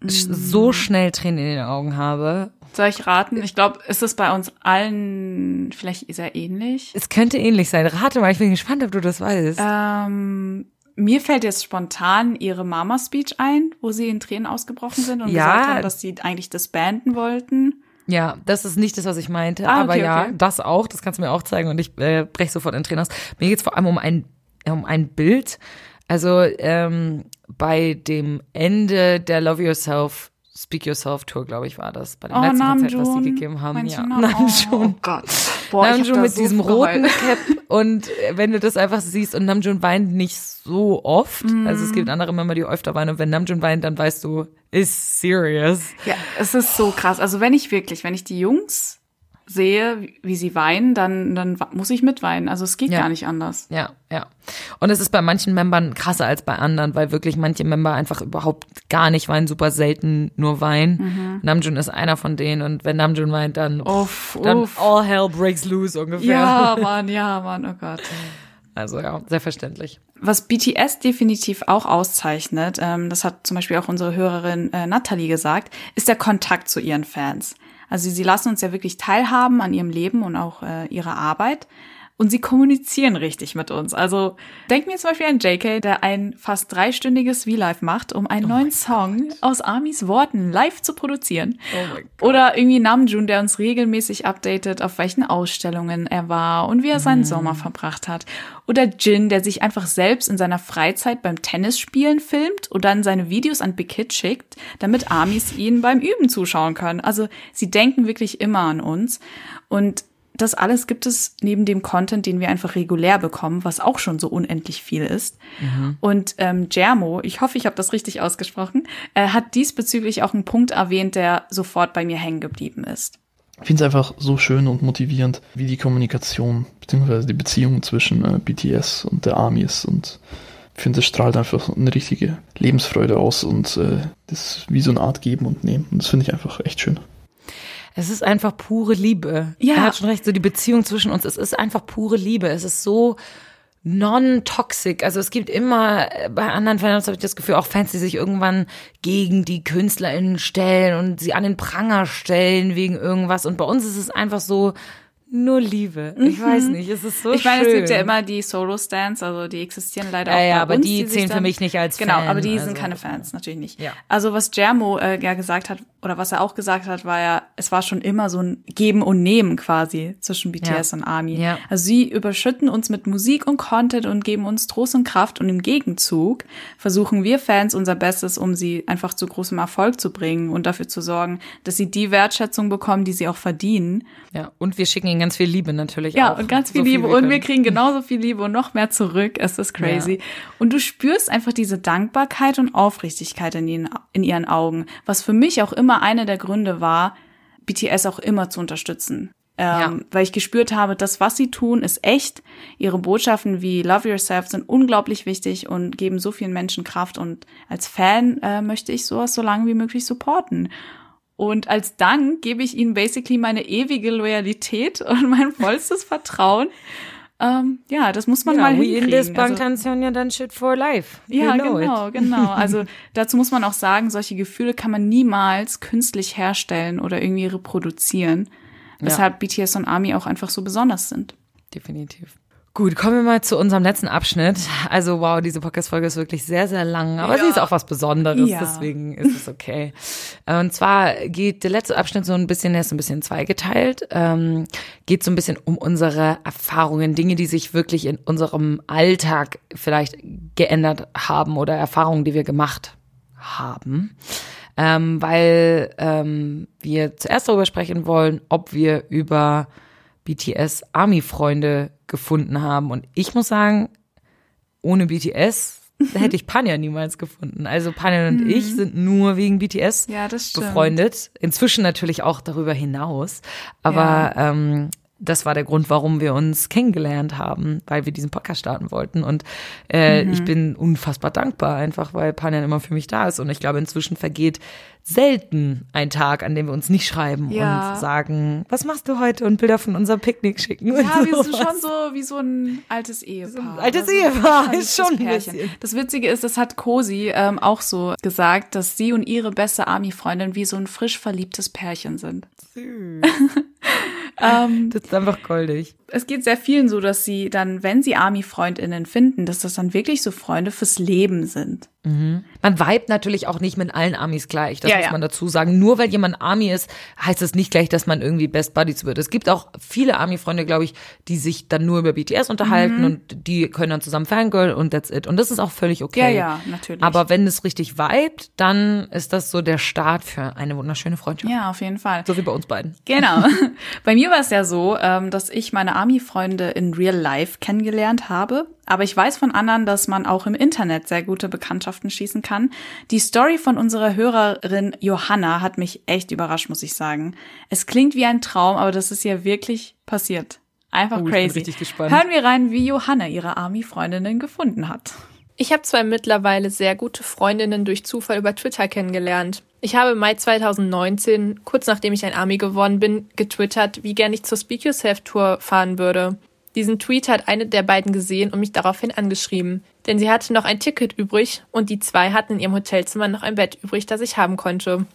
S2: Mhm.
S1: so schnell Tränen in den Augen habe.
S2: Soll ich raten? Ich glaube, ist es bei uns allen vielleicht sehr ähnlich?
S1: Es könnte ähnlich sein. Rate mal, ich bin gespannt, ob du das weißt.
S2: Ähm, mir fällt jetzt spontan ihre Mama-Speech ein, wo sie in Tränen ausgebrochen sind und
S1: Ja.
S2: gesagt haben, dass sie eigentlich disbanden wollten.
S1: Ja, das ist nicht das, was ich meinte.
S2: Ah,
S1: aber
S2: okay,
S1: ja,
S2: okay.
S1: das auch. Das kannst du mir auch zeigen und ich äh, brech sofort in Tränen aus. Mir geht's vor allem um ein, um ein Bild. Also ähm, bei dem Ende der Love Yourself, Speak Yourself Tour, glaube ich, war das. Bei dem
S2: Oh,
S1: letzten Konzert, was sie gegeben haben.
S2: Meinst
S1: ja, Namjoon.
S2: Oh Gott. Boah,
S1: Namjoon mit
S2: so
S1: diesem roten Cap und äh, wenn du das einfach siehst und Namjoon weint nicht so oft,
S2: Mhm.
S1: also es gibt andere Member, die öfter weinen und wenn Namjoon weint, dann weißt du, ist serious.
S2: Ja, es ist so krass. Also wenn ich wirklich, wenn ich die Jungs sehe, wie- sie weinen, dann, dann muss ich mitweinen. Also es geht
S1: Ja.
S2: gar nicht anders.
S1: Ja, ja. Und es ist bei manchen Membern krasser als bei anderen, weil wirklich manche Member einfach überhaupt gar nicht weinen, super selten nur weinen.
S2: Mhm.
S1: Namjoon ist einer von denen und wenn Namjoon weint, dann,
S2: Uff,
S1: dann
S2: uff.
S1: all hell breaks loose ungefähr.
S2: Ja, Mann, ja, Mann, oh Gott.
S1: Also ja, sehr verständlich.
S2: Was BTS definitiv auch auszeichnet, ähm, das hat zum Beispiel auch unsere Hörerin äh, Natalie gesagt, ist der Kontakt zu ihren Fans. Also sie lassen uns ja wirklich teilhaben an ihrem Leben und auch äh, ihrer Arbeit. Und sie kommunizieren richtig mit uns. Also denken wir zum Beispiel an JK, der ein fast dreistündiges V-Live macht, um einen neuen Song aus Armys Worten live zu produzieren. Oder irgendwie Namjoon, der uns regelmäßig updatet, auf welchen Ausstellungen er war und wie er seinen Sommer verbracht hat. Oder Jin, der sich einfach selbst in seiner Freizeit beim Tennisspielen filmt und dann seine Videos an Big Hit schickt, damit Armys ihn beim Üben zuschauen können. Also sie denken wirklich immer an uns. Und das alles gibt es neben dem Content, den wir einfach regulär bekommen, was auch schon so unendlich viel ist. Und ähm, Germo, ich hoffe, ich habe das richtig ausgesprochen, äh, hat diesbezüglich auch einen Punkt erwähnt, der sofort bei mir hängen geblieben ist.
S19: Ich finde es einfach so schön und motivierend, wie die Kommunikation bzw. die Beziehung zwischen äh, BTS und der Army ist und Ich finde, das strahlt einfach eine richtige Lebensfreude aus und äh, das ist wie so eine Art Geben und Nehmen. Und das finde ich einfach echt schön.
S1: Es ist einfach pure Liebe.
S2: Ja.
S1: Er hat schon recht, so die Beziehung zwischen uns, es ist einfach pure Liebe. Es ist so non-toxic. Also es gibt immer bei anderen Fans habe ich das Gefühl, auch Fans, die sich irgendwann gegen die KünstlerInnen stellen und sie an den Pranger stellen wegen irgendwas. Und bei uns ist es einfach so, nur Liebe. Ich
S2: Mhm.
S1: weiß nicht, es ist so
S2: Ich meine,
S1: schön.
S2: es gibt ja immer die Solo-Stands, also die existieren leider
S1: Ja,
S2: auch
S1: ja, aber
S2: uns,
S1: die
S2: sich
S1: zählen für
S2: dann-
S1: mich nicht als
S2: Genau,
S1: Fan,
S2: aber die
S1: also-
S2: sind keine Fans, natürlich nicht.
S1: Ja.
S2: Also was Jermo äh, ja gesagt hat, oder was er auch gesagt hat, war ja, es war schon immer so ein Geben und Nehmen quasi zwischen BTS
S1: Ja.
S2: und ARMY.
S1: Ja.
S2: Also sie überschütten uns mit Musik und Content und geben uns Trost und Kraft und im Gegenzug versuchen wir Fans unser Bestes, um sie einfach zu großem Erfolg zu bringen und dafür zu sorgen, dass sie die Wertschätzung bekommen, die sie auch verdienen.
S1: Ja, und wir schicken ihnen ganz viel Liebe natürlich
S2: Ja,
S1: auch.
S2: und ganz viel
S1: So
S2: Liebe.
S1: wir
S2: und wir kriegen genauso viel Liebe und noch mehr zurück. Es ist crazy. Und du spürst einfach diese Dankbarkeit und Aufrichtigkeit in ihren, in ihren Augen, was für mich auch immer einer der Gründe war, BTS auch immer zu unterstützen. Ähm, Weil ich gespürt habe, das, was sie tun, ist echt. Ihre Botschaften wie Love Yourself sind unglaublich wichtig und geben so vielen Menschen Kraft. Und als Fan äh, möchte ich sowas so lange wie möglich supporten. Und als Dank gebe ich ihnen basically meine ewige Loyalität und mein vollstes Vertrauen. Ähm, ja, das muss man
S1: ja,
S2: mal
S1: we
S2: hinkriegen.
S1: in this
S2: Also-
S1: Bangtan Sonja dann shit for life.
S2: ja, genau,
S1: it.
S2: genau. Also dazu muss man auch sagen, solche Gefühle kann man niemals künstlich herstellen oder irgendwie reproduzieren.
S1: Ja.
S2: Weshalb BTS und ARMY auch einfach so besonders sind.
S1: Definitiv. Gut, kommen wir mal zu unserem letzten Abschnitt. Also wow, diese Podcast-Folge ist wirklich sehr, sehr lang, aber
S2: Ja.
S1: sie ist auch was Besonderes,
S2: Ja.
S1: deswegen ist es okay. Und zwar geht der letzte Abschnitt so ein bisschen, der ist ein bisschen zweigeteilt, ähm, geht so ein bisschen um unsere Erfahrungen, Dinge, die sich wirklich in unserem Alltag vielleicht geändert haben oder Erfahrungen, die wir gemacht haben. Ähm, weil ähm, wir zuerst darüber sprechen wollen, ob wir über BTS Army-Freunde gefunden haben. Und ich muss sagen, ohne BTS hätte ich Panja niemals gefunden. Also Panja und
S2: Mhm.
S1: ich sind nur wegen BTS
S2: Ja,
S1: befreundet. Inzwischen natürlich auch darüber hinaus. Aber ähm, das war der Grund, warum wir uns kennengelernt haben, weil wir diesen Podcast starten wollten. Und äh,
S2: Mhm.
S1: ich bin unfassbar dankbar, einfach weil Panjan immer für mich da ist. Und ich glaube, inzwischen vergeht selten ein Tag, an dem wir uns nicht schreiben
S2: Ja.
S1: und sagen, was machst du heute und Bilder von unserem Picknick schicken.
S2: Ja, wir sind schon so wie so ein altes Ehepaar.
S1: altes
S2: oder so ein
S1: Ehepaar, ist schon ein
S2: Pärchen.
S1: bisschen.
S2: Das Witzige ist, das hat Cosi ähm, auch so gesagt, dass sie und ihre beste Army-Freundin wie so ein frisch verliebtes Pärchen sind. ähm,
S1: das ist einfach goldig.
S2: Es geht sehr vielen so, dass sie dann, wenn sie Army-FreundInnen finden, dass das dann wirklich so Freunde fürs Leben sind.
S1: Mhm. Man vibet natürlich auch nicht mit allen Armys gleich, das
S2: Ja,
S1: muss
S2: ja.
S1: man dazu sagen. Nur weil jemand Army ist, heißt das nicht gleich, dass man irgendwie Best Buddies wird. Es gibt auch viele Army-Freunde, glaube ich, die sich dann nur über BTS unterhalten
S2: Mhm.
S1: und die können dann zusammen Fangirl und that's it. Und das ist auch völlig okay.
S2: Ja, ja, natürlich.
S1: Aber wenn es richtig vibet, dann ist das so der Start für eine wunderschöne Freundschaft.
S2: Ja, auf jeden Fall.
S1: So wie bei uns beiden.
S2: Genau. Bei mir war es ja so, ähm, dass ich meine Army-Freunde in Real Life kennengelernt habe. Aber ich weiß von anderen, dass man auch im Internet sehr gute Bekanntschaften schießen kann. Die Story von unserer Hörerin Johanna hat mich echt überrascht, muss ich sagen. Es klingt wie ein Traum, aber das ist ja wirklich passiert. Einfach
S1: Oh, ich bin
S2: crazy.
S1: richtig gespannt.
S2: Hören wir rein, wie Johanna ihre Army-Freundinnen gefunden hat.
S18: Ich habe zwei mittlerweile sehr gute Freundinnen durch Zufall über Twitter kennengelernt. Ich habe im Mai 2019, kurz nachdem ich ein Army geworden bin, getwittert, wie gern ich zur Speak Yourself Tour fahren würde. Diesen Tweet hat eine der beiden gesehen und mich daraufhin angeschrieben, denn sie hatte noch ein Ticket übrig und die zwei hatten in ihrem Hotelzimmer noch ein Bett übrig, das ich haben konnte.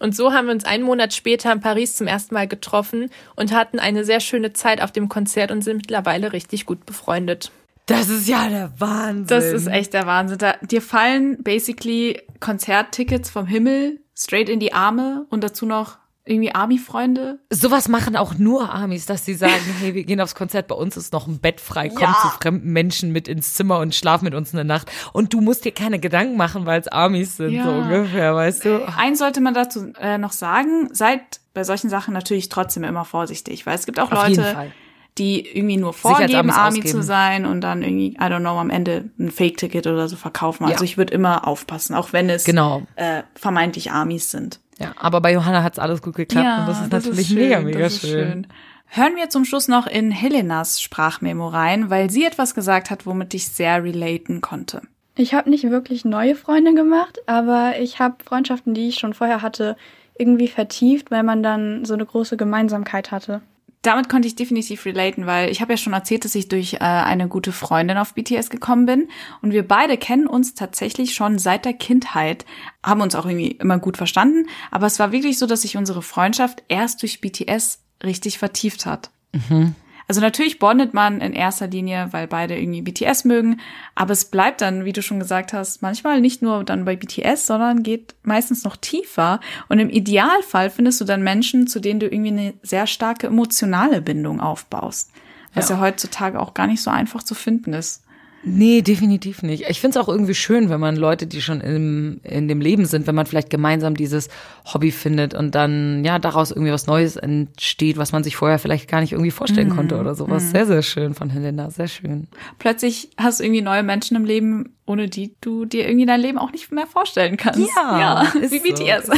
S18: Und so haben wir uns einen Monat später in Paris zum ersten Mal getroffen und hatten eine sehr schöne Zeit auf dem Konzert und sind mittlerweile richtig gut befreundet.
S1: Das ist ja der Wahnsinn.
S2: Das ist echt der Wahnsinn. Da, dir fallen basically Konzerttickets vom Himmel straight in die Arme und dazu noch irgendwie Army-Freunde.
S1: Sowas machen auch nur Amis, dass sie sagen, hey, wir gehen aufs Konzert, bei uns ist noch ein Bett frei, komm
S2: Ja.
S1: zu fremden Menschen mit ins Zimmer und schlaf mit uns eine Nacht. Und du musst dir keine Gedanken machen, weil es Amis sind, so ungefähr, weißt du?
S2: Eins sollte man dazu äh, noch sagen, seid bei solchen Sachen natürlich trotzdem immer vorsichtig, weil es gibt auch
S1: Auf
S2: Leute. Die irgendwie nur vorgeben, Army
S1: ausgeben.
S2: zu sein und dann irgendwie, I don't know, am Ende ein Fake-Ticket oder so verkaufen.
S1: Ja.
S2: Also ich würde immer aufpassen, auch wenn es
S1: Genau.
S2: äh, vermeintlich Armies sind.
S1: Ja, aber bei Johanna hat's alles gut geklappt und das ist natürlich
S2: schön,
S1: mega, mega
S2: das ist
S1: schön.
S2: Hören wir zum Schluss noch in Helenas Sprachmemo rein, weil sie etwas gesagt hat, womit ich sehr relaten konnte.
S7: Ich habe nicht wirklich neue Freunde gemacht, aber ich habe Freundschaften, die ich schon vorher hatte, irgendwie vertieft, weil man dann so eine große Gemeinsamkeit hatte.
S2: Damit konnte ich definitiv relaten, weil ich habe ja schon erzählt, dass ich durch äh, eine gute Freundin auf BTS gekommen bin und wir beide kennen uns tatsächlich schon seit der Kindheit, haben uns auch irgendwie immer gut verstanden, aber es war wirklich so, dass sich unsere Freundschaft erst durch BTS richtig vertieft hat.
S1: Mhm.
S2: Also natürlich bondet man in erster Linie, weil beide irgendwie BTS mögen, aber es bleibt dann, wie du schon gesagt hast, manchmal nicht nur dann bei BTS, sondern geht meistens noch tiefer. Und im Idealfall findest du dann Menschen, zu denen du irgendwie eine sehr starke emotionale Bindung aufbaust. Was ja, ja heutzutage auch gar nicht so einfach zu finden ist.
S1: Nee, definitiv nicht. Ich finde es auch irgendwie schön, wenn man Leute, die schon im, in dem Leben sind, wenn man vielleicht gemeinsam dieses Hobby findet und dann ja daraus irgendwie was Neues entsteht, was man sich vorher vielleicht gar nicht irgendwie vorstellen
S2: Mhm.
S1: konnte oder sowas.
S2: Mhm.
S1: Sehr, sehr schön von Helena, sehr schön.
S2: Plötzlich hast du irgendwie neue Menschen im Leben, ohne die du dir irgendwie dein Leben auch nicht mehr vorstellen kannst.
S1: Ja,
S2: ja wie
S1: so,
S2: BTS.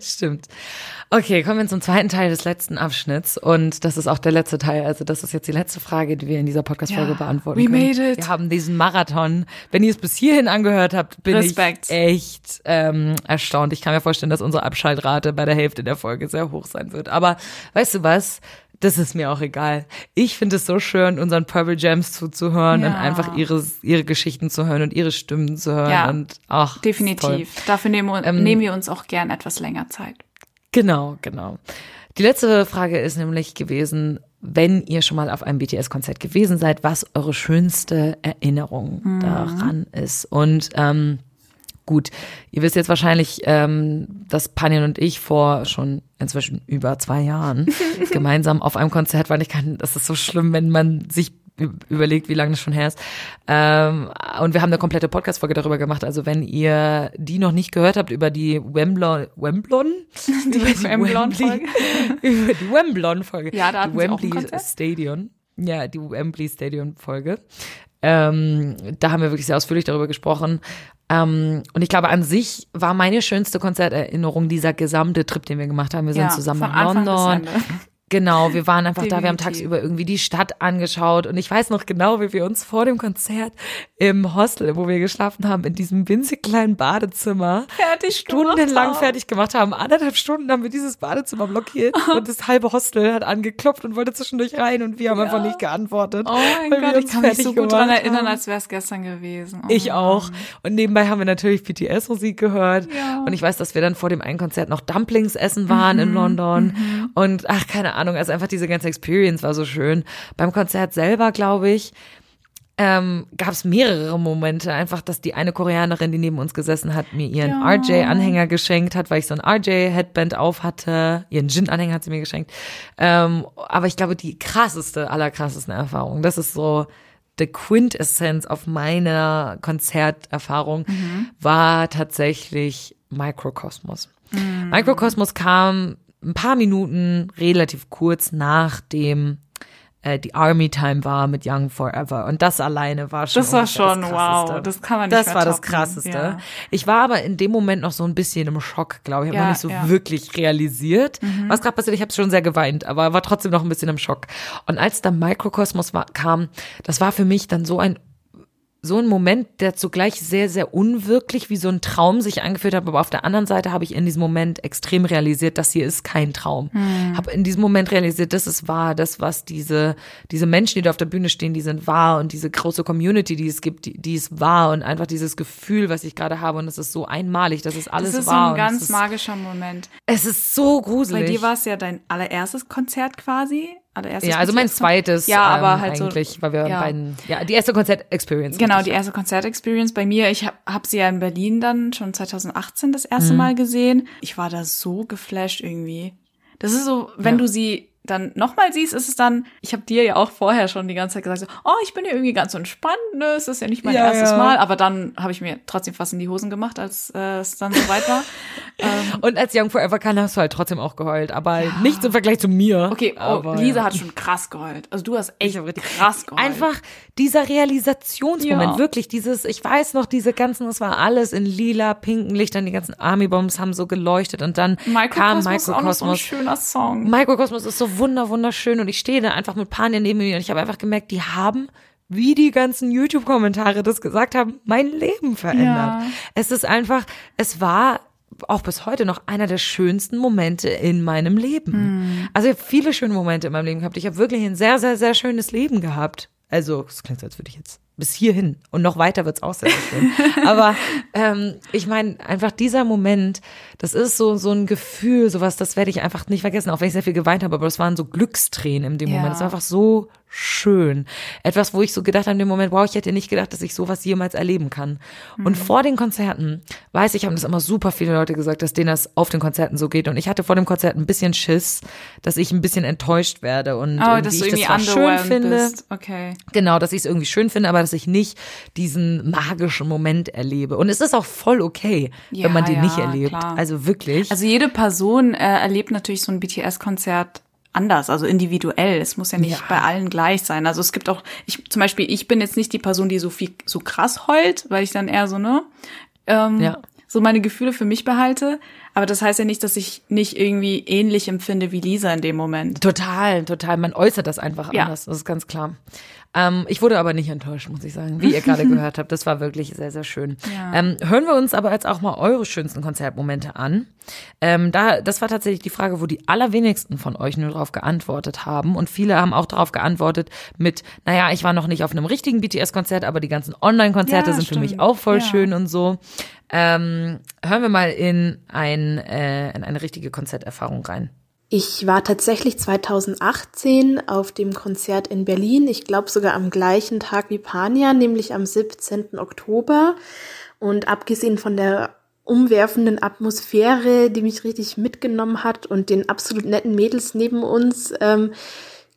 S1: Stimmt. Okay, kommen wir zum zweiten Teil des letzten Abschnitts. Und das ist auch der letzte Teil. Also das ist jetzt die letzte Frage, die wir in dieser Podcast-Folge
S2: Ja,
S1: beantworten
S2: we
S1: können.
S2: made it.
S1: Wir haben diesen Marathon. Wenn ihr es bis hierhin angehört habt, bin
S2: Respekt.
S1: ich echt ähm, erstaunt. Ich kann mir vorstellen, dass unsere Abschaltrate bei der Hälfte der Folge sehr hoch sein wird. Aber weißt du was? Das ist mir auch egal. Ich finde es so schön, unseren Purple Gems zuzuhören
S2: Ja.
S1: und einfach ihre, ihre Geschichten zu hören und ihre Stimmen zu hören.
S2: Ja,
S1: und ach,
S2: definitiv. Dafür nehmen,
S1: Ähm,
S2: nehmen wir uns auch gern etwas länger Zeit.
S1: Genau, genau. Die letzte Frage ist nämlich gewesen, wenn ihr schon mal auf einem BTS-Konzert gewesen seid, was eure schönste Erinnerung
S2: Mhm.
S1: daran ist. Und ähm, gut, ihr wisst jetzt wahrscheinlich, ähm, dass Panjan und ich vor schon inzwischen über zwei Jahren gemeinsam auf einem Konzert waren. Ich kann, das ist so schlimm, wenn man sich überlegt, wie lange das schon her ist. Ähm, und wir haben eine komplette Podcast-Folge darüber gemacht. Also wenn ihr die noch nicht gehört habt über die Wemblon, Wemblon?
S2: Die
S1: über
S2: Wemblon-Folge?
S1: über die Wemblon-Folge.
S2: Ja, da
S1: die
S2: hatten sie auch ein
S1: Wembley? Stadion. Ja, die Wembley Stadion-Folge. Ähm, da haben wir wirklich sehr ausführlich darüber gesprochen. Ähm, und ich glaube, an sich war meine schönste Konzerterinnerung dieser gesamte Trip, den wir gemacht haben. Wir sind
S2: Ja,
S1: zusammen nach
S2: Anfang bis
S1: London. Genau, wir waren einfach da, wir haben
S2: Definitiv.
S1: tagsüber irgendwie die Stadt angeschaut und ich weiß noch genau, wie wir uns vor dem Konzert im Hostel, wo wir geschlafen haben, in diesem winzig kleinen Badezimmer
S2: Fertig
S1: stundenlang fertig gemacht haben. Anderthalb Stunden haben wir dieses Badezimmer blockiert und das halbe Hostel hat angeklopft und wollte zwischendurch rein und wir haben einfach nicht geantwortet.
S2: Oh mein Gott, ich kann mich so gut dran erinnern, als wäre es gestern gewesen. Oh
S1: Ich auch. Und nebenbei haben wir natürlich BTS-Musik gehört.
S2: Ja.
S1: Und ich weiß, dass wir dann vor dem einen Konzert noch Dumplings essen waren in
S2: Mhm,
S1: London.
S2: mhm.
S1: Und ach, keine Ahnung, also einfach diese ganze Experience war so schön. Beim Konzert selber, glaube ich, ähm, gab es mehrere Momente. Einfach, dass die eine Koreanerin, die neben uns gesessen hat, mir ihren
S2: Ja.
S1: RJ-Anhänger geschenkt hat, weil ich so ein RJ-Headband auf hatte. Ihren Gin-Anhänger hat sie mir geschenkt. Ähm, aber ich glaube, die krasseste, allerkrassesten Erfahrung, das ist so the Quintessenz auf meiner Konzerterfahrung,
S2: Mhm.
S1: war tatsächlich Microcosmos.
S2: Mhm.
S1: Microcosmos kam ein paar Minuten relativ kurz nachdem äh, die Army Time war mit Young Forever und das alleine war schon
S2: Das war schon,
S1: Krasseste.
S2: wow, das kann man nicht
S1: Das war das
S2: toppen,
S1: krasseste.
S2: ja.
S1: Ich war aber in dem Moment noch so ein bisschen im Schock, glaube ich. Ich habe
S2: Ja,
S1: noch nicht so
S2: ja.
S1: wirklich realisiert,
S2: Mhm.
S1: was gerade passiert. Ich habe schon sehr geweint, aber war trotzdem noch ein bisschen im Schock. Und als dann Microcosmos war, kam, das war für mich dann so ein so ein Moment, der zugleich sehr, sehr unwirklich wie so ein Traum sich angefühlt hat. Aber auf der anderen Seite habe ich in diesem Moment extrem realisiert, das hier ist kein Traum.
S2: Hm.
S1: Habe in diesem Moment realisiert, das ist wahr, das, was diese, diese Menschen, die da auf der Bühne stehen, die sind wahr und diese große Community, die es gibt, die, die ist wahr und einfach dieses Gefühl, was ich gerade habe und das ist so einmalig, das ist alles
S2: das ist
S1: wahr.
S2: so ein ganz
S1: ist,
S2: magischer Moment.
S1: Es ist so gruselig.
S2: Bei dir war es ja dein allererstes Konzert quasi. Allererstes
S1: ja, also mein zweites,
S2: Ja, aber
S1: ähm,
S2: halt
S1: eigentlich,
S2: so,
S1: weil wir
S2: ja.
S1: beiden, ja, die erste Konzert-Experience.
S2: Genau, die erste Konzertexperience bei mir. Ich habe hab sie ja in Berlin dann schon 2018 das erste
S1: Mhm.
S2: Mal gesehen. Ich war da so geflasht irgendwie. Das ist so, wenn
S1: Ja.
S2: du sie dann nochmal siehst, ist es dann, ich habe dir ja auch vorher schon die ganze Zeit gesagt, so, oh, ich bin ja irgendwie ganz entspannt, ne, es ist ja nicht mein
S1: Ja,
S2: erstes
S1: ja.
S2: Mal, aber dann habe ich mir trotzdem fast in die Hosen gemacht, als äh, es dann soweit war. ähm,
S1: Und als Young Forever kam, hast du halt trotzdem auch geheult, aber nicht im Vergleich zu mir.
S2: okay, oh,
S1: aber,
S2: Lisa
S1: ja.
S2: hat schon krass geheult. Also du hast echt krass geheult.
S1: Einfach dieser Realisationsmoment,
S2: Ja.
S1: wirklich dieses, ich weiß noch, diese ganzen, es war alles in lila, pinken Lichtern, die ganzen Army-Bombs haben so geleuchtet und dann kam
S2: Mikrokosmos ist auch noch so ein schöner Song.
S1: Mikrokosmos ist so wunder, wunderschön und ich stehe da einfach mit Panja neben mir und ich habe einfach gemerkt, die haben wie die ganzen YouTube-Kommentare das gesagt haben, mein Leben verändert.
S2: Ja.
S1: Es ist einfach, es war auch bis heute noch einer der schönsten Momente in meinem Leben.
S2: Hm.
S1: Also ich habe viele schöne Momente in meinem Leben gehabt. Ich habe wirklich ein sehr, sehr, sehr schönes Leben gehabt. Also, es klingt so, als würde ich jetzt bis hierhin und noch weiter wird's auch sehr, sehr schön. Aber ähm, ich meine, einfach dieser Moment, das ist so so ein Gefühl, sowas, das werde ich einfach nicht vergessen, auch wenn ich sehr viel geweint habe, aber es waren so Glückstränen in dem
S2: Ja.
S1: Moment. Es war einfach so schön. Etwas, wo ich so gedacht habe in dem Moment, wow, ich hätte nicht gedacht, dass ich sowas jemals erleben kann. Und
S2: Mhm.
S1: vor den Konzerten, weiß ich, haben das immer super viele Leute gesagt, dass denen das auf den Konzerten so geht. Und ich hatte vor dem Konzert ein bisschen Schiss, dass ich ein bisschen enttäuscht werde und
S2: Oh, dass
S1: ich das zwar schön finde.
S2: bist. Okay.
S1: Genau, dass ich es irgendwie schön finde, aber dass ich nicht diesen magischen Moment erlebe. Und es ist auch voll okay,
S2: Ja,
S1: wenn man den
S2: ja,
S1: nicht erlebt.
S2: klar.
S1: Also wirklich.
S2: Also jede Person äh, erlebt natürlich so ein BTS-Konzert anders, also individuell. Es muss ja nicht
S1: Ja.
S2: bei allen gleich sein. Also es gibt auch, ich zum Beispiel, ich bin jetzt nicht die Person, die so viel so krass heult, weil ich dann eher so ne, ähm,
S1: Ja.
S2: so meine Gefühle für mich behalte. Aber das heißt ja nicht, dass ich nicht irgendwie ähnlich empfinde wie Lisa in dem Moment.
S1: Total, total. Man äußert das einfach
S2: Ja.
S1: anders. Das ist ganz klar. Ähm, ich wurde aber nicht enttäuscht, muss ich sagen, wie ihr gerade gehört habt. Das war wirklich sehr, sehr schön.
S2: Ja.
S1: Ähm, hören wir uns aber jetzt auch mal eure schönsten Konzertmomente an. Ähm, da, das war tatsächlich die Frage, wo die allerwenigsten von euch nur darauf geantwortet haben. Und viele haben auch darauf geantwortet mit, naja, ich war noch nicht auf einem richtigen BTS-Konzert, aber die ganzen Online-Konzerte
S2: Ja,
S1: sind für mich
S2: stimmt.
S1: auch voll
S2: Ja.
S1: schön und so. Ähm, hören wir mal in, ein, äh, in eine richtige Konzerterfahrung rein.
S15: Ich war tatsächlich 2018 auf dem Konzert in Berlin. Ich glaube sogar am gleichen Tag wie Pania, nämlich am 17. Oktober. Und abgesehen von der umwerfenden Atmosphäre, die mich richtig mitgenommen hat und den absolut netten Mädels neben uns, ähm,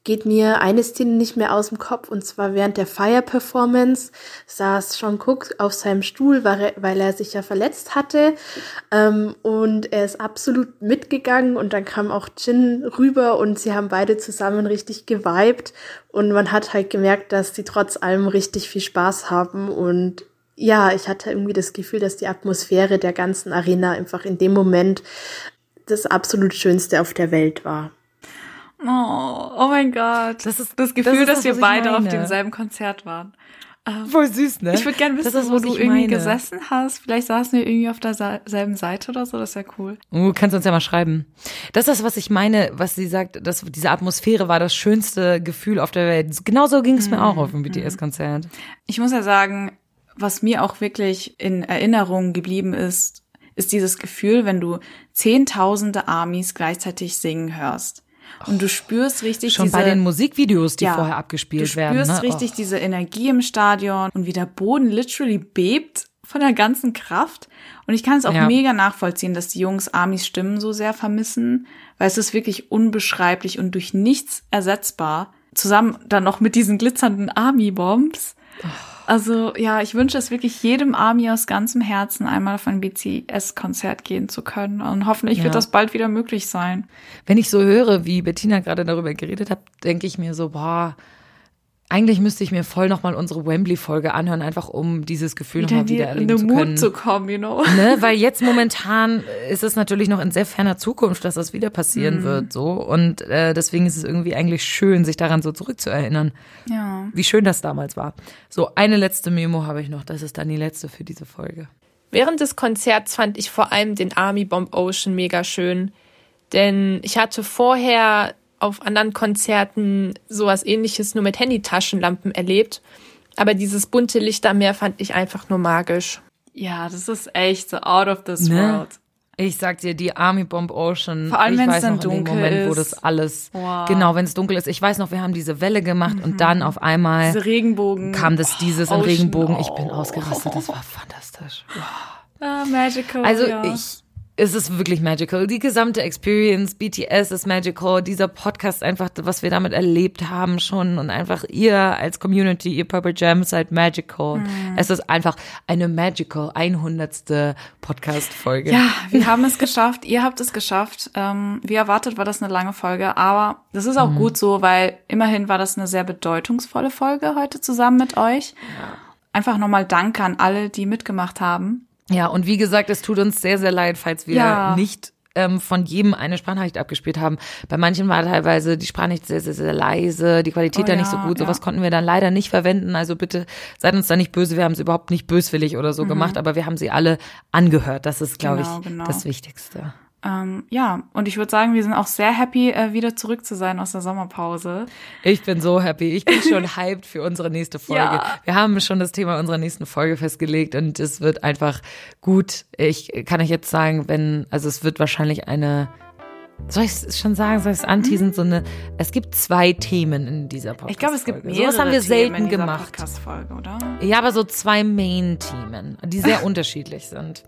S15: geht mir eine Szene nicht mehr aus dem Kopf. Und zwar während der Fire-Performance saß Sean Cook auf seinem Stuhl, weil er, sich ja verletzt hatte. Ähm, und er ist absolut mitgegangen. Und dann kam auch Jin rüber und sie haben beide zusammen richtig geweibt. Und man hat halt gemerkt, dass sie trotz allem richtig viel Spaß haben. Und ja, ich hatte irgendwie das Gefühl, dass die Atmosphäre der ganzen Arena einfach in dem Moment das absolut Schönste auf der Welt war.
S2: Oh, oh mein Gott. Das ist das Gefühl,
S1: das ist
S2: dass
S1: das,
S2: wir beide auf
S1: meine.
S2: demselben Konzert waren. Ähm,
S1: Voll süß, ne?
S2: Ich würde gerne wissen,
S1: ist,
S2: wo du irgendwie
S1: meine.
S2: gesessen hast. Vielleicht saßen wir irgendwie auf derselben Seite oder so. Das wäre cool.
S1: Du kannst uns ja mal schreiben. Das ist das, was ich meine, was sie sagt, dass diese Atmosphäre war das schönste Gefühl auf der Welt. Genauso ging es mir auch auf dem BTS-Konzert.
S2: Ich muss ja sagen, was mir auch wirklich in Erinnerung geblieben ist, ist dieses Gefühl, wenn du zehntausende Armies gleichzeitig singen hörst. Und du spürst richtig
S1: Schon
S2: diese,
S1: bei den Musikvideos, die
S2: Ja,
S1: vorher abgespielt
S2: du
S1: werden.
S2: spürst
S1: Ne?
S2: richtig diese Energie im Stadion und wie der Boden literally bebt von der ganzen Kraft. Und ich kann es auch
S1: Ja.
S2: mega nachvollziehen, dass die Jungs Amis Stimmen so sehr vermissen, weil es ist wirklich unbeschreiblich und durch nichts ersetzbar. Zusammen dann noch mit diesen glitzernden Army-Bombs. Also ja, ich wünsche es wirklich jedem Army aus ganzem Herzen einmal auf ein BTS-Konzert gehen zu können. Und hoffentlich
S1: Ja.
S2: wird das bald wieder möglich sein.
S1: Wenn ich so höre, wie Bettina gerade darüber geredet hat, denke ich mir so, boah, eigentlich müsste ich mir voll nochmal unsere Wembley-Folge anhören, einfach um dieses Gefühl nochmal
S2: in
S1: wieder
S2: in
S1: erleben
S2: den
S1: zu
S2: Mut
S1: können.
S2: zu kommen, you know.
S1: Ne? Weil jetzt momentan ist es natürlich noch in sehr ferner Zukunft, dass das wieder passieren
S2: Mhm.
S1: wird, so. Und äh, deswegen ist es irgendwie eigentlich schön, sich daran so zurückzuerinnern,
S2: Ja.
S1: wie schön das damals war. So, eine letzte Memo habe ich noch. Das ist dann die letzte für diese Folge.
S18: Während des Konzerts fand ich vor allem den Army Bomb Ocean mega schön, denn ich hatte vorher auf anderen Konzerten sowas ähnliches nur mit Handytaschenlampen erlebt, aber dieses bunte Licht am Meer fand ich einfach nur magisch.
S2: Ja, das ist echt so out of this
S1: Ne?
S2: world.
S1: Ich sag dir, die Army Bomb Ocean.
S2: Vor allem, wenn es dann
S1: in
S2: dunkel
S1: Moment, wo
S2: ist.
S1: das alles,
S2: Wow.
S1: genau, wenn es dunkel ist. Ich weiß noch, wir haben diese Welle gemacht und dann auf einmal
S2: Diese Regenbogen.
S1: kam das dieses in
S2: Ocean,
S1: Regenbogen. Ich bin
S2: oh.
S1: ausgerastet. Das war fantastisch.
S2: Ah, magical.
S1: Also
S2: ja.
S1: ich, es ist wirklich magical. Die gesamte Experience, BTS ist magical. Dieser Podcast einfach, was wir damit erlebt haben schon und einfach ihr als Community, ihr Purple Jam seid magical.
S2: Mhm.
S1: Es ist einfach eine magical 100. Podcast-Folge.
S2: Ja, wir haben es geschafft. Ihr habt es geschafft. Ähm, wie erwartet war das eine lange Folge, aber das ist auch
S1: Mhm.
S2: gut so, weil immerhin war das eine sehr bedeutungsvolle Folge heute zusammen mit euch. Einfach nochmal Danke an alle, die mitgemacht haben.
S1: Ja, und wie gesagt, es tut uns sehr, sehr leid, falls wir
S2: Ja.
S1: nicht ähm, von jedem eine Sprachnachricht abgespielt haben. Bei manchen war teilweise die Sprachnachricht sehr, sehr, sehr leise, die Qualität
S2: Oh
S1: da nicht
S2: ja,
S1: so gut.
S2: ja.
S1: Sowas konnten wir dann leider nicht verwenden. Also bitte seid uns da nicht böse. Wir haben es überhaupt nicht böswillig oder so
S2: Mhm.
S1: gemacht, aber wir haben sie alle angehört. Das ist, glaube
S2: Genau,
S1: ich,
S2: genau.
S1: das Wichtigste.
S2: Ähm, ja, und ich würde sagen, wir sind auch sehr happy, äh, wieder zurück zu sein aus der Sommerpause.
S1: Ich bin so happy. Ich bin schon hyped für unsere nächste Folge.
S2: Ja.
S1: Wir haben schon das Thema unserer nächsten Folge festgelegt und es wird einfach gut. Ich kann euch jetzt sagen, wenn, also es wird wahrscheinlich eine, soll ich es schon sagen, soll ich es anteasen, so eine, es gibt zwei Themen in dieser Podcast.
S2: Ich glaube, es gibt mehrere
S1: Sowas haben wir
S2: Themen
S1: selten
S2: in dieser
S1: gemacht.
S2: Podcast-Folge, oder?
S1: Ja, aber so zwei Main-Themen, die sehr unterschiedlich sind.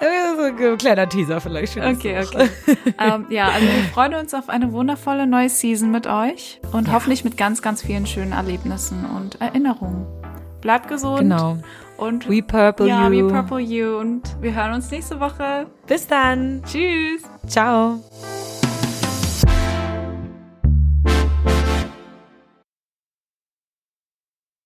S1: Äh, So ein kleiner Teaser vielleicht. für
S2: Okay, okay.
S1: Woche.
S2: ähm, ja, also wir freuen uns auf eine wundervolle neue Season mit euch und
S1: Ja.
S2: hoffentlich mit ganz, ganz vielen schönen Erlebnissen und Erinnerungen. Bleibt gesund.
S1: Genau.
S2: Und
S1: We purple
S2: ja,
S1: you.
S2: we purple you. Und wir hören uns nächste Woche.
S1: Bis dann.
S2: Tschüss.
S1: Ciao.